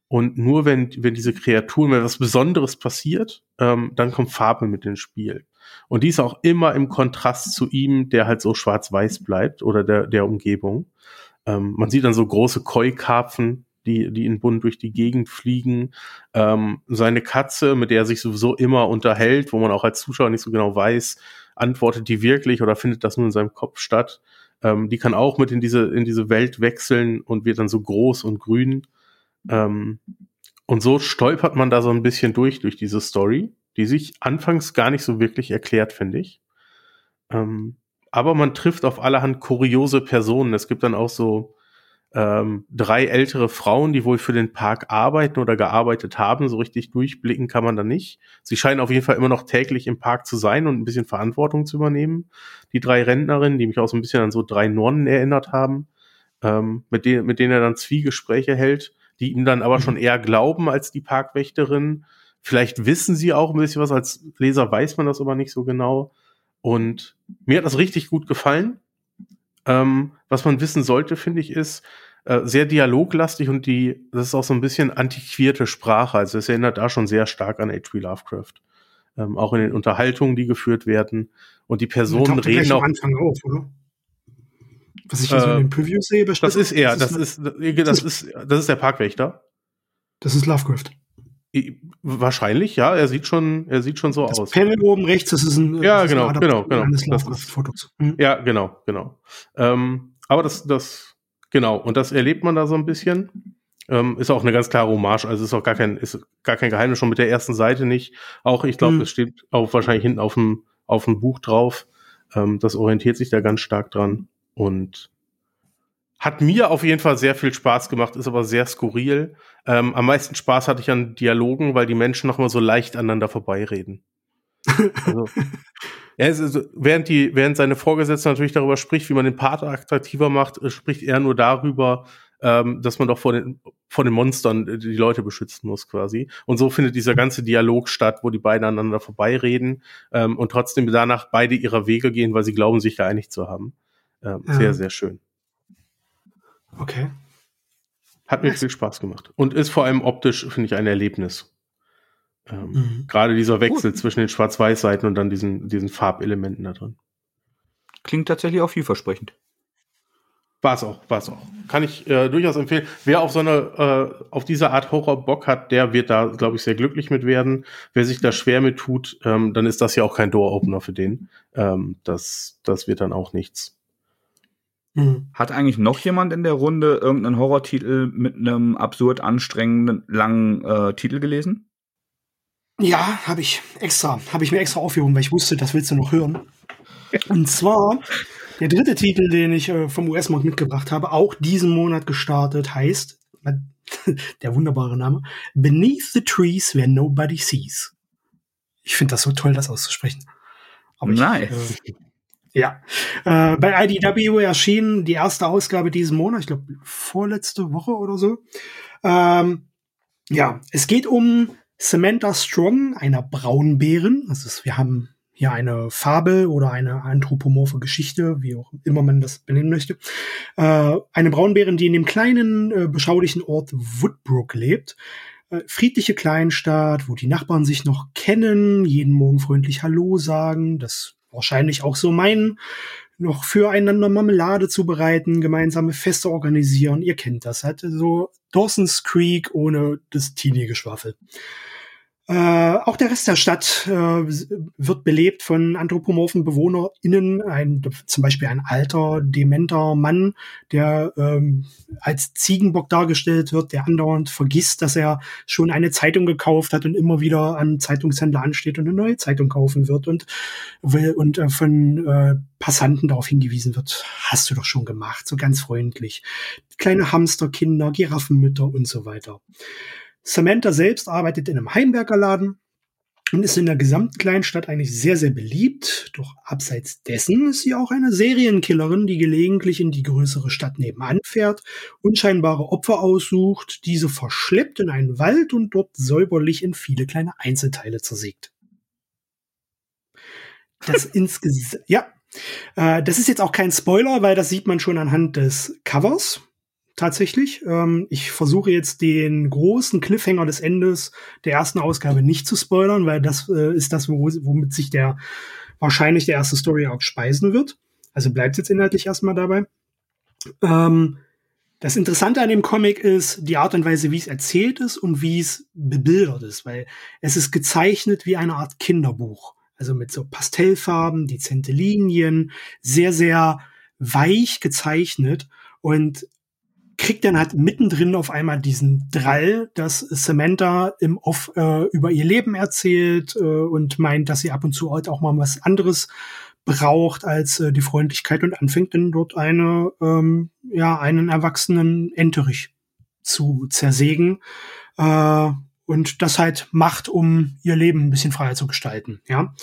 Und nur wenn, wenn diese Kreaturen, wenn was Besonderes passiert, ähm, dann kommt Farbe mit ins Spiel. Und die ist auch immer im Kontrast zu ihm, der halt so schwarz-weiß bleibt oder der, der Umgebung. Ähm, man sieht dann so große Koi-Karpfen, die, die in Bund durch die Gegend fliegen. Ähm, seine Katze, mit der er sich sowieso immer unterhält, wo man auch als Zuschauer nicht so genau weiß, antwortet die wirklich oder findet das nur in seinem Kopf statt. Ähm, die kann auch mit in diese, in diese Welt wechseln und wird dann so groß und grün. Ähm, und so stolpert man da so ein bisschen durch, durch diese Story, die sich anfangs gar nicht so wirklich erklärt, finde ich. Ähm, aber man trifft auf allerhand kuriose Personen. Es gibt dann auch so ähm, drei ältere Frauen, die wohl für den Park arbeiten oder gearbeitet haben. So richtig durchblicken kann man da nicht. Sie scheinen auf jeden Fall immer noch täglich im Park zu sein und ein bisschen Verantwortung zu übernehmen. Die drei Rentnerinnen, die mich auch so ein bisschen an so drei Nonnen erinnert haben, ähm, mit, denen, mit denen er dann Zwiegespräche hält, die ihm dann aber schon eher glauben als die Parkwächterin. Vielleicht wissen sie auch ein bisschen was, als Leser weiß man das aber nicht so genau. Und mir hat das richtig gut gefallen. Ähm, was man wissen sollte, finde ich, ist äh, sehr dialoglastig und die, das ist auch so ein bisschen antiquierte Sprache. Also es erinnert da schon sehr stark an H.P. Lovecraft. Ähm, auch in den Unterhaltungen, die geführt werden. Und die Personen ja reden auch. am Anfang auf, oder? Was ich hier so Äh, in den Previews sehe, bei Das ist er, das ist, das ist, das ist der Parkwächter. das ist Lovecraft. Wahrscheinlich, ja. Er sieht schon, er sieht schon so Das aus. Panel oben rechts, das ist ein Ja, das genau, genau, genau. eines Das ist- Lovecraft-Fotos. Hm. Ja, genau, genau. Ähm, aber das, das, genau, und das erlebt man da so ein bisschen. Ähm, ist auch eine ganz klare Hommage, also ist auch gar kein, ist gar kein Geheimnis, schon mit der ersten Seite nicht. Auch, ich glaube, Hm. es steht auch wahrscheinlich hinten auf dem, auf dem Buch drauf. Ähm, das orientiert sich da ganz stark dran und hat mir auf jeden Fall sehr viel Spaß gemacht, ist aber sehr skurril. Ähm, am meisten Spaß hatte ich an Dialogen, weil die Menschen noch mal so leicht aneinander vorbeireden. Also, ja, ist, während, die, während seine Vorgesetzte natürlich darüber spricht, wie man den Partner attraktiver macht, äh, spricht er nur darüber, ähm, dass man doch vor den, vor den Monstern äh, die Leute beschützen muss quasi. Und so findet dieser ganze Dialog statt, wo die beiden aneinander vorbeireden ähm, und trotzdem danach beide ihrer Wege gehen, weil sie glauben, sich geeinigt zu haben. Ähm, Ja. Sehr, sehr schön. Okay. Hat mir Nice. viel Spaß gemacht. Und ist vor allem optisch, finde ich, ein Erlebnis. Ähm, Mhm. Gerade dieser Wechsel zwischen den Schwarz-Weiß-Seiten und dann diesen, diesen Farbelementen da drin. Klingt tatsächlich auch vielversprechend. War es auch, war es auch. Kann ich äh, durchaus empfehlen. Wer auf so eine, äh, auf diese Art Horror Bock hat, der wird da, glaube ich, sehr glücklich mit werden. Wer sich da schwer mit tut, ähm, dann ist das ja auch kein Door-Opener für den. Ähm, das, das wird dann auch nichts. Mhm. Hat eigentlich noch jemand in der Runde irgendeinen Horrortitel mit einem absurd anstrengenden langen äh, Titel gelesen? Ja, habe ich extra, habe ich mir extra aufgehoben, weil ich wusste, das willst du noch hören. Und zwar der dritte Titel, den ich äh, vom US-Markt mitgebracht habe, auch diesen Monat gestartet, heißt, der wunderbare Name. Beneath the Trees Where Nobody Sees. Ich finde das so toll, das auszusprechen. Aber nice. Ich, äh, ja. Äh, bei IDW erschien die erste Ausgabe diesen Monat, ich glaube vorletzte Woche oder so. Ähm, ja, es geht um Samantha Strong, einer Braunbären. Ist, wir haben hier eine Fabel oder eine anthropomorphe Geschichte, wie auch immer man das benennen möchte. Äh, eine Braunbärin, die in dem kleinen, äh, beschaulichen Ort Woodbrook lebt. Äh, friedliche Kleinstadt, wo die Nachbarn sich noch kennen, jeden Morgen freundlich Hallo sagen, das wahrscheinlich auch so meinen, noch füreinander Marmelade zu bereiten, gemeinsame Feste organisieren. Ihr kennt das, halt so Dawson's Creek ohne das Teenie-Geschwafel. Äh, auch der Rest der Stadt äh, wird belebt von anthropomorphen BewohnerInnen. Ein, zum Beispiel ein alter, dementer Mann, der ähm, als Ziegenbock dargestellt wird, der andauernd vergisst, dass er schon eine Zeitung gekauft hat und immer wieder am Zeitungshändler ansteht und eine neue Zeitung kaufen wird und, und äh, von äh, Passanten darauf hingewiesen wird, hast du doch schon gemacht, so ganz freundlich. Kleine Hamsterkinder, Giraffenmütter und so weiter. Samantha selbst arbeitet in einem Heimwerkerladen und ist in der gesamten Kleinstadt eigentlich sehr, sehr beliebt. Doch abseits dessen ist sie auch eine Serienkillerin, die gelegentlich in die größere Stadt nebenan fährt, unscheinbare Opfer aussucht, diese verschleppt in einen Wald und dort säuberlich in viele kleine Einzelteile zersägt. Das insgesamt, ja, äh, das ist jetzt auch kein Spoiler, weil das sieht man schon anhand des Covers tatsächlich. Ähm, ich versuche jetzt den großen Cliffhanger des Endes der ersten Ausgabe nicht zu spoilern, weil das äh, ist das, wo, womit sich der wahrscheinlich der erste Story Arc speisen wird. Also bleibt jetzt inhaltlich erstmal dabei. Ähm, das Interessante an dem Comic ist die Art und Weise, wie es erzählt ist und wie es bebildert ist, weil es ist gezeichnet wie eine Art Kinderbuch. Also mit so Pastellfarben, dezente Linien, sehr, sehr weich gezeichnet. Und kriegt dann halt mittendrin auf einmal diesen Drall, dass Samantha im Off äh, über ihr Leben erzählt äh, und meint, dass sie ab und zu halt auch mal was anderes braucht als äh, die Freundlichkeit und anfängt dann dort eine, ähm, ja, einen erwachsenen Enterich zu zersägen äh, und das halt macht, um ihr Leben ein bisschen freier zu gestalten. Ja,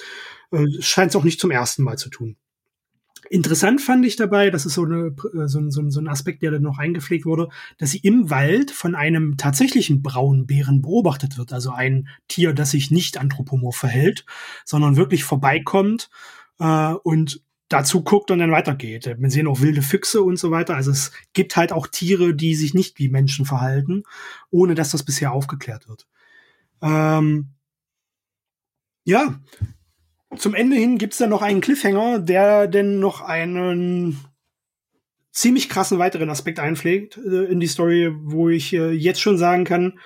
äh, scheint es auch nicht zum ersten Mal zu tun. Interessant fand ich dabei, das ist so, eine, äh, so, ein, so ein Aspekt, der dann noch eingepflegt wurde, dass sie im Wald von einem tatsächlichen Braunbären beobachtet wird. Also ein Tier, das sich nicht anthropomorph verhält, sondern wirklich vorbeikommt äh, und dazu guckt und dann weitergeht. Wir sehen auch wilde Füchse und so weiter. Also es gibt halt auch Tiere, die sich nicht wie Menschen verhalten, ohne dass das bisher aufgeklärt wird. Ähm, ja, zum Ende hin gibt's dann noch einen Cliffhanger, der denn noch einen ziemlich krassen weiteren Aspekt einpflegt äh, in die Story, wo ich äh, jetzt schon sagen kann,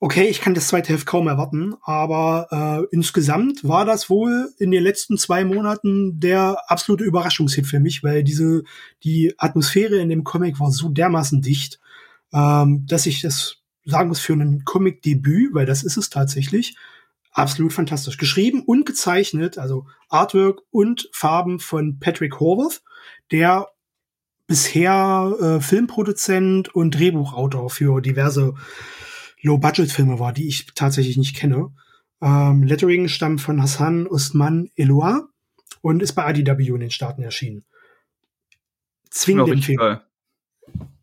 okay, ich kann das zweite Heft kaum erwarten, aber äh, insgesamt war das wohl in den letzten zwei Monaten der absolute Überraschungshit für mich, weil diese die Atmosphäre in dem Comic war so dermaßen dicht, ähm, dass ich das sagen muss für ein Comic-Debüt, weil das ist es tatsächlich, absolut fantastisch. Geschrieben und gezeichnet, also Artwork und Farben von Patrick Horvath, der bisher äh, Filmproduzent und Drehbuchautor für diverse Low-Budget-Filme war, die ich tatsächlich nicht kenne. Ähm, Lettering stammt von Hassan Usman Eloa und ist bei IDW in den Staaten erschienen. Zwingend empfehlen.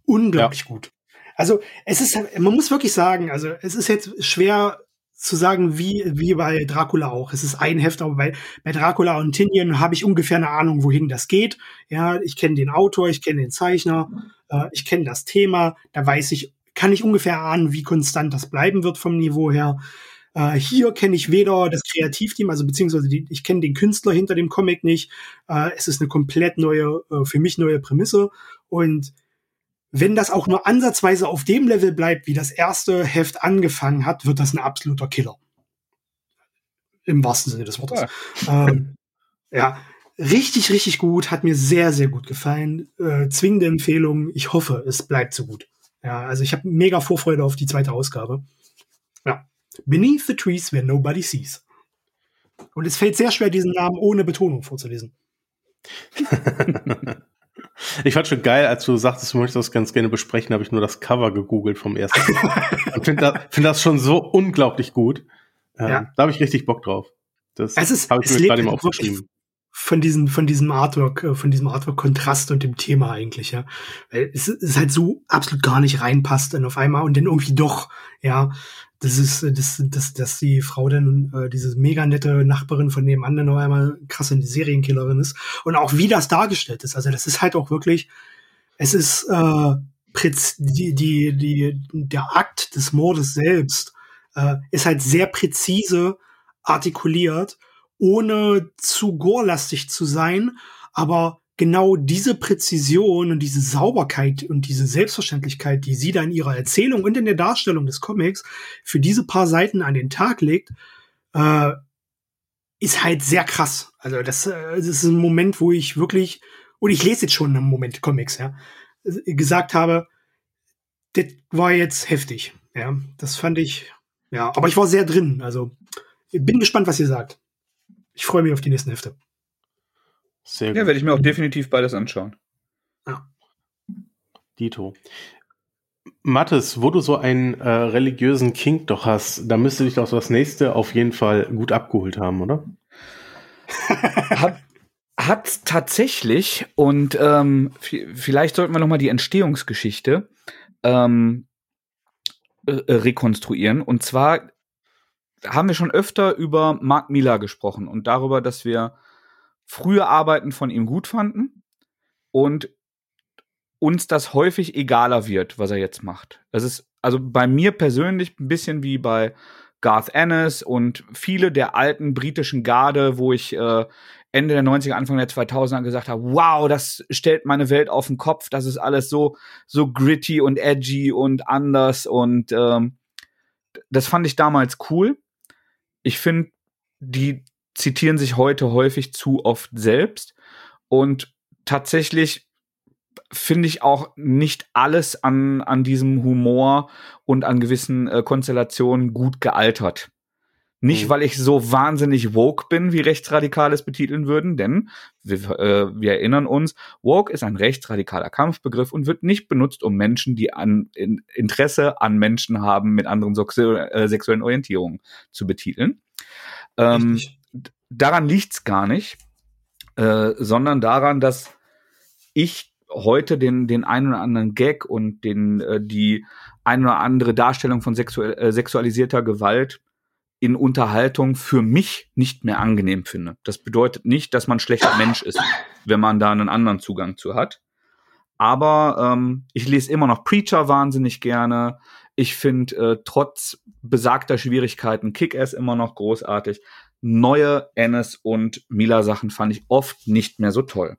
Unglaublich ja. gut. Also es ist, man muss wirklich sagen, also es ist jetzt schwer zu sagen, wie, wie bei Dracula auch. Es ist ein Heft, aber bei, bei Dracula und Tinian habe ich ungefähr eine Ahnung, wohin das geht. Ja, ich kenne den Autor, ich kenne den Zeichner, äh, ich kenne das Thema, da weiß ich, kann ich ungefähr ahnen, wie konstant das bleiben wird vom Niveau her. Äh, hier kenne ich weder das Kreativteam, also beziehungsweise die, ich kenne den Künstler hinter dem Comic nicht. Äh, es ist eine komplett neue, äh, für mich neue Prämisse und wenn das auch nur ansatzweise auf dem Level bleibt, wie das erste Heft angefangen hat, wird das ein absoluter Killer. Im wahrsten Sinne des Wortes. Ja, ähm, ja. richtig, richtig gut. Hat mir sehr, sehr gut gefallen. Äh, zwingende Empfehlung. Ich hoffe, es bleibt so gut. Ja, also ich habe mega Vorfreude auf die zweite Ausgabe. Ja. Beneath the Trees Where Nobody Sees. Und es fällt sehr schwer, diesen Namen ohne Betonung vorzulesen. Ich fand schon geil, als du sagtest, du möchtest das ganz gerne besprechen, habe ich nur das Cover gegoogelt vom ersten. Und finde das, find das schon so unglaublich gut. Ähm, ja. Da habe ich richtig Bock drauf. Das habe ich mir gerade mal aufgeschrieben von diesem, von diesem Artwork, äh, von diesem Artwork-Kontrast und dem Thema eigentlich, ja. Weil es, es halt so absolut gar nicht reinpasst dann auf einmal und dann irgendwie doch, ja. Das ist, das, das, dass die Frau dann, äh, diese mega nette Nachbarin von nebenan dann noch einmal krasse Serienkillerin ist. Und auch wie das dargestellt ist. Also das ist halt auch wirklich, es ist, äh, die, die, die, der Akt des Mordes selbst, äh, ist halt sehr präzise artikuliert ohne zu gorlastig zu sein, aber genau diese Präzision und diese Sauberkeit und diese Selbstverständlichkeit, die sie da in ihrer Erzählung und in der Darstellung des Comics für diese paar Seiten an den Tag legt, äh, ist halt sehr krass. Also das, äh, das ist ein Moment, wo ich wirklich, und ich lese jetzt schon einen Moment Comics, ja, gesagt habe, das war jetzt heftig. Ja, das fand ich, ja, aber ich war sehr drin. Also bin gespannt, was ihr sagt ich freue mich auf die nächsten Hefte. Sehr gut. Ja, werde ich mir auch definitiv beides anschauen. Ja. Dito. Mathis, wo du so einen äh, religiösen King doch hast, da müsste dich doch das nächste auf jeden Fall gut abgeholt haben, oder? hat, hat tatsächlich und ähm, vielleicht sollten wir noch mal die Entstehungsgeschichte ähm, äh, rekonstruieren. Und zwar haben wir schon öfter über Mark Miller gesprochen und darüber, dass wir frühe Arbeiten von ihm gut fanden und uns das häufig egaler wird, was er jetzt macht. Es ist also bei mir persönlich ein bisschen wie bei Garth Ennis und viele der alten britischen Garde, wo ich äh, Ende der 90er, Anfang der 2000er gesagt habe, wow, das stellt meine Welt auf den Kopf, das ist alles so, so gritty und edgy und anders und ähm, das fand ich damals cool ich finde, die zitieren sich heute häufig zu oft selbst und tatsächlich finde ich auch nicht alles an, an diesem Humor und an gewissen äh, Konstellationen gut gealtert. Nicht, mhm. weil ich so wahnsinnig woke bin, wie Rechtsradikale es betiteln würden, denn wir, äh, wir erinnern uns, woke ist ein rechtsradikaler Kampfbegriff und wird nicht benutzt, um Menschen, die an in, Interesse an Menschen haben mit anderen äh, sexuellen Orientierungen zu betiteln. Ähm, daran liegt's gar nicht, äh, sondern daran, dass ich heute den, den einen oder anderen Gag und den, äh, die ein oder andere Darstellung von sexuell, äh, sexualisierter Gewalt in Unterhaltung für mich nicht mehr angenehm finde. Das bedeutet nicht, dass man schlechter Mensch ist, wenn man da einen anderen Zugang zu hat. Aber ähm, ich lese immer noch Preacher wahnsinnig gerne. Ich finde äh, trotz besagter Schwierigkeiten Kick-Ass immer noch großartig. Neue Ennis und Mila Sachen fand ich oft nicht mehr so toll.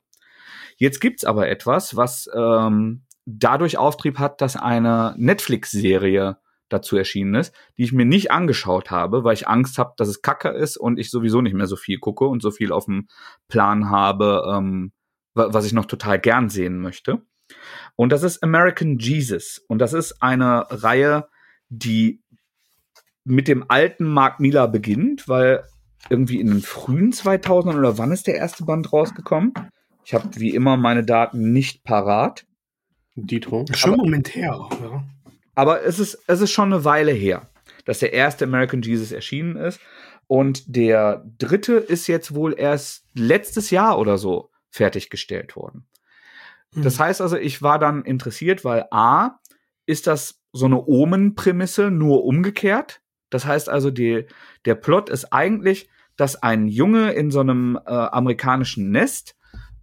Jetzt gibt's aber etwas, was ähm, dadurch Auftrieb hat, dass eine Netflix-Serie dazu erschienen ist, die ich mir nicht angeschaut habe, weil ich Angst habe, dass es Kacke ist und ich sowieso nicht mehr so viel gucke und so viel auf dem Plan habe, ähm, was ich noch total gern sehen möchte. Und das ist American Jesus. Und das ist eine Reihe, die mit dem alten Mark Miller beginnt, weil irgendwie in den frühen 2000ern oder wann ist der erste Band rausgekommen? Ich habe wie immer meine Daten nicht parat. Dito. Schon einen Moment her. Ja. Aber es ist, es ist schon eine Weile her, dass der erste American Jesus erschienen ist. Und der dritte ist jetzt wohl erst letztes Jahr oder so fertiggestellt worden. Hm. Das heißt also, ich war dann interessiert, weil A, ist das so eine Omen-Prämisse nur umgekehrt. Das heißt also, die, der Plot ist eigentlich, dass ein Junge in so einem äh, amerikanischen Nest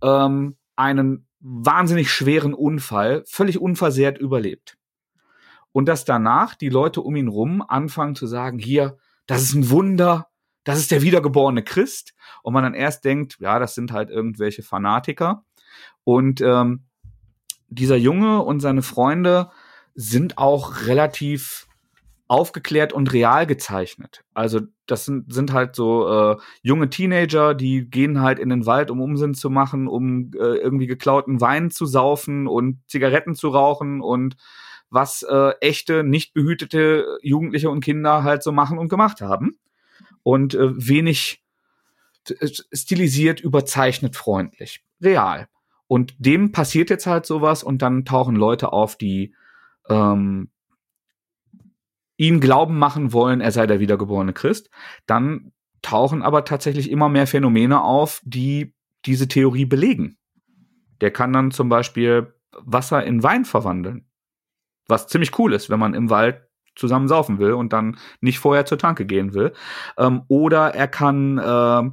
ähm, einen wahnsinnig schweren Unfall völlig unversehrt überlebt und dass danach die Leute um ihn rum anfangen zu sagen, hier, das ist ein Wunder, das ist der wiedergeborene Christ. Und man dann erst denkt, ja, das sind halt irgendwelche Fanatiker. Und ähm, dieser Junge und seine Freunde sind auch relativ aufgeklärt und real gezeichnet. Also das sind, sind halt so äh, junge Teenager, die gehen halt in den Wald, um Umsinn zu machen, um äh, irgendwie geklauten Wein zu saufen und Zigaretten zu rauchen und was äh, echte, nicht behütete Jugendliche und Kinder halt so machen und gemacht haben. Und äh, wenig äh, stilisiert, überzeichnet, freundlich. Real. Und dem passiert jetzt halt sowas und dann tauchen Leute auf, die ähm, ihn glauben machen wollen, er sei der wiedergeborene Christ. Dann tauchen aber tatsächlich immer mehr Phänomene auf, die diese Theorie belegen. Der kann dann zum Beispiel Wasser in Wein verwandeln. Was ziemlich cool ist, wenn man im Wald zusammen saufen will und dann nicht vorher zur Tanke gehen will. Ähm, oder er kann äh,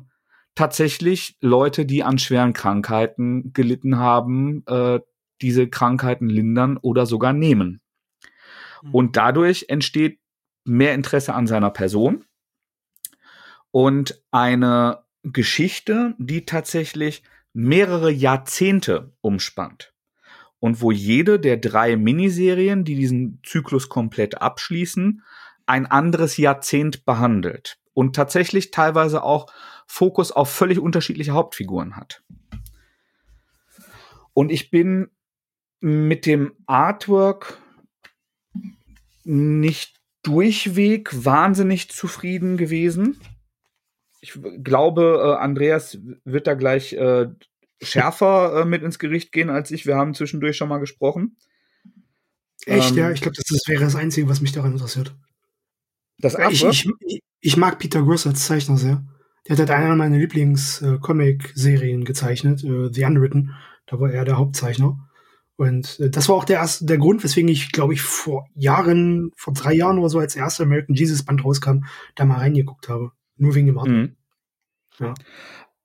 tatsächlich Leute, die an schweren Krankheiten gelitten haben, äh, diese Krankheiten lindern oder sogar nehmen. Mhm. Und dadurch entsteht mehr Interesse an seiner Person und eine Geschichte, die tatsächlich mehrere Jahrzehnte umspannt und wo jede der drei Miniserien, die diesen Zyklus komplett abschließen, ein anderes Jahrzehnt behandelt und tatsächlich teilweise auch Fokus auf völlig unterschiedliche Hauptfiguren hat. Und ich bin mit dem Artwork nicht durchweg wahnsinnig zufrieden gewesen. Ich glaube, äh, Andreas wird da gleich äh, schärfer äh, mit ins Gericht gehen als ich. Wir haben zwischendurch schon mal gesprochen. Echt, ähm, ja? Ich glaube, das, das, wäre das Einzige, was mich daran interessiert. Das ich, ich, ich, mag Peter Gross als Zeichner sehr. Der hat halt einer meiner Lieblings-Comic-Serien gezeichnet, The Unwritten. Da war er der Hauptzeichner. Und äh, das war auch der, erste, der Grund, weswegen ich, glaube ich, vor Jahren, vor drei Jahren oder so, als der erste American Jesus Band rauskam, da mal reingeguckt habe. Nur wegen dem Art. Mhm. Ja.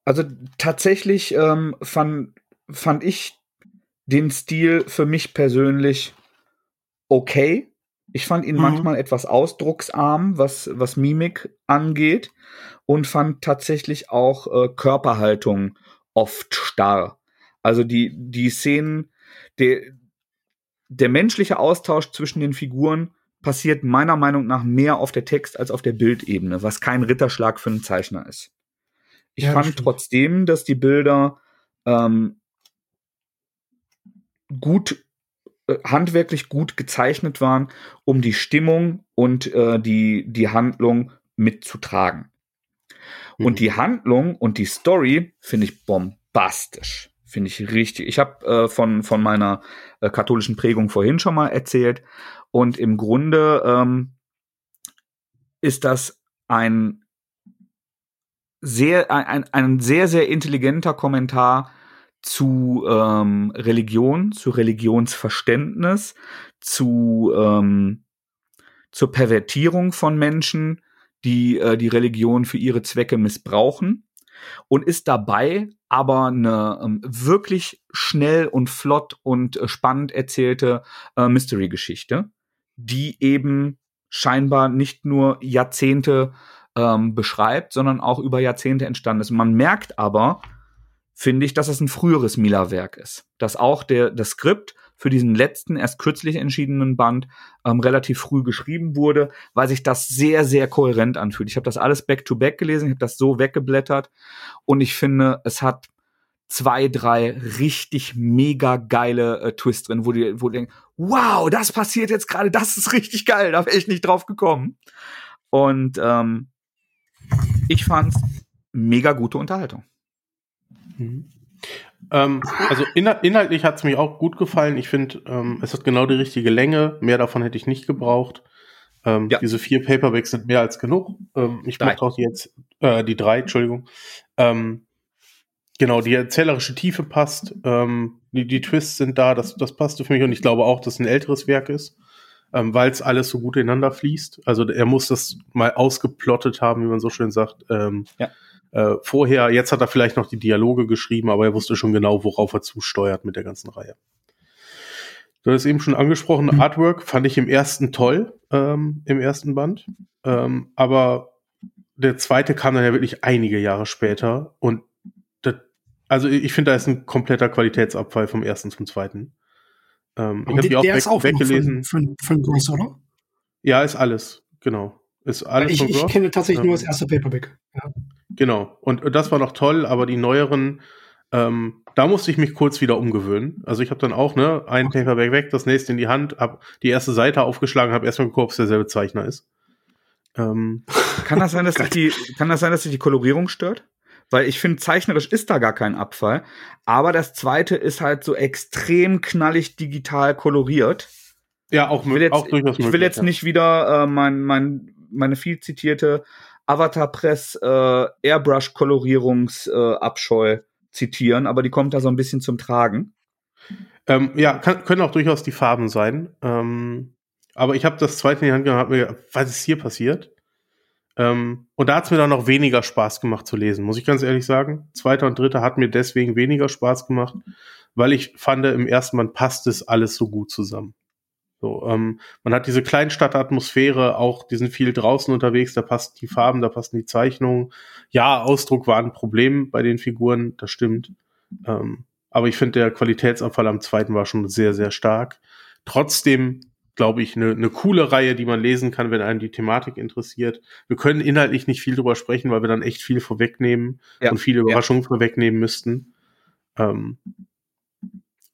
Also tatsächlich ähm, fand, fand ich den Stil für mich persönlich okay. Ich fand ihn mhm. manchmal etwas ausdrucksarm, was, was Mimik angeht, und fand tatsächlich auch äh, Körperhaltung oft starr. Also die, die Szenen, der, der menschliche Austausch zwischen den Figuren passiert meiner Meinung nach mehr auf der Text- als auf der Bildebene, was kein Ritterschlag für einen Zeichner ist. Ich ja, fand trotzdem, dass die Bilder ähm, gut äh, handwerklich gut gezeichnet waren, um die Stimmung und äh, die, die Handlung mitzutragen. Mhm. Und die Handlung und die Story finde ich bombastisch. Finde ich richtig. Ich habe äh, von, von meiner äh, katholischen Prägung vorhin schon mal erzählt. Und im Grunde ähm, ist das ein sehr, ein, ein sehr, sehr intelligenter Kommentar zu ähm, Religion, zu Religionsverständnis, zu ähm, zur Pervertierung von Menschen, die äh, die Religion für ihre Zwecke missbrauchen und ist dabei aber eine ähm, wirklich schnell und flott und äh, spannend erzählte äh, Mystery-Geschichte, die eben scheinbar nicht nur Jahrzehnte ähm, beschreibt, sondern auch über Jahrzehnte entstanden ist. Man merkt aber, finde ich, dass es ein früheres Mila-Werk ist. Dass auch der, das Skript für diesen letzten, erst kürzlich entschiedenen Band ähm, relativ früh geschrieben wurde, weil sich das sehr, sehr kohärent anfühlt. Ich habe das alles back-to-back -back gelesen, ich habe das so weggeblättert und ich finde, es hat zwei, drei richtig mega geile äh, Twists drin, wo du, wo du denkst, wow, das passiert jetzt gerade, das ist richtig geil, da wäre ich nicht drauf gekommen. Und ähm, ich fand's mega gute Unterhaltung. Mhm. Ähm, also inhal inhaltlich hat es mir auch gut gefallen. Ich finde, ähm, es hat genau die richtige Länge. Mehr davon hätte ich nicht gebraucht. Ähm, ja. Diese vier Paperbacks sind mehr als genug. Ähm, ich mache auch jetzt äh, die drei, Entschuldigung. Ähm, genau, die erzählerische Tiefe passt. Ähm, die, die Twists sind da. Das, das passte für mich und ich glaube auch, dass es ein älteres Werk ist, weil es alles so gut ineinander fließt. Also er muss das mal ausgeplottet haben, wie man so schön sagt. Ja äh, vorher. Jetzt hat er vielleicht noch die Dialoge geschrieben, aber er wusste schon genau, worauf er zusteuert mit der ganzen Reihe. Du hast eben schon angesprochen, mhm. Artwork fand ich im ersten toll, ähm, im ersten Band. Ähm, aber der zweite kam dann ja wirklich einige Jahre später und das, also ich finde, da ist ein kompletter Qualitätsabfall vom ersten zum zweiten. Ähm, ich habe die auch weg, auch weggelesen. Von, von, von Gross, oder? Ja, ist alles, genau. Ist alles ich, ich kenne tatsächlich nur das erste Paperback. Ja. Genau. Und das war noch toll, aber die neueren, ähm, da musste ich mich kurz wieder umgewöhnen. Also ich habe dann auch, ne, ein okay. Paperback weg, das nächste in die Hand, hab die erste Seite aufgeschlagen, habe erstmal geguckt, ob es derselbe Zeichner ist. Ähm. Kann das sein, dass sich die, kann das sein, dass sich die Kolorierung stört? weil ich finde, zeichnerisch ist da gar kein Abfall. Aber das zweite ist halt so extrem knallig digital koloriert. Ja, auch, Ich will jetzt, auch durchaus ich will möglich, jetzt ja. nicht wieder äh, mein, mein, meine viel zitierte Avatar Press äh, Airbrush Kolorierungsabscheu äh, zitieren, aber die kommt da so ein bisschen zum Tragen. Ähm, ja, kann, können auch durchaus die Farben sein. Ähm, aber ich habe das zweite in die Hand genommen, hab mir gedacht, was ist hier passiert? Ähm, und da hat es mir dann noch weniger Spaß gemacht zu lesen, muss ich ganz ehrlich sagen. Zweiter und dritter hat mir deswegen weniger Spaß gemacht, weil ich fand, im ersten Band passt es alles so gut zusammen. So, ähm, man hat diese Kleinstadtatmosphäre, auch die sind viel draußen unterwegs, da passen die Farben, da passen die Zeichnungen. Ja, Ausdruck war ein Problem bei den Figuren, das stimmt. Ähm, aber ich finde, der Qualitätsabfall am zweiten war schon sehr, sehr stark. Trotzdem, glaube ich, eine ne coole Reihe, die man lesen kann, wenn einen die Thematik interessiert. Wir können inhaltlich nicht viel drüber sprechen, weil wir dann echt viel vorwegnehmen Ja, und viele ja. Überraschungen vorwegnehmen müssten. Ähm,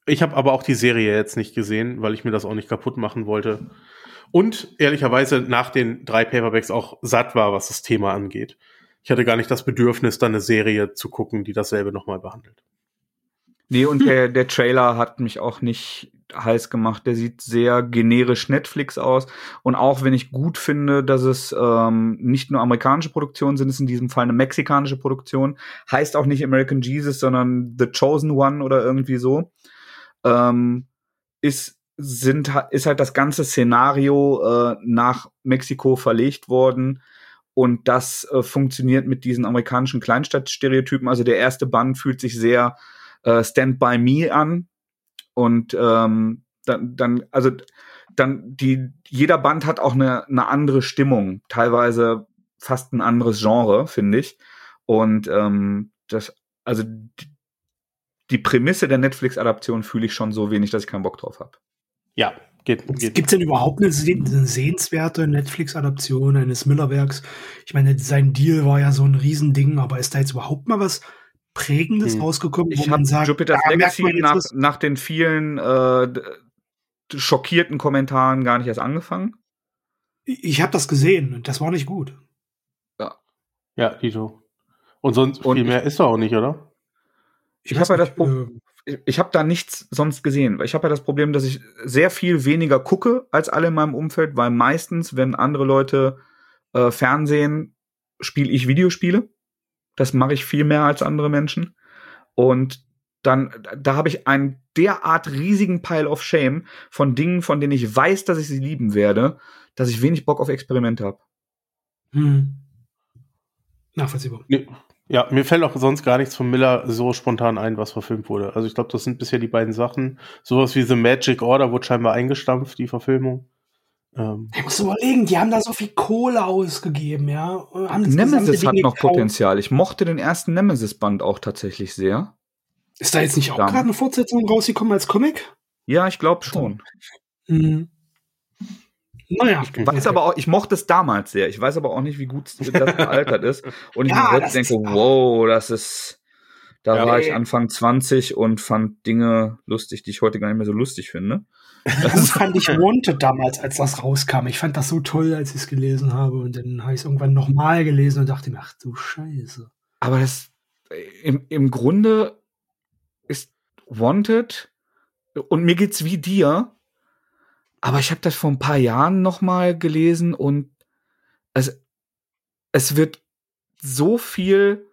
ich habe aber auch die Serie jetzt nicht gesehen, weil ich mir das auch nicht kaputt machen wollte. Und ehrlicherweise nach den drei Paperbacks auch satt war, was das Thema angeht. Ich hatte gar nicht das Bedürfnis, dann eine Serie zu gucken, die dasselbe nochmal behandelt. Nee, und der, der Trailer hat mich auch nicht heiß gemacht. Der sieht sehr generisch Netflix aus. Und auch wenn ich gut finde, dass es ähm, nicht nur amerikanische Produktionen sind, es ist in diesem Fall eine mexikanische Produktion. Heißt auch nicht American Jesus, sondern The Chosen One oder irgendwie so. Ähm, ist, sind, ist halt das ganze Szenario äh, nach Mexiko verlegt worden. Und das äh, funktioniert mit diesen amerikanischen Kleinstadtstereotypen. Also der erste Band fühlt sich sehr äh, Stand by Me an. Und ähm, dann, dann, also dann die, jeder Band hat auch eine, eine andere Stimmung, teilweise fast ein anderes Genre, finde ich. Und ähm, das, also die, Prämisse der Netflix-Adaption fühle ich schon so wenig, dass ich keinen Bock drauf habe. Ja, geht, geht. Gibt es denn überhaupt eine, seh eine sehenswerte Netflix-Adaption eines Miller-Werks? Ich meine, sein Deal war ja so ein Riesending, aber ist da jetzt überhaupt mal was Prägendes Hm. rausgekommen, Ich wo habe man sagt, Jupiter's da merkt Legacy man jetzt nach, was? nach den vielen äh, schockierten Kommentaren gar nicht erst angefangen. Ich habe das gesehen und das war nicht gut. Ja, Dito. Und sonst Und viel mehr ist doch auch nicht, oder? Ich habe ja das Pro äh, ich, habe da nichts sonst gesehen. weil Ich habe ja das Problem, dass ich sehr viel weniger gucke als alle in meinem Umfeld, weil meistens, wenn andere Leute äh, Fernsehen, spiele ich Videospiele. Das mache ich viel mehr als andere Menschen. Und dann, da habe ich einen derart riesigen Pile of Shame von Dingen, von denen ich weiß, dass ich sie lieben werde, dass ich wenig Bock auf Experimente habe. hm. Nachvollziehbar. Nee. Ja, mir fällt auch sonst gar nichts von Miller so spontan ein, was verfilmt wurde. Also ich glaube, das sind bisher die beiden Sachen. Sowas wie The Magic Order wurde scheinbar eingestampft, die Verfilmung. Ähm, Ich muss überlegen, die haben da so viel Kohle ausgegeben, ja. und Haben das Nemesis hat Ding noch gekauft. Potenzial. Ich mochte den ersten Nemesis-Band auch tatsächlich sehr. Ist da jetzt nicht auch gerade eine Fortsetzung rausgekommen als Comic? Ja, ich glaube schon. Hm. Naja. Ich weiß aber auch, ich mochte es damals sehr. Ich weiß aber auch nicht, wie gut das gealtert ist. Und ich Ja, mir das denke, wow, das ist. Da Ja. war ich Anfang 20 und fand Dinge lustig, die ich heute gar nicht mehr so lustig finde. Das fand ich Wanted damals, als das rauskam. Ich fand das so toll, als ich es gelesen habe. Und dann habe ich es irgendwann nochmal gelesen und dachte mir, ach du Scheiße. Aber das im, im Grunde ist Wanted und mir geht's wie dir. Aber ich habe das vor ein paar Jahren noch mal gelesen und es, es wird so viel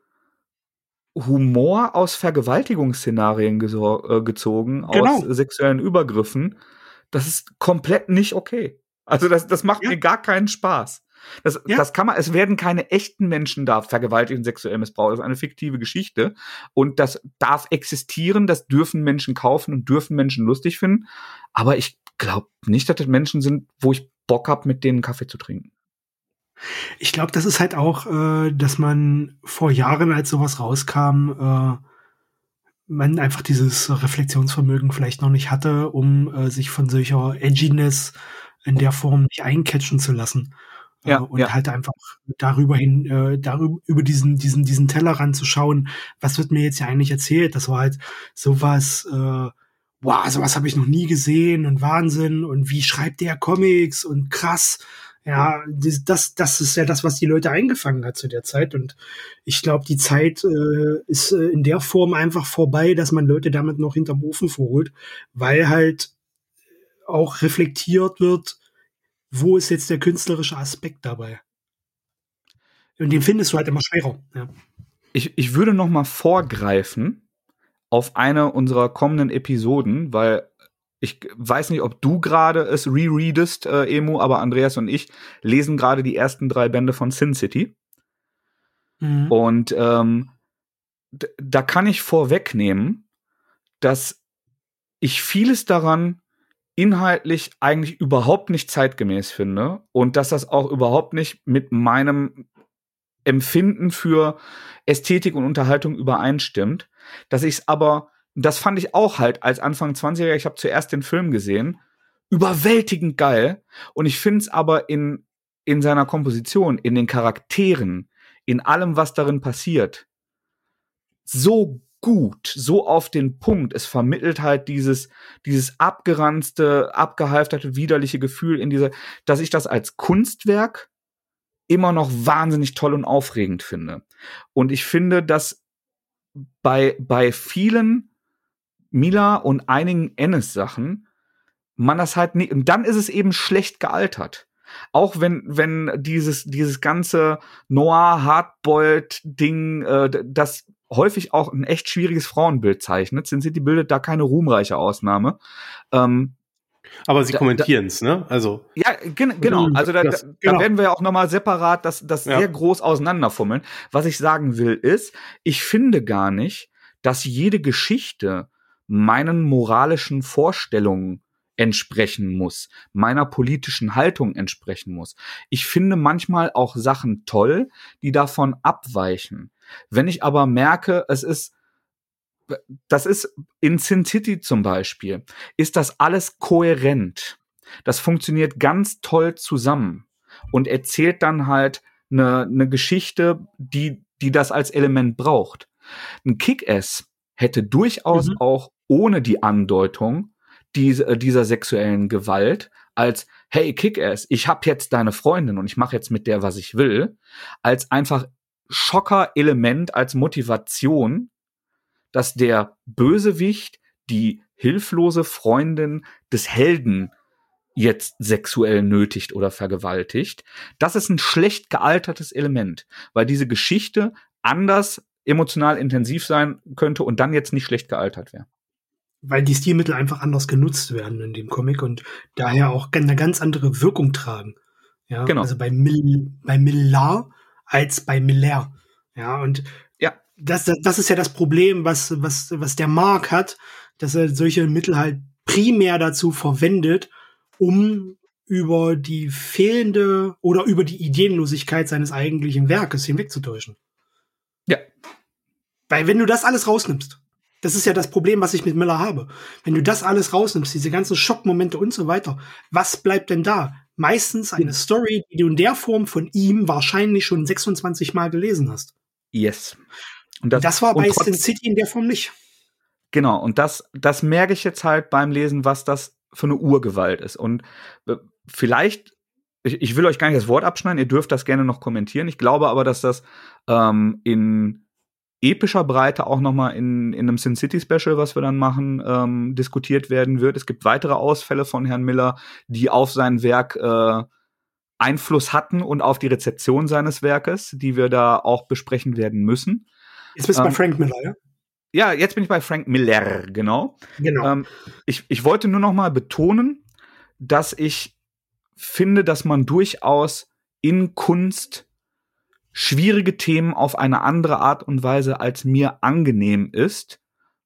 Humor aus Vergewaltigungsszenarien äh, gezogen, Genau. aus sexuellen Übergriffen. Das ist komplett nicht okay. Also das, das macht Ja. mir gar keinen Spaß. Das, Ja. das kann man, es werden keine echten Menschen da vergewaltigt und sexuell missbraucht. Das ist eine fiktive Geschichte. Und das darf existieren, das dürfen Menschen kaufen und dürfen Menschen lustig finden. Aber ich glaube nicht, dass das Menschen sind, wo ich Bock habe, mit denen Kaffee zu trinken. Ich glaube, das ist halt auch, äh, dass man vor Jahren, als sowas rauskam, äh, man einfach dieses Reflexionsvermögen vielleicht noch nicht hatte, um äh, sich von solcher Edginess in der Form nicht eincatchen zu lassen. Ja, äh, und ja. halt einfach darüber hin, äh, darüber über diesen, diesen, diesen Tellerrand zu schauen, was wird mir jetzt ja eigentlich erzählt? Das war halt sowas, äh, wow, sowas habe ich noch nie gesehen und Wahnsinn und wie schreibt der Comics und krass. Ja, das, das ist ja das, was die Leute eingefangen hat zu der Zeit. Und ich glaube, die Zeit äh, ist äh, in der Form einfach vorbei, dass man Leute damit noch hinterm Ofen vorholt, weil halt auch reflektiert wird, wo ist jetzt der künstlerische Aspekt dabei. Und den findest du halt immer schwerer. Ja. Ich, ich würde noch mal vorgreifen auf eine unserer kommenden Episoden, weil ich weiß nicht, ob du gerade es rereadest, äh, Emu, aber Andreas und ich lesen gerade die ersten drei Bände von Sin City. Mhm. Und ähm, da kann ich vorwegnehmen, dass ich vieles daran inhaltlich eigentlich überhaupt nicht zeitgemäß finde und dass das auch überhaupt nicht mit meinem Empfinden für Ästhetik und Unterhaltung übereinstimmt, dass ich es aber das fand ich auch halt als Anfang 20er, ich habe zuerst den Film gesehen, überwältigend geil. Und ich finde es aber in, in seiner Komposition, in den Charakteren, in allem, was darin passiert, so gut, so auf den Punkt. Es vermittelt halt dieses, dieses abgeranzte, abgehalfterte, widerliche Gefühl in dieser, dass ich das als Kunstwerk immer noch wahnsinnig toll und aufregend finde. Und ich finde, dass bei, bei vielen Mila und einigen Ennis-Sachen man das halt nicht, und dann ist es eben schlecht gealtert. Auch wenn, wenn dieses, dieses ganze Noir-Hardboiled-Ding, äh, das häufig auch ein echt schwieriges Frauenbild zeichnet, sind sie die bildet da keine ruhmreiche Ausnahme. Ähm, aber sie kommentieren es, ne? Also. Ja, gen genau. Mhm. Also da, das, da, genau. werden wir ja auch nochmal separat das, das ja. sehr groß auseinanderfummeln. Was ich sagen will, ist, ich finde gar nicht, dass jede Geschichte meinen moralischen Vorstellungen entsprechen muss, meiner politischen Haltung entsprechen muss. Ich finde manchmal auch Sachen toll, die davon abweichen. Wenn ich aber merke, es ist das ist in Sin City zum Beispiel, ist das alles kohärent. Das funktioniert ganz toll zusammen und erzählt dann halt eine, eine Geschichte, die, die das als Element braucht. Ein Kick-Ass hätte durchaus mhm. auch ohne die Andeutung diese, äh, dieser sexuellen Gewalt als hey Kick-Ass, ich hab jetzt deine Freundin und ich mache jetzt mit der was ich will, als einfach Schocker-Element als Motivation, dass der Bösewicht die hilflose Freundin des Helden jetzt sexuell nötigt oder vergewaltigt. Das ist ein schlecht gealtertes Element, weil diese Geschichte anders emotional intensiv sein könnte und dann jetzt nicht schlecht gealtert wäre weil die Stilmittel einfach anders genutzt werden in dem Comic und daher auch eine ganz andere Wirkung tragen. Ja, genau. also bei, Mill, bei Millar als bei Miller. Ja, und. Das, das, das ist ja das Problem, was, was, was der Mark hat, dass er solche Mittel halt primär dazu verwendet, um über die fehlende oder über die Ideenlosigkeit seines eigentlichen Werkes hinwegzutäuschen. Ja. Weil wenn du das alles rausnimmst, das ist ja das Problem, was ich mit Miller habe. Wenn du das alles rausnimmst, diese ganzen Schockmomente und so weiter, was bleibt denn da? Meistens eine Story, die du in der Form von ihm wahrscheinlich schon 26 Mal gelesen hast. Yes. Und das, das war bei Sin City in der Form nicht. Genau, und das, das merke ich jetzt halt beim Lesen, was das für eine Urgewalt ist. Und äh, vielleicht, ich, ich will euch gar nicht das Wort abschneiden, ihr dürft das gerne noch kommentieren. Ich glaube aber, dass das ähm, in epischer Breite auch nochmal in, in einem Sin City Special, was wir dann machen, ähm, diskutiert werden wird. Es gibt weitere Ausfälle von Herrn Miller, die auf sein Werk äh, Einfluss hatten und auf die Rezeption seines Werkes, die wir da auch besprechen werden müssen. Jetzt bist du ähm, bei Frank Miller, ja? Ja, jetzt bin ich bei Frank Miller, genau. Genau. Ähm, ich, ich wollte nur noch mal betonen, dass ich finde, dass man durchaus in Kunst schwierige Themen auf eine andere Art und Weise, als mir angenehm ist,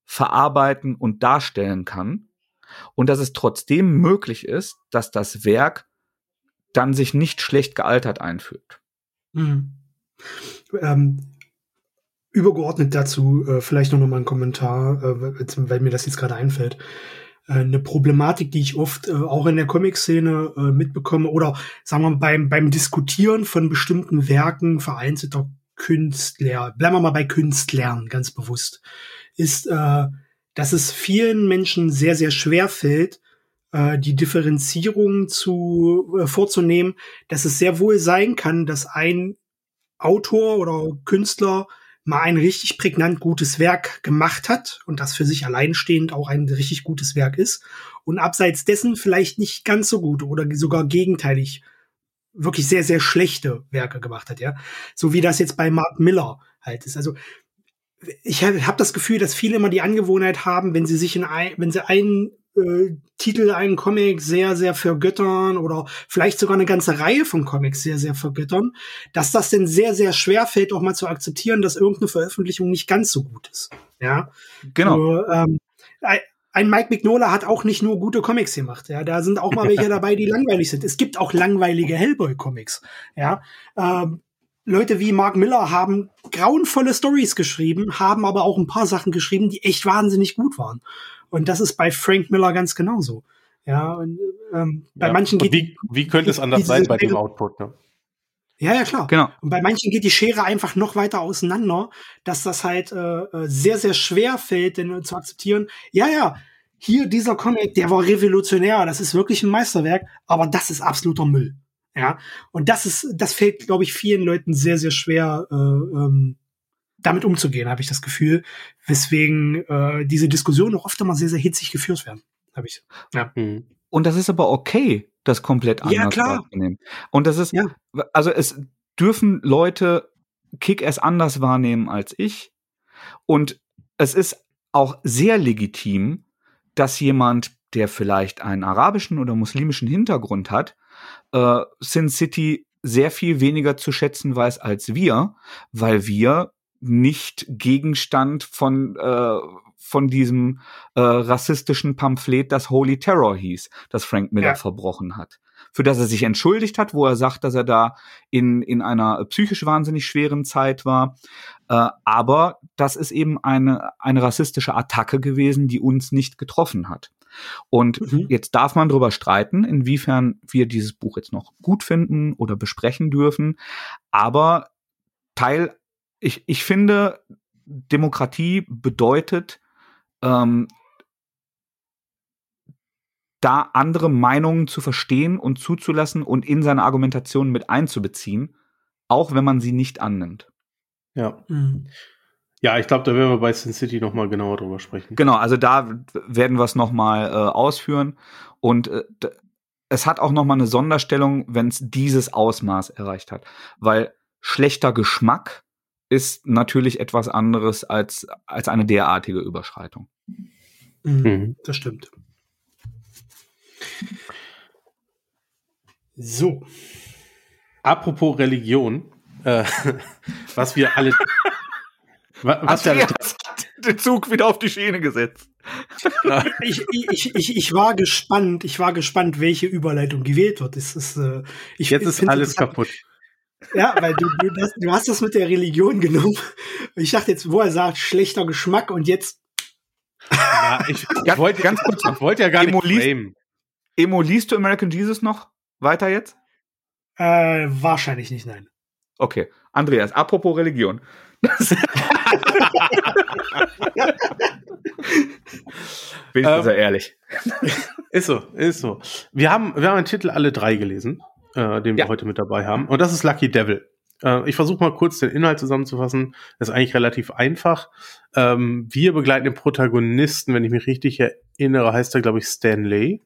verarbeiten und darstellen kann. Und dass es trotzdem möglich ist, dass das Werk dann sich nicht schlecht gealtert einfügt. Mhm. Ähm, übergeordnet dazu äh, vielleicht noch mal ein Kommentar, äh, weil mir das jetzt gerade einfällt. Äh, eine Problematik, die ich oft äh, auch in der Comic-Szene äh, mitbekomme oder sagen wir mal beim, beim Diskutieren von bestimmten Werken vereinzelter Künstler, bleiben wir mal bei Künstlern ganz bewusst, ist, äh, dass es vielen Menschen sehr, sehr schwer fällt, äh, die Differenzierung zu äh, vorzunehmen, dass es sehr wohl sein kann, dass ein Autor oder Künstler mal ein richtig prägnant gutes Werk gemacht hat und das für sich alleinstehend auch ein richtig gutes Werk ist und abseits dessen vielleicht nicht ganz so gut oder sogar gegenteilig wirklich sehr, sehr schlechte Werke gemacht hat, ja. So wie das jetzt bei Mark Miller halt ist. Also ich habe das Gefühl, dass viele immer die Angewohnheit haben, wenn sie sich in ein, wenn sie einen äh, Titel, einen Comic sehr, sehr vergöttern oder vielleicht sogar eine ganze Reihe von Comics sehr, sehr vergöttern, dass das denn sehr, sehr schwer fällt, auch mal zu akzeptieren, dass irgendeine Veröffentlichung nicht ganz so gut ist. Ja, genau. So, ähm, ein Mike Mignola hat auch nicht nur gute Comics gemacht. Ja, da sind auch mal welche dabei, die langweilig sind. Es gibt auch langweilige Hellboy-Comics. Ja, ähm, Leute wie Mark Miller haben grauenvolle Stories geschrieben, haben aber auch ein paar Sachen geschrieben, die echt wahnsinnig gut waren. Und das ist bei Frank Miller ganz genauso. Ja, und, ähm, bei ja. manchen geht wie, wie könnte es anders sein bei dem Output? Ne? Ja, ja, klar. Genau. Und bei manchen geht die Schere einfach noch weiter auseinander, dass das halt äh, äh sehr, sehr schwer fällt, denn zu akzeptieren. Ja, ja, hier dieser Comic, der war revolutionär, das ist wirklich ein Meisterwerk, aber das ist absoluter Müll. Ja, und das ist, das fällt, glaube ich, vielen Leuten sehr, sehr schwer, äh, ähm, damit umzugehen, habe ich das Gefühl, weswegen äh, diese Diskussionen auch oft immer sehr, sehr hitzig geführt werden, habe ich. Ja. Mhm. Und das ist aber okay, das komplett anders ja, klar. wahrzunehmen. Und das ist, ja. also es dürfen Leute Kick-Ass anders wahrnehmen als ich. Und es ist auch sehr legitim, dass jemand, der vielleicht einen arabischen oder muslimischen Hintergrund hat, äh, Sin City sehr viel weniger zu schätzen weiß als wir, weil wir nicht Gegenstand von äh, von diesem äh, rassistischen Pamphlet, das Holy Terror hieß, das Frank Miller ja. verbrochen hat. Für das er sich entschuldigt hat, wo er sagt, dass er da in, in einer psychisch wahnsinnig schweren Zeit war. Äh, aber das ist eben eine, eine rassistische Attacke gewesen, die uns nicht getroffen hat. Und mhm. jetzt darf man darüber streiten, inwiefern wir dieses Buch jetzt noch gut finden oder besprechen dürfen. Aber Teil, ich, ich finde, Demokratie bedeutet, ähm, da andere Meinungen zu verstehen und zuzulassen und in seine Argumentation mit einzubeziehen, auch wenn man sie nicht annimmt. Ja. Mhm. Ja, ich glaube, da werden wir bei Sin City noch mal genauer drüber sprechen. Genau, also da werden wir es noch mal äh, ausführen und äh, es hat auch noch mal eine Sonderstellung, wenn es dieses Ausmaß erreicht hat, weil schlechter Geschmack ist natürlich etwas anderes als als eine derartige Überschreitung. Mhm, mhm. Das stimmt. So. Apropos Religion, äh, was wir alle was ja den Zug wieder auf die Schiene gesetzt. ich, ich, ich, ich war gespannt, ich war gespannt, welche Überleitung gewählt wird. Das ist, äh, ich, Jetzt ist alles kaputt. Ja, weil du, du, das, du hast das mit der Religion genommen. Ich dachte jetzt, wo er sagt, schlechter Geschmack und jetzt. Ja, ich, ich wollte ganz kurz, ich wollte ja gar Emo nicht liest, Emo, liest du American Jesus noch weiter jetzt? Äh, wahrscheinlich nicht, nein. Okay. Andreas, apropos Religion. Bin ich ähm, sehr ehrlich. Ist so, ist so. Wir haben, wir haben einen Titel alle drei gelesen, äh, den wir ja. heute mit dabei haben. Und das ist Lucky Devil. Äh, ich versuche mal kurz den Inhalt zusammenzufassen. Das ist eigentlich relativ einfach. Ähm, wir begleiten den Protagonisten, wenn ich mich richtig erinnere, heißt er, glaube ich, Stanley.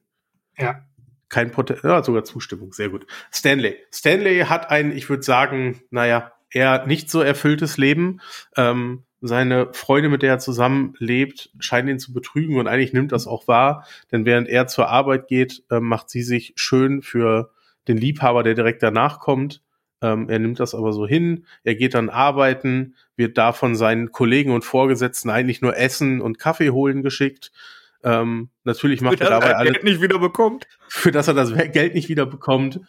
Ja. Kein Prote ja, sogar Zustimmung, sehr gut. Stanley. Stanley hat ein, ich würde sagen, naja, eher nicht so erfülltes Leben. Ähm, seine Freunde, mit der er zusammenlebt, scheinen ihn zu betrügen und eigentlich nimmt das auch wahr, denn während er zur Arbeit geht, äh, macht sie sich schön für den Liebhaber, der direkt danach kommt. Ähm, er nimmt das aber so hin, er geht dann arbeiten, wird da von seinen Kollegen und Vorgesetzten eigentlich nur Essen und Kaffee holen geschickt. Ähm, natürlich macht er dabei alles. Geld nicht wieder bekommt. Für das er das Geld nicht wieder bekommt.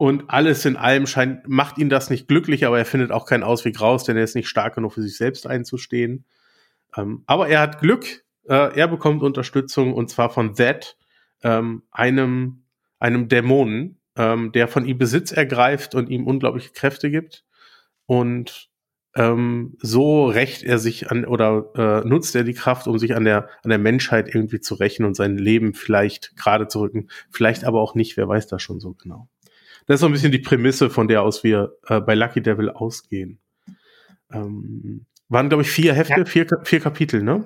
Und alles in allem scheint, macht ihn das nicht glücklich, aber er findet auch keinen Ausweg raus, denn er ist nicht stark genug für sich selbst einzustehen. Ähm, aber er hat Glück, äh, er bekommt Unterstützung und zwar von That, ähm, einem, einem Dämonen, ähm, der von ihm Besitz ergreift und ihm unglaubliche Kräfte gibt. Und ähm, so rächt er sich an oder äh, nutzt er die Kraft, um sich an der, an der Menschheit irgendwie zu rächen und sein Leben vielleicht gerade zu rücken, vielleicht aber auch nicht, wer weiß das schon so genau. Das ist so ein bisschen die Prämisse, von der aus wir äh, bei Lucky Devil ausgehen. Ähm, waren, glaube ich, vier Hefte, ja. vier, vier Kapitel, ne?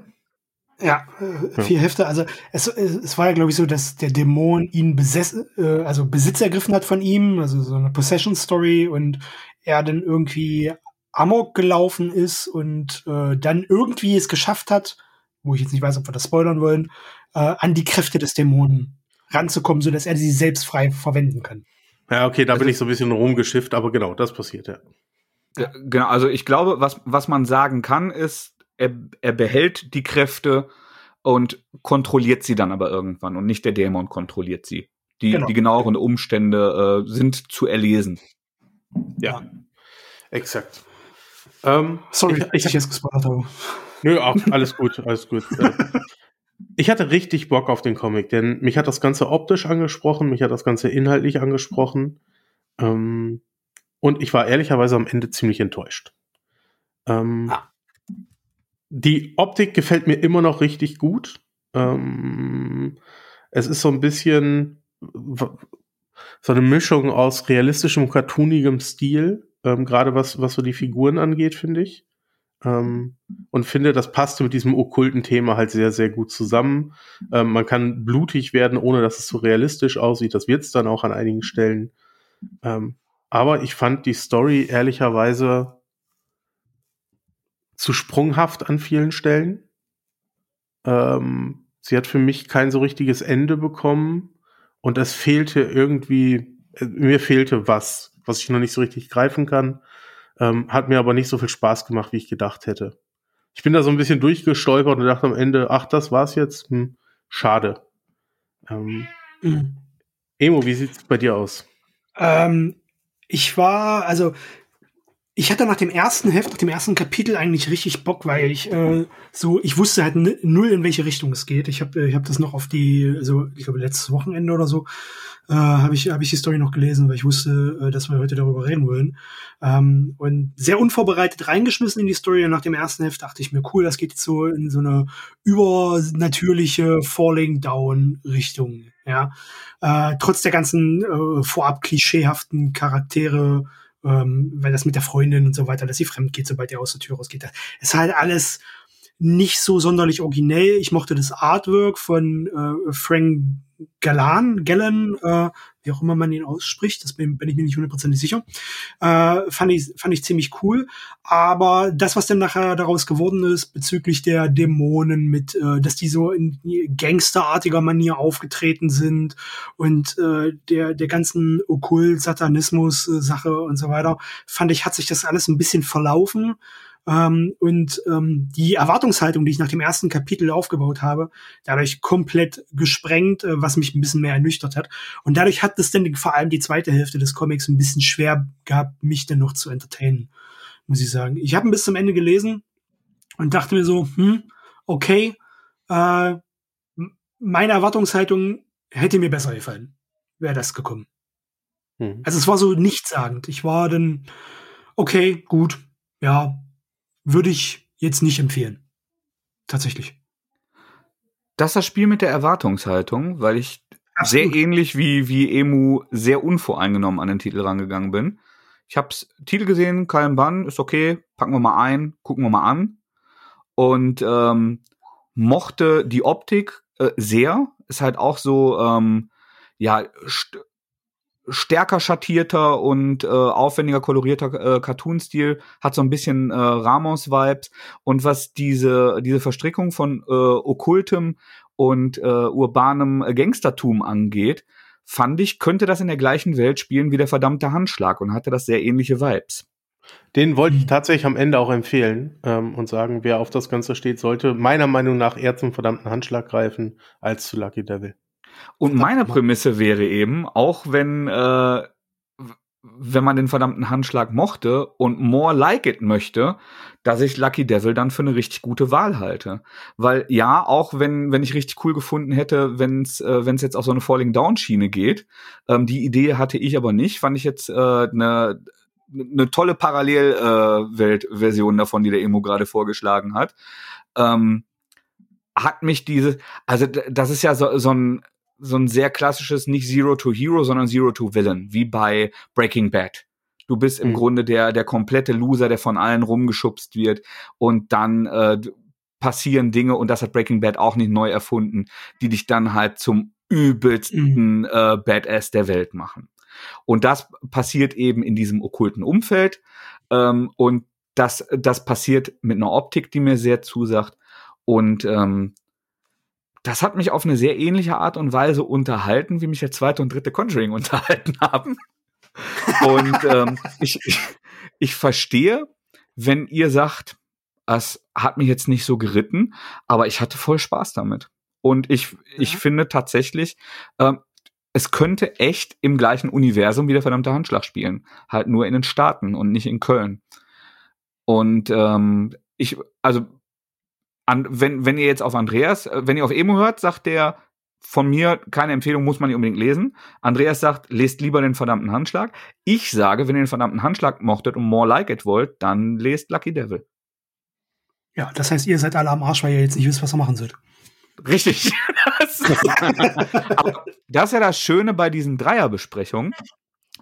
Ja, äh, vier ja. Hefte. Also es, es war ja, glaube ich, so, dass der Dämon ihn besess, äh, also Besitz ergriffen hat von ihm, also so eine Possession Story und er dann irgendwie Amok gelaufen ist und äh, dann irgendwie es geschafft hat, wo ich jetzt nicht weiß, ob wir das spoilern wollen, äh, an die Kräfte des Dämonen ranzukommen, so dass er sie selbst frei verwenden kann. Ja, okay, da also, bin ich so ein bisschen rumgeschifft, aber genau, das passiert ja. ja. Genau, also ich glaube, was, was man sagen kann, ist, er, er behält die Kräfte und kontrolliert sie dann aber irgendwann und nicht der Dämon kontrolliert sie. Die, genau. die genaueren Umstände äh, sind zu erlesen. Ja, exakt. Ähm, Sorry, ich, ich, ich jetzt gespoilert habe. Nö, auch, alles gut, alles gut. Ich hatte richtig Bock auf den Comic, denn mich hat das Ganze optisch angesprochen, mich hat das Ganze inhaltlich angesprochen. Ähm, und ich war ehrlicherweise am Ende ziemlich enttäuscht. Ähm, ah. Die Optik gefällt mir immer noch richtig gut. Ähm, es ist so ein bisschen so eine Mischung aus realistischem, cartoonigem Stil, ähm, gerade was, was so die Figuren angeht, finde ich. Ähm, und finde, das passte mit diesem okkulten Thema halt sehr, sehr gut zusammen. Ähm, man kann blutig werden, ohne dass es so realistisch aussieht. Das wird es dann auch an einigen Stellen. Ähm, aber ich fand die Story ehrlicherweise zu sprunghaft an vielen Stellen. Ähm, sie hat für mich kein so richtiges Ende bekommen und es fehlte irgendwie, äh, mir fehlte was, was ich noch nicht so richtig greifen kann. Ähm, hat mir aber nicht so viel Spaß gemacht, wie ich gedacht hätte. Ich bin da so ein bisschen durchgestolpert und dachte am Ende, ach, das war's jetzt. Hm, schade. Ähm, mhm. Emo, wie sieht's bei dir aus? Ähm, ich war, also ich hatte nach dem ersten Heft, nach dem ersten Kapitel eigentlich richtig Bock, weil ich äh, so, ich wusste halt null, in welche Richtung es geht. Ich habe ich hab das noch auf die, also ich glaube letztes Wochenende oder so, äh, habe ich, hab ich die Story noch gelesen, weil ich wusste, äh, dass wir heute darüber reden wollen. Ähm, und sehr unvorbereitet reingeschmissen in die Story. Und nach dem ersten Heft dachte ich mir, cool, das geht jetzt so in so eine übernatürliche Falling Down Richtung. Ja, äh, trotz der ganzen äh, vorab klischeehaften Charaktere ähm, weil das mit der Freundin und so weiter, dass sie fremd geht, sobald er aus der Tür rausgeht. Das ist halt alles nicht so sonderlich originell. Ich mochte das Artwork von äh, Frank Galan, Gallen, äh, wie auch immer man ihn ausspricht, das bin, bin ich mir nicht hundertprozentig sicher, äh, fand ich fand ich ziemlich cool. Aber das, was dann nachher daraus geworden ist bezüglich der Dämonen, mit, äh, dass die so in gangsterartiger Manier aufgetreten sind und äh, der der ganzen Okkult-Satanismus-Sache und so weiter, fand ich, hat sich das alles ein bisschen verlaufen. Ähm, und ähm, die Erwartungshaltung, die ich nach dem ersten Kapitel aufgebaut habe, dadurch komplett gesprengt, äh, was mich ein bisschen mehr ernüchtert hat. Und dadurch hat es dann vor allem die zweite Hälfte des Comics ein bisschen schwer gehabt, mich dann noch zu entertainen, muss ich sagen. Ich habe ihn bis zum Ende gelesen und dachte mir so, hm, okay, äh, meine Erwartungshaltung hätte mir besser gefallen, wäre das gekommen. Mhm. Also es war so nichtssagend. Ich war dann, okay, gut, ja, würde ich jetzt nicht empfehlen. Tatsächlich. Das ist das Spiel mit der Erwartungshaltung, weil ich Absolut. sehr ähnlich wie, wie Emu sehr unvoreingenommen an den Titel rangegangen bin. Ich hab's Titel gesehen, kein Bann, ist okay, packen wir mal ein, gucken wir mal an. Und ähm, mochte die Optik äh, sehr. Ist halt auch so, ähm, ja, stärker schattierter und äh, aufwendiger kolorierter äh, Cartoon-Stil, hat so ein bisschen äh, Ramos-Vibes. Und was diese, diese Verstrickung von äh, okkultem und äh, urbanem Gangstertum angeht, fand ich, könnte das in der gleichen Welt spielen wie der verdammte Handschlag und hatte das sehr ähnliche Vibes. Den wollte ich tatsächlich am Ende auch empfehlen ähm, und sagen, wer auf das Ganze steht, sollte meiner Meinung nach eher zum verdammten Handschlag greifen als zu Lucky Devil. Und meine Prämisse wäre eben, auch wenn, äh, wenn man den verdammten Handschlag mochte und more like it möchte, dass ich Lucky Devil dann für eine richtig gute Wahl halte. Weil ja, auch wenn, wenn ich richtig cool gefunden hätte, wenn es äh, wenn's jetzt auf so eine Falling Down Schiene geht, ähm, die Idee hatte ich aber nicht, fand ich jetzt äh, eine eine tolle Parallelwelt-Version äh, davon, die der Emo gerade vorgeschlagen hat. Ähm, hat mich diese, also das ist ja so, so ein so ein sehr klassisches nicht Zero to Hero, sondern Zero to Villain, wie bei Breaking Bad. Du bist im mhm. Grunde der der komplette Loser, der von allen rumgeschubst wird und dann äh, passieren Dinge und das hat Breaking Bad auch nicht neu erfunden, die dich dann halt zum übelsten mhm. äh, Badass der Welt machen. Und das passiert eben in diesem okkulten Umfeld ähm, und das das passiert mit einer Optik, die mir sehr zusagt und ähm, das hat mich auf eine sehr ähnliche Art und Weise unterhalten, wie mich der zweite und dritte Conjuring unterhalten haben. und ähm, ich, ich, ich verstehe, wenn ihr sagt, es hat mich jetzt nicht so geritten, aber ich hatte voll Spaß damit. Und ich, ja. ich finde tatsächlich, ähm, es könnte echt im gleichen Universum wie der verdammte Handschlag spielen. Halt nur in den Staaten und nicht in Köln. Und ähm, ich, also, an, wenn, wenn ihr jetzt auf Andreas, äh, wenn ihr auf Emo hört, sagt der, von mir keine Empfehlung, muss man nicht unbedingt lesen. Andreas sagt, lest lieber den verdammten Handschlag. Ich sage, wenn ihr den verdammten Handschlag mochtet und more like it wollt, dann lest Lucky Devil. Ja, das heißt, ihr seid alle am Arsch, weil ihr jetzt nicht wisst, was ihr machen sollt. Richtig. Das, das ist ja das Schöne bei diesen Dreierbesprechungen.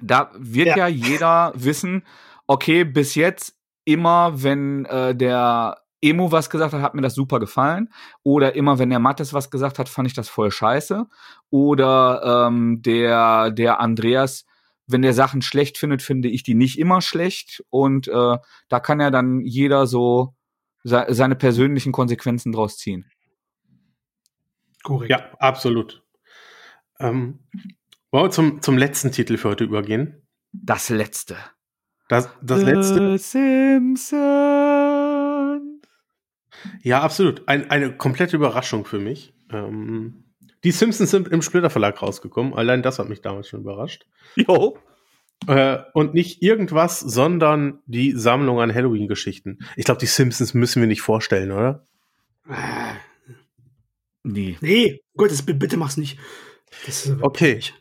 Da wird ja. ja jeder wissen, okay, bis jetzt immer, wenn äh, der Emo was gesagt hat, hat mir das super gefallen. Oder immer, wenn der Mattes was gesagt hat, fand ich das voll scheiße. Oder ähm, der, der Andreas, wenn der Sachen schlecht findet, finde ich die nicht immer schlecht. Und äh, da kann ja dann jeder so se seine persönlichen Konsequenzen draus ziehen. Korrekt. Ja, absolut. Ähm, wollen wir zum, zum letzten Titel für heute übergehen? Das letzte. Das, das The letzte. Simpsons. Ja, absolut. Ein, eine komplette Überraschung für mich. Ähm, die Simpsons sind im Splitter Verlag rausgekommen. Allein das hat mich damals schon überrascht. Jo. Äh, und nicht irgendwas, sondern die Sammlung an Halloween-Geschichten. Ich glaube, die Simpsons müssen wir nicht vorstellen, oder? Nee. Nee, Gott, das, bitte mach's nicht. okay. Nicht.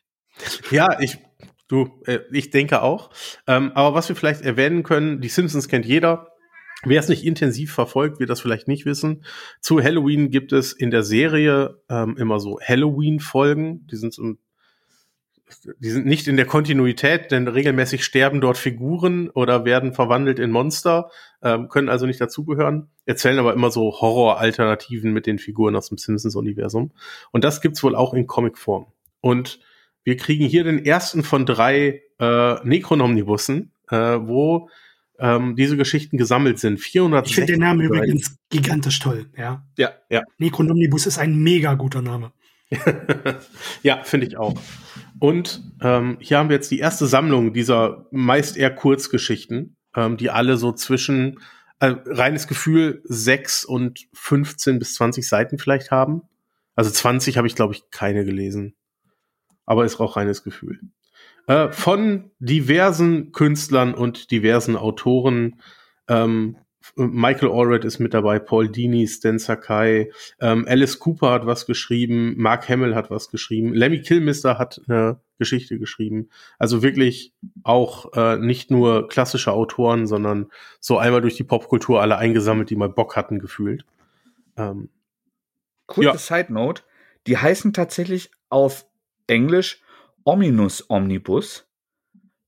Ja, ich, du, äh, ich denke auch. Ähm, aber was wir vielleicht erwähnen können, die Simpsons kennt jeder. Wer es nicht intensiv verfolgt, wird das vielleicht nicht wissen. Zu Halloween gibt es in der Serie ähm, immer so Halloween-Folgen. Die sind so, die sind nicht in der Kontinuität, denn regelmäßig sterben dort Figuren oder werden verwandelt in Monster, ähm, können also nicht dazugehören, erzählen aber immer so Horror-Alternativen mit den Figuren aus dem Simpsons-Universum. Und das gibt's wohl auch in Comicform. Und wir kriegen hier den ersten von drei äh, Necronomnibussen, äh, wo ähm, diese Geschichten gesammelt sind. 400 Ich finde den Namen übrigens gigantisch toll, ja. Ja, ja. Necronomnibus ist ein mega guter Name. ja, finde ich auch. Und ähm, hier haben wir jetzt die erste Sammlung dieser meist eher Kurzgeschichten, ähm, die alle so zwischen äh, reines Gefühl 6 und 15 bis 20 Seiten vielleicht haben. Also 20 habe ich, glaube ich, keine gelesen. Aber ist auch reines Gefühl. Äh, von diversen Künstlern und diversen Autoren. Ähm, Michael Allred ist mit dabei, Paul Dini, Stan Sakai, ähm, Alice Cooper hat was geschrieben, Mark Hamill hat was geschrieben, Lemmy Kilmister hat eine Geschichte geschrieben. Also wirklich auch äh, nicht nur klassische Autoren, sondern so einmal durch die Popkultur alle eingesammelt, die mal Bock hatten, gefühlt. Ähm, Kurze ja. Side Note, die heißen tatsächlich auf Englisch Ominous Omnibus.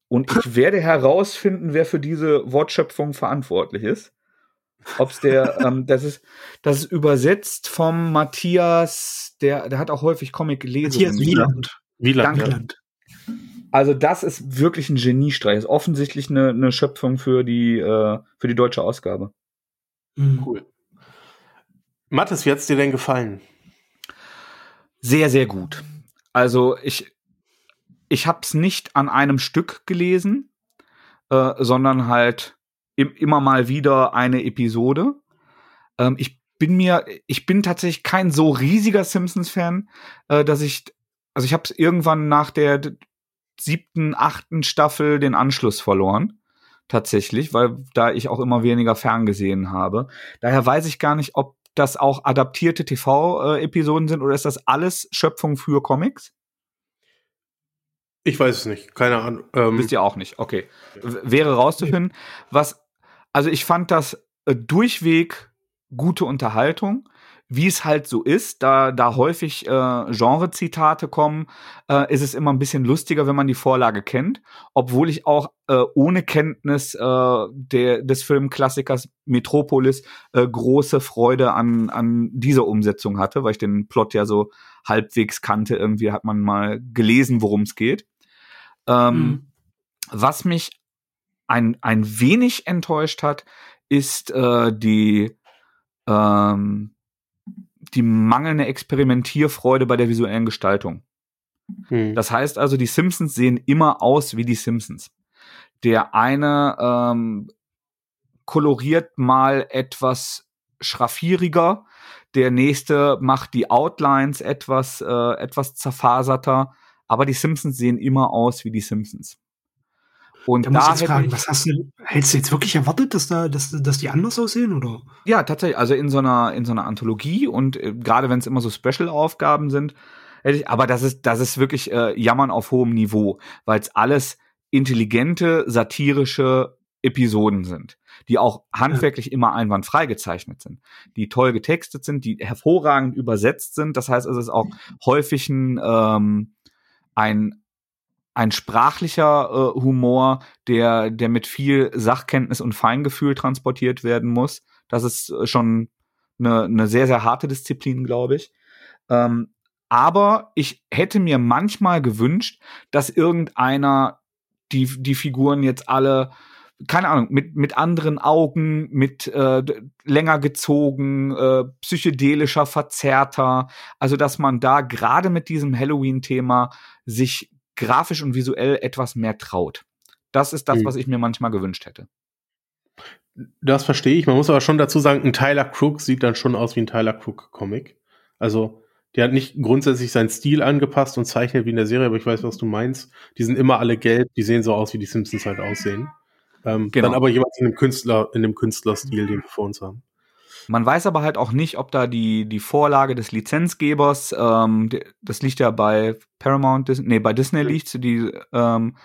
Und ich werde herausfinden, wer für diese Wortschöpfung verantwortlich ist. Ob's der, ähm, das ist, das ist übersetzt vom Matthias, der, der hat auch häufig Comic gelesen. Matthias Wieland. Wieland. Dankland. Also das ist wirklich ein Geniestreich. Das ist offensichtlich eine, eine Schöpfung für die, äh, für die deutsche Ausgabe. Mhm. Cool. Mathis, wie hat's dir denn gefallen? Sehr, sehr gut. Also ich, ich habe es nicht an einem Stück gelesen, äh, sondern halt im, immer mal wieder eine Episode. Ähm, ich bin mir, ich bin tatsächlich kein so riesiger Simpsons-Fan, äh, dass ich, also ich habe irgendwann nach der siebten, achten Staffel den Anschluss verloren. Tatsächlich, weil da ich auch immer weniger ferngesehen habe. Daher weiß ich gar nicht, ob das auch adaptierte TV-Episoden sind oder ist das alles Schöpfung für Comics? Ich weiß es nicht, keine Ahnung. Ähm, Wisst ihr auch nicht, okay. Wäre rauszufinden. Was, also ich fand das äh, durchweg gute Unterhaltung wie es halt so ist, da, da häufig äh, Genre-Zitate kommen, äh, ist es immer ein bisschen lustiger, wenn man die Vorlage kennt. Obwohl ich auch äh, ohne Kenntnis äh, der, des Filmklassikers Metropolis äh, große Freude an, an dieser Umsetzung hatte, weil ich den Plot ja so halbwegs kannte. Irgendwie hat man mal gelesen, worum es geht. Ähm, mhm. Was mich ein, ein wenig enttäuscht hat, ist äh, die ähm, die mangelnde Experimentierfreude bei der visuellen Gestaltung. Hm. Das heißt also, die Simpsons sehen immer aus wie die Simpsons. Der eine ähm, koloriert mal etwas schraffieriger, der nächste macht die Outlines etwas, äh, etwas zerfaserter, aber die Simpsons sehen immer aus wie die Simpsons. Und da, da muss ich fragen, was hast du, hättest du jetzt wirklich erwartet, dass da, dass, dass die anders aussehen, oder? Ja, tatsächlich, also in so einer, in so einer Anthologie und äh, gerade wenn es immer so Special-Aufgaben sind, hätte ich, aber das ist, das ist wirklich äh, Jammern auf hohem Niveau, weil es alles intelligente, satirische Episoden sind, die auch handwerklich ja. immer einwandfrei gezeichnet sind, die toll getextet sind, die hervorragend übersetzt sind. Das heißt, es ist auch häufig ein, ähm, ein ein sprachlicher äh, Humor, der, der mit viel Sachkenntnis und Feingefühl transportiert werden muss. Das ist äh, schon eine, eine sehr, sehr harte Disziplin, glaube ich. Ähm, aber ich hätte mir manchmal gewünscht, dass irgendeiner die, die Figuren jetzt alle, keine Ahnung, mit, mit anderen Augen, mit äh, länger gezogen, äh, psychedelischer, verzerrter, also dass man da gerade mit diesem Halloween-Thema sich grafisch und visuell etwas mehr traut. Das ist das, mhm. was ich mir manchmal gewünscht hätte. Das verstehe ich. Man muss aber schon dazu sagen, ein Tyler Crook sieht dann schon aus wie ein Tyler Crook Comic. Also, der hat nicht grundsätzlich seinen Stil angepasst und zeichnet wie in der Serie, aber ich weiß, was du meinst. Die sind immer alle gelb, die sehen so aus, wie die Simpsons halt aussehen. Ähm, genau. Dann aber jeweils in dem Künstler, in dem Künstlerstil, den wir vor uns haben. Man weiß aber halt auch nicht, ob da die, die Vorlage des Lizenzgebers, ähm, das liegt ja bei Paramount, nee, bei Disney liegt, die, ähm,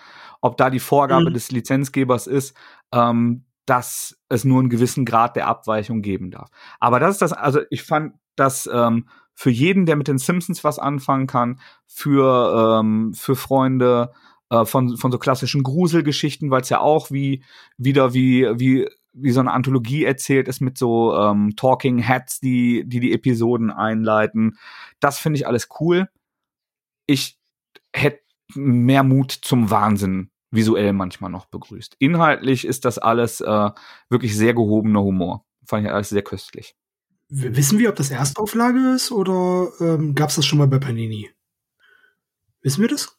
ob da die Vorgabe mhm. des Lizenzgebers ist, ähm, dass es nur einen gewissen Grad der Abweichung geben darf. Aber das ist das, also ich fand das ähm, für jeden, der mit den Simpsons was anfangen kann, für, ähm, für Freunde äh, von, von so klassischen Gruselgeschichten, weil es ja auch wie wieder wie, wie wie so eine Anthologie erzählt ist mit so ähm, Talking Heads, die, die die Episoden einleiten. Das finde ich alles cool. Ich hätte mehr Mut zum Wahnsinn visuell manchmal noch begrüßt. Inhaltlich ist das alles äh, wirklich sehr gehobener Humor. Fand ich alles sehr köstlich. Wissen wir, ob das Erstauflage ist oder ähm, gab es das schon mal bei Panini? Wissen wir das?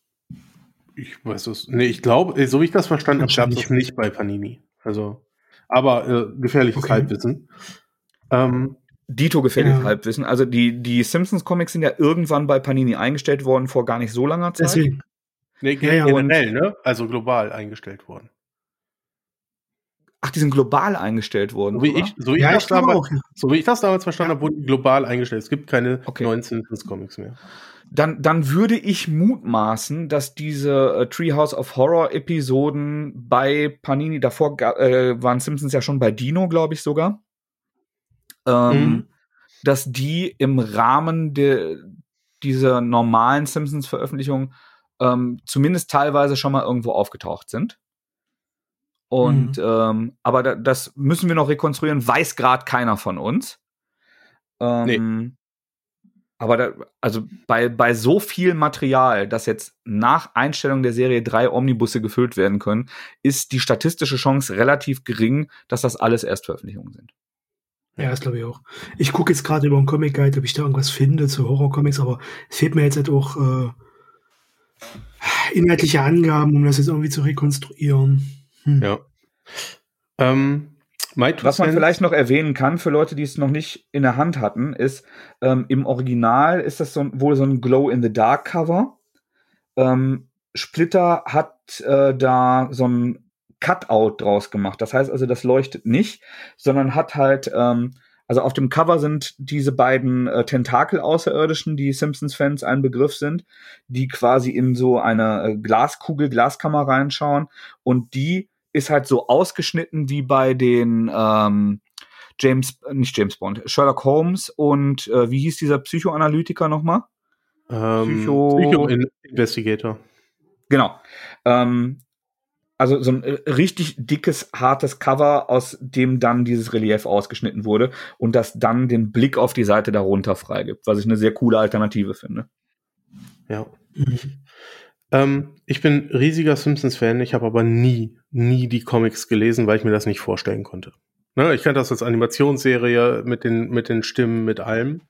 Ich weiß es. Nee, ich glaube, so wie ich das verstanden habe, gab es nicht bei Panini. Also aber äh, gefährliches okay. Halbwissen. Ähm, Dito gefährliches ja. Halbwissen. Also die, die Simpsons-Comics sind ja irgendwann bei Panini eingestellt worden vor gar nicht so langer Zeit. Deswegen. Nee, generell, ne? Also global eingestellt worden. Ach, die sind global eingestellt worden. So wie, ich, so, wie ja, ich, damals, so wie ich das damals verstanden ja. habe, wurden die global eingestellt. Es gibt keine okay. neuen Simpsons-Comics mehr dann, dann würde ich mutmaßen, dass diese äh, Treehouse of Horror Episoden bei Panini, davor äh, waren Simpsons ja schon bei Dino, glaube ich sogar, ähm, mhm. dass die im Rahmen de, dieser normalen Simpsons-Veröffentlichung ähm, zumindest teilweise schon mal irgendwo aufgetaucht sind. Und mhm. ähm, aber da, das müssen wir noch rekonstruieren, weiß gerade keiner von uns. Ähm, nee. Aber da, also bei, bei so viel Material, dass jetzt nach Einstellung der Serie drei Omnibusse gefüllt werden können, ist die statistische Chance relativ gering, dass das alles Erstveröffentlichungen sind. Ja, das glaube ich auch. Ich gucke jetzt gerade über einen Comic Guide, ob ich da irgendwas finde zu Horrorcomics, aber es fehlt mir jetzt halt auch äh, inhaltliche Angaben, um das jetzt irgendwie zu rekonstruieren. Hm. Ja. Ähm, was man vielleicht noch erwähnen kann für Leute, die es noch nicht in der Hand hatten, ist, ähm, im Original ist das so, wohl so ein Glow-in-the-Dark-Cover. Ähm, Splitter hat äh, da so ein Cutout draus gemacht. Das heißt also, das leuchtet nicht, sondern hat halt ähm, Also auf dem Cover sind diese beiden äh, Tentakel-Außerirdischen, die Simpsons-Fans ein Begriff sind, die quasi in so eine äh, Glaskugel, Glaskammer reinschauen. Und die ist halt so ausgeschnitten wie bei den ähm, James, nicht James Bond, Sherlock Holmes und äh, wie hieß dieser Psychoanalytiker nochmal? Ähm, Psycho, Psycho Investigator. Genau. Ähm, also so ein äh, richtig dickes, hartes Cover, aus dem dann dieses Relief ausgeschnitten wurde und das dann den Blick auf die Seite darunter freigibt, was ich eine sehr coole Alternative finde. Ja. Ähm, ich bin riesiger Simpsons-Fan, ich habe aber nie, nie die Comics gelesen, weil ich mir das nicht vorstellen konnte. Ne, ich kannte das als Animationsserie mit den, mit den Stimmen, mit allem.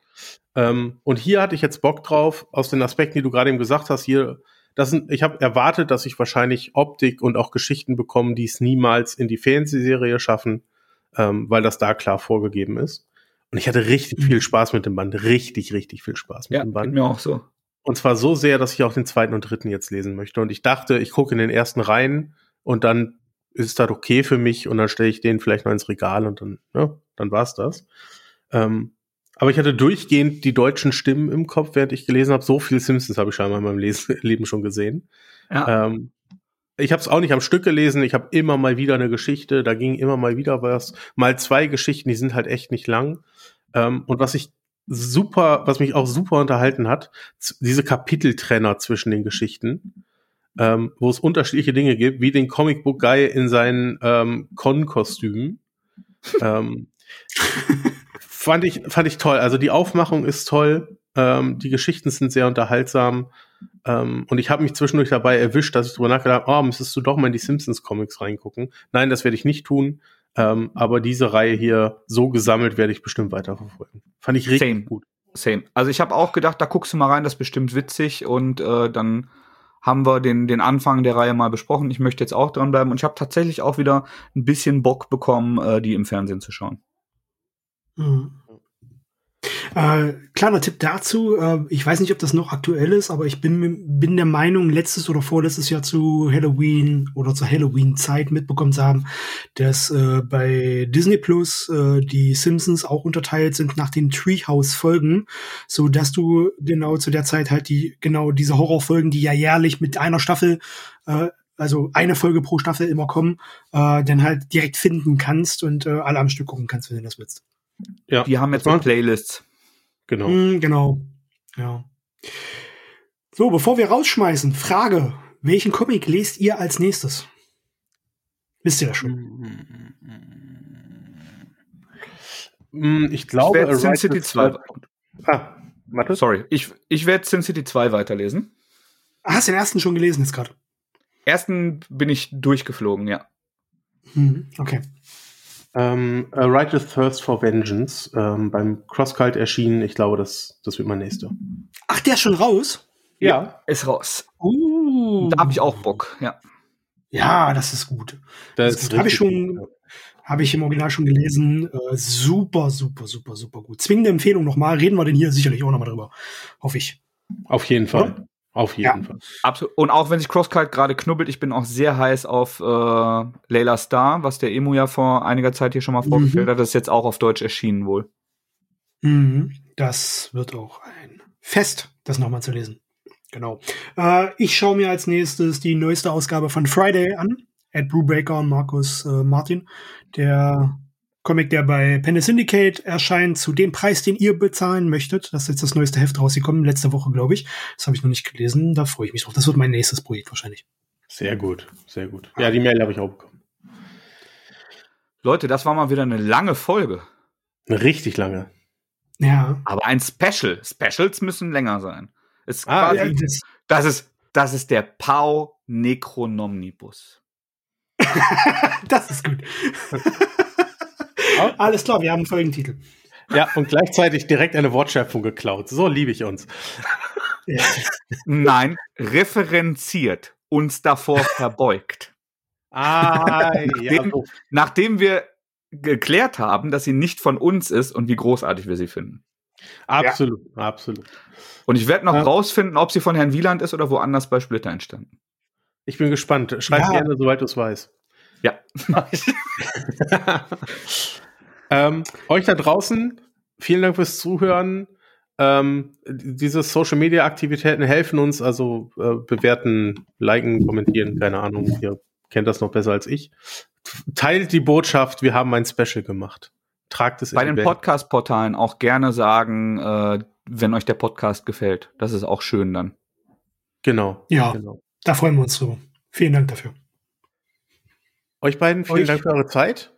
Ähm, und hier hatte ich jetzt Bock drauf, aus den Aspekten, die du gerade eben gesagt hast, hier das sind, ich habe erwartet, dass ich wahrscheinlich Optik und auch Geschichten bekomme, die es niemals in die Fernsehserie schaffen, ähm, weil das da klar vorgegeben ist. Und ich hatte richtig mhm. viel Spaß mit dem Band, richtig, richtig viel Spaß mit ja, dem Band. mir auch so. Und zwar so sehr, dass ich auch den zweiten und dritten jetzt lesen möchte. Und ich dachte, ich gucke in den ersten rein und dann ist das okay für mich und dann stelle ich den vielleicht noch ins Regal und dann, ja, dann war's das. Ähm, aber ich hatte durchgehend die deutschen Stimmen im Kopf, während ich gelesen habe. So viel Simpsons habe ich scheinbar in meinem Les Leben schon gesehen. Ja. Ähm, ich habe es auch nicht am Stück gelesen. Ich habe immer mal wieder eine Geschichte. Da ging immer mal wieder was. Mal zwei Geschichten, die sind halt echt nicht lang. Ähm, und was ich super, was mich auch super unterhalten hat, diese Kapiteltrenner zwischen den Geschichten, ähm, wo es unterschiedliche Dinge gibt, wie den Comicbook Guy in seinen ähm, Con-Kostümen. ähm, fand ich, fand ich toll. Also die Aufmachung ist toll. Ähm, die Geschichten sind sehr unterhaltsam. Ähm, und ich habe mich zwischendurch dabei erwischt, dass ich drüber nachgedacht habe, oh, müsstest du doch mal in die Simpsons-Comics reingucken. Nein, das werde ich nicht tun. Ähm, aber diese Reihe hier so gesammelt werde ich bestimmt weiterverfolgen. Fand ich richtig Same. gut. Same. Also ich habe auch gedacht, da guckst du mal rein, das ist bestimmt witzig und äh, dann haben wir den, den Anfang der Reihe mal besprochen. Ich möchte jetzt auch dranbleiben und ich habe tatsächlich auch wieder ein bisschen Bock bekommen, äh, die im Fernsehen zu schauen. Mhm. Äh, kleiner Tipp dazu, äh, ich weiß nicht, ob das noch aktuell ist, aber ich bin, bin der Meinung, letztes oder vorletztes Jahr zu Halloween oder zur Halloween-Zeit mitbekommen zu haben, dass äh, bei Disney Plus äh, die Simpsons auch unterteilt sind nach den Treehouse-Folgen, so dass du genau zu der Zeit halt die, genau diese Horrorfolgen, die ja jährlich mit einer Staffel äh, also eine Folge pro Staffel immer kommen, äh, dann halt direkt finden kannst und äh, alle am Stück gucken kannst, wenn du das willst. Ja. Die haben jetzt so Playlists. Genau. Mm, genau. Ja. So, bevor wir rausschmeißen, Frage. Welchen Comic lest ihr als nächstes? Wisst ihr das schon? Mm, ich glaube, ich Sin City 2. Ah, warte. Sorry, ich, ich werde Sin City 2 weiterlesen. Hast du den ersten schon gelesen jetzt gerade? Ersten bin ich durchgeflogen, ja. Hm, okay. Ähm, A Righteous Thirst for Vengeance, ähm, beim Crosscult erschienen. Ich glaube, das, das wird mein nächster. Ach, der ist schon raus? Ja, ja ist raus. Uh. Da habe ich auch Bock, ja. Ja, das ist gut. Das, das habe ich schon, habe ich im Original schon gelesen. Äh, super, super, super, super gut. Zwingende Empfehlung nochmal. Reden wir denn hier sicherlich auch nochmal drüber. Hoffe ich. Auf jeden Fall. Ja? Auf jeden ja. Fall. Absolut. Und auch wenn sich Crosscut gerade knubbelt, ich bin auch sehr heiß auf äh, Layla Star, was der Emu ja vor einiger Zeit hier schon mal vorgestellt mhm. hat. Das ist jetzt auch auf Deutsch erschienen wohl. Mhm. Das wird auch ein Fest, das nochmal zu lesen. Genau. Äh, ich schaue mir als nächstes die neueste Ausgabe von Friday an. Ed Brubaker und Markus äh, Martin. Der Comic, der bei Penny Syndicate erscheint, zu dem Preis, den ihr bezahlen möchtet. Das ist jetzt das neueste Heft rausgekommen, letzte Woche, glaube ich. Das habe ich noch nicht gelesen. Da freue ich mich drauf. Das wird mein nächstes Projekt wahrscheinlich. Sehr gut, sehr gut. Ja, die Mail habe ich auch bekommen. Leute, das war mal wieder eine lange Folge. Eine richtig lange. Ja. Aber ein Special. Specials müssen länger sein. Es ah, quasi, ja, das, das, ist, das ist der Pau Necronomnibus. das ist gut. Alles klar, wir haben einen Folgentitel. Ja, und gleichzeitig direkt eine Wortschöpfung geklaut. So liebe ich uns. Nein, referenziert, uns davor verbeugt. Ah, nachdem, ja. nachdem wir geklärt haben, dass sie nicht von uns ist und wie großartig wir sie finden. Absolut, ja. absolut. Und ich werde noch ja. rausfinden, ob sie von Herrn Wieland ist oder woanders bei Splitter entstanden. Ich bin gespannt. Schreib ja. gerne, soweit du es weißt. Ja. Ähm, euch da draußen, vielen Dank fürs Zuhören. Ähm, diese Social Media Aktivitäten helfen uns, also äh, bewerten, liken, kommentieren, keine Ahnung, ihr kennt das noch besser als ich. Teilt die Botschaft, wir haben ein Special gemacht. Tragt es Bei den Podcast-Portalen auch gerne sagen, äh, wenn euch der Podcast gefällt. Das ist auch schön dann. Genau. Ja, genau. da freuen wir uns drüber. Vielen Dank dafür. Euch beiden vielen euch. Dank für eure Zeit.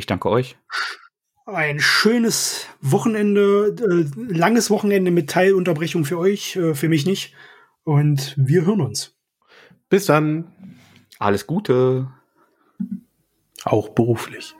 Ich danke euch. Ein schönes Wochenende, äh, langes Wochenende mit Teilunterbrechung für euch, äh, für mich nicht. Und wir hören uns. Bis dann. Alles Gute. Auch beruflich.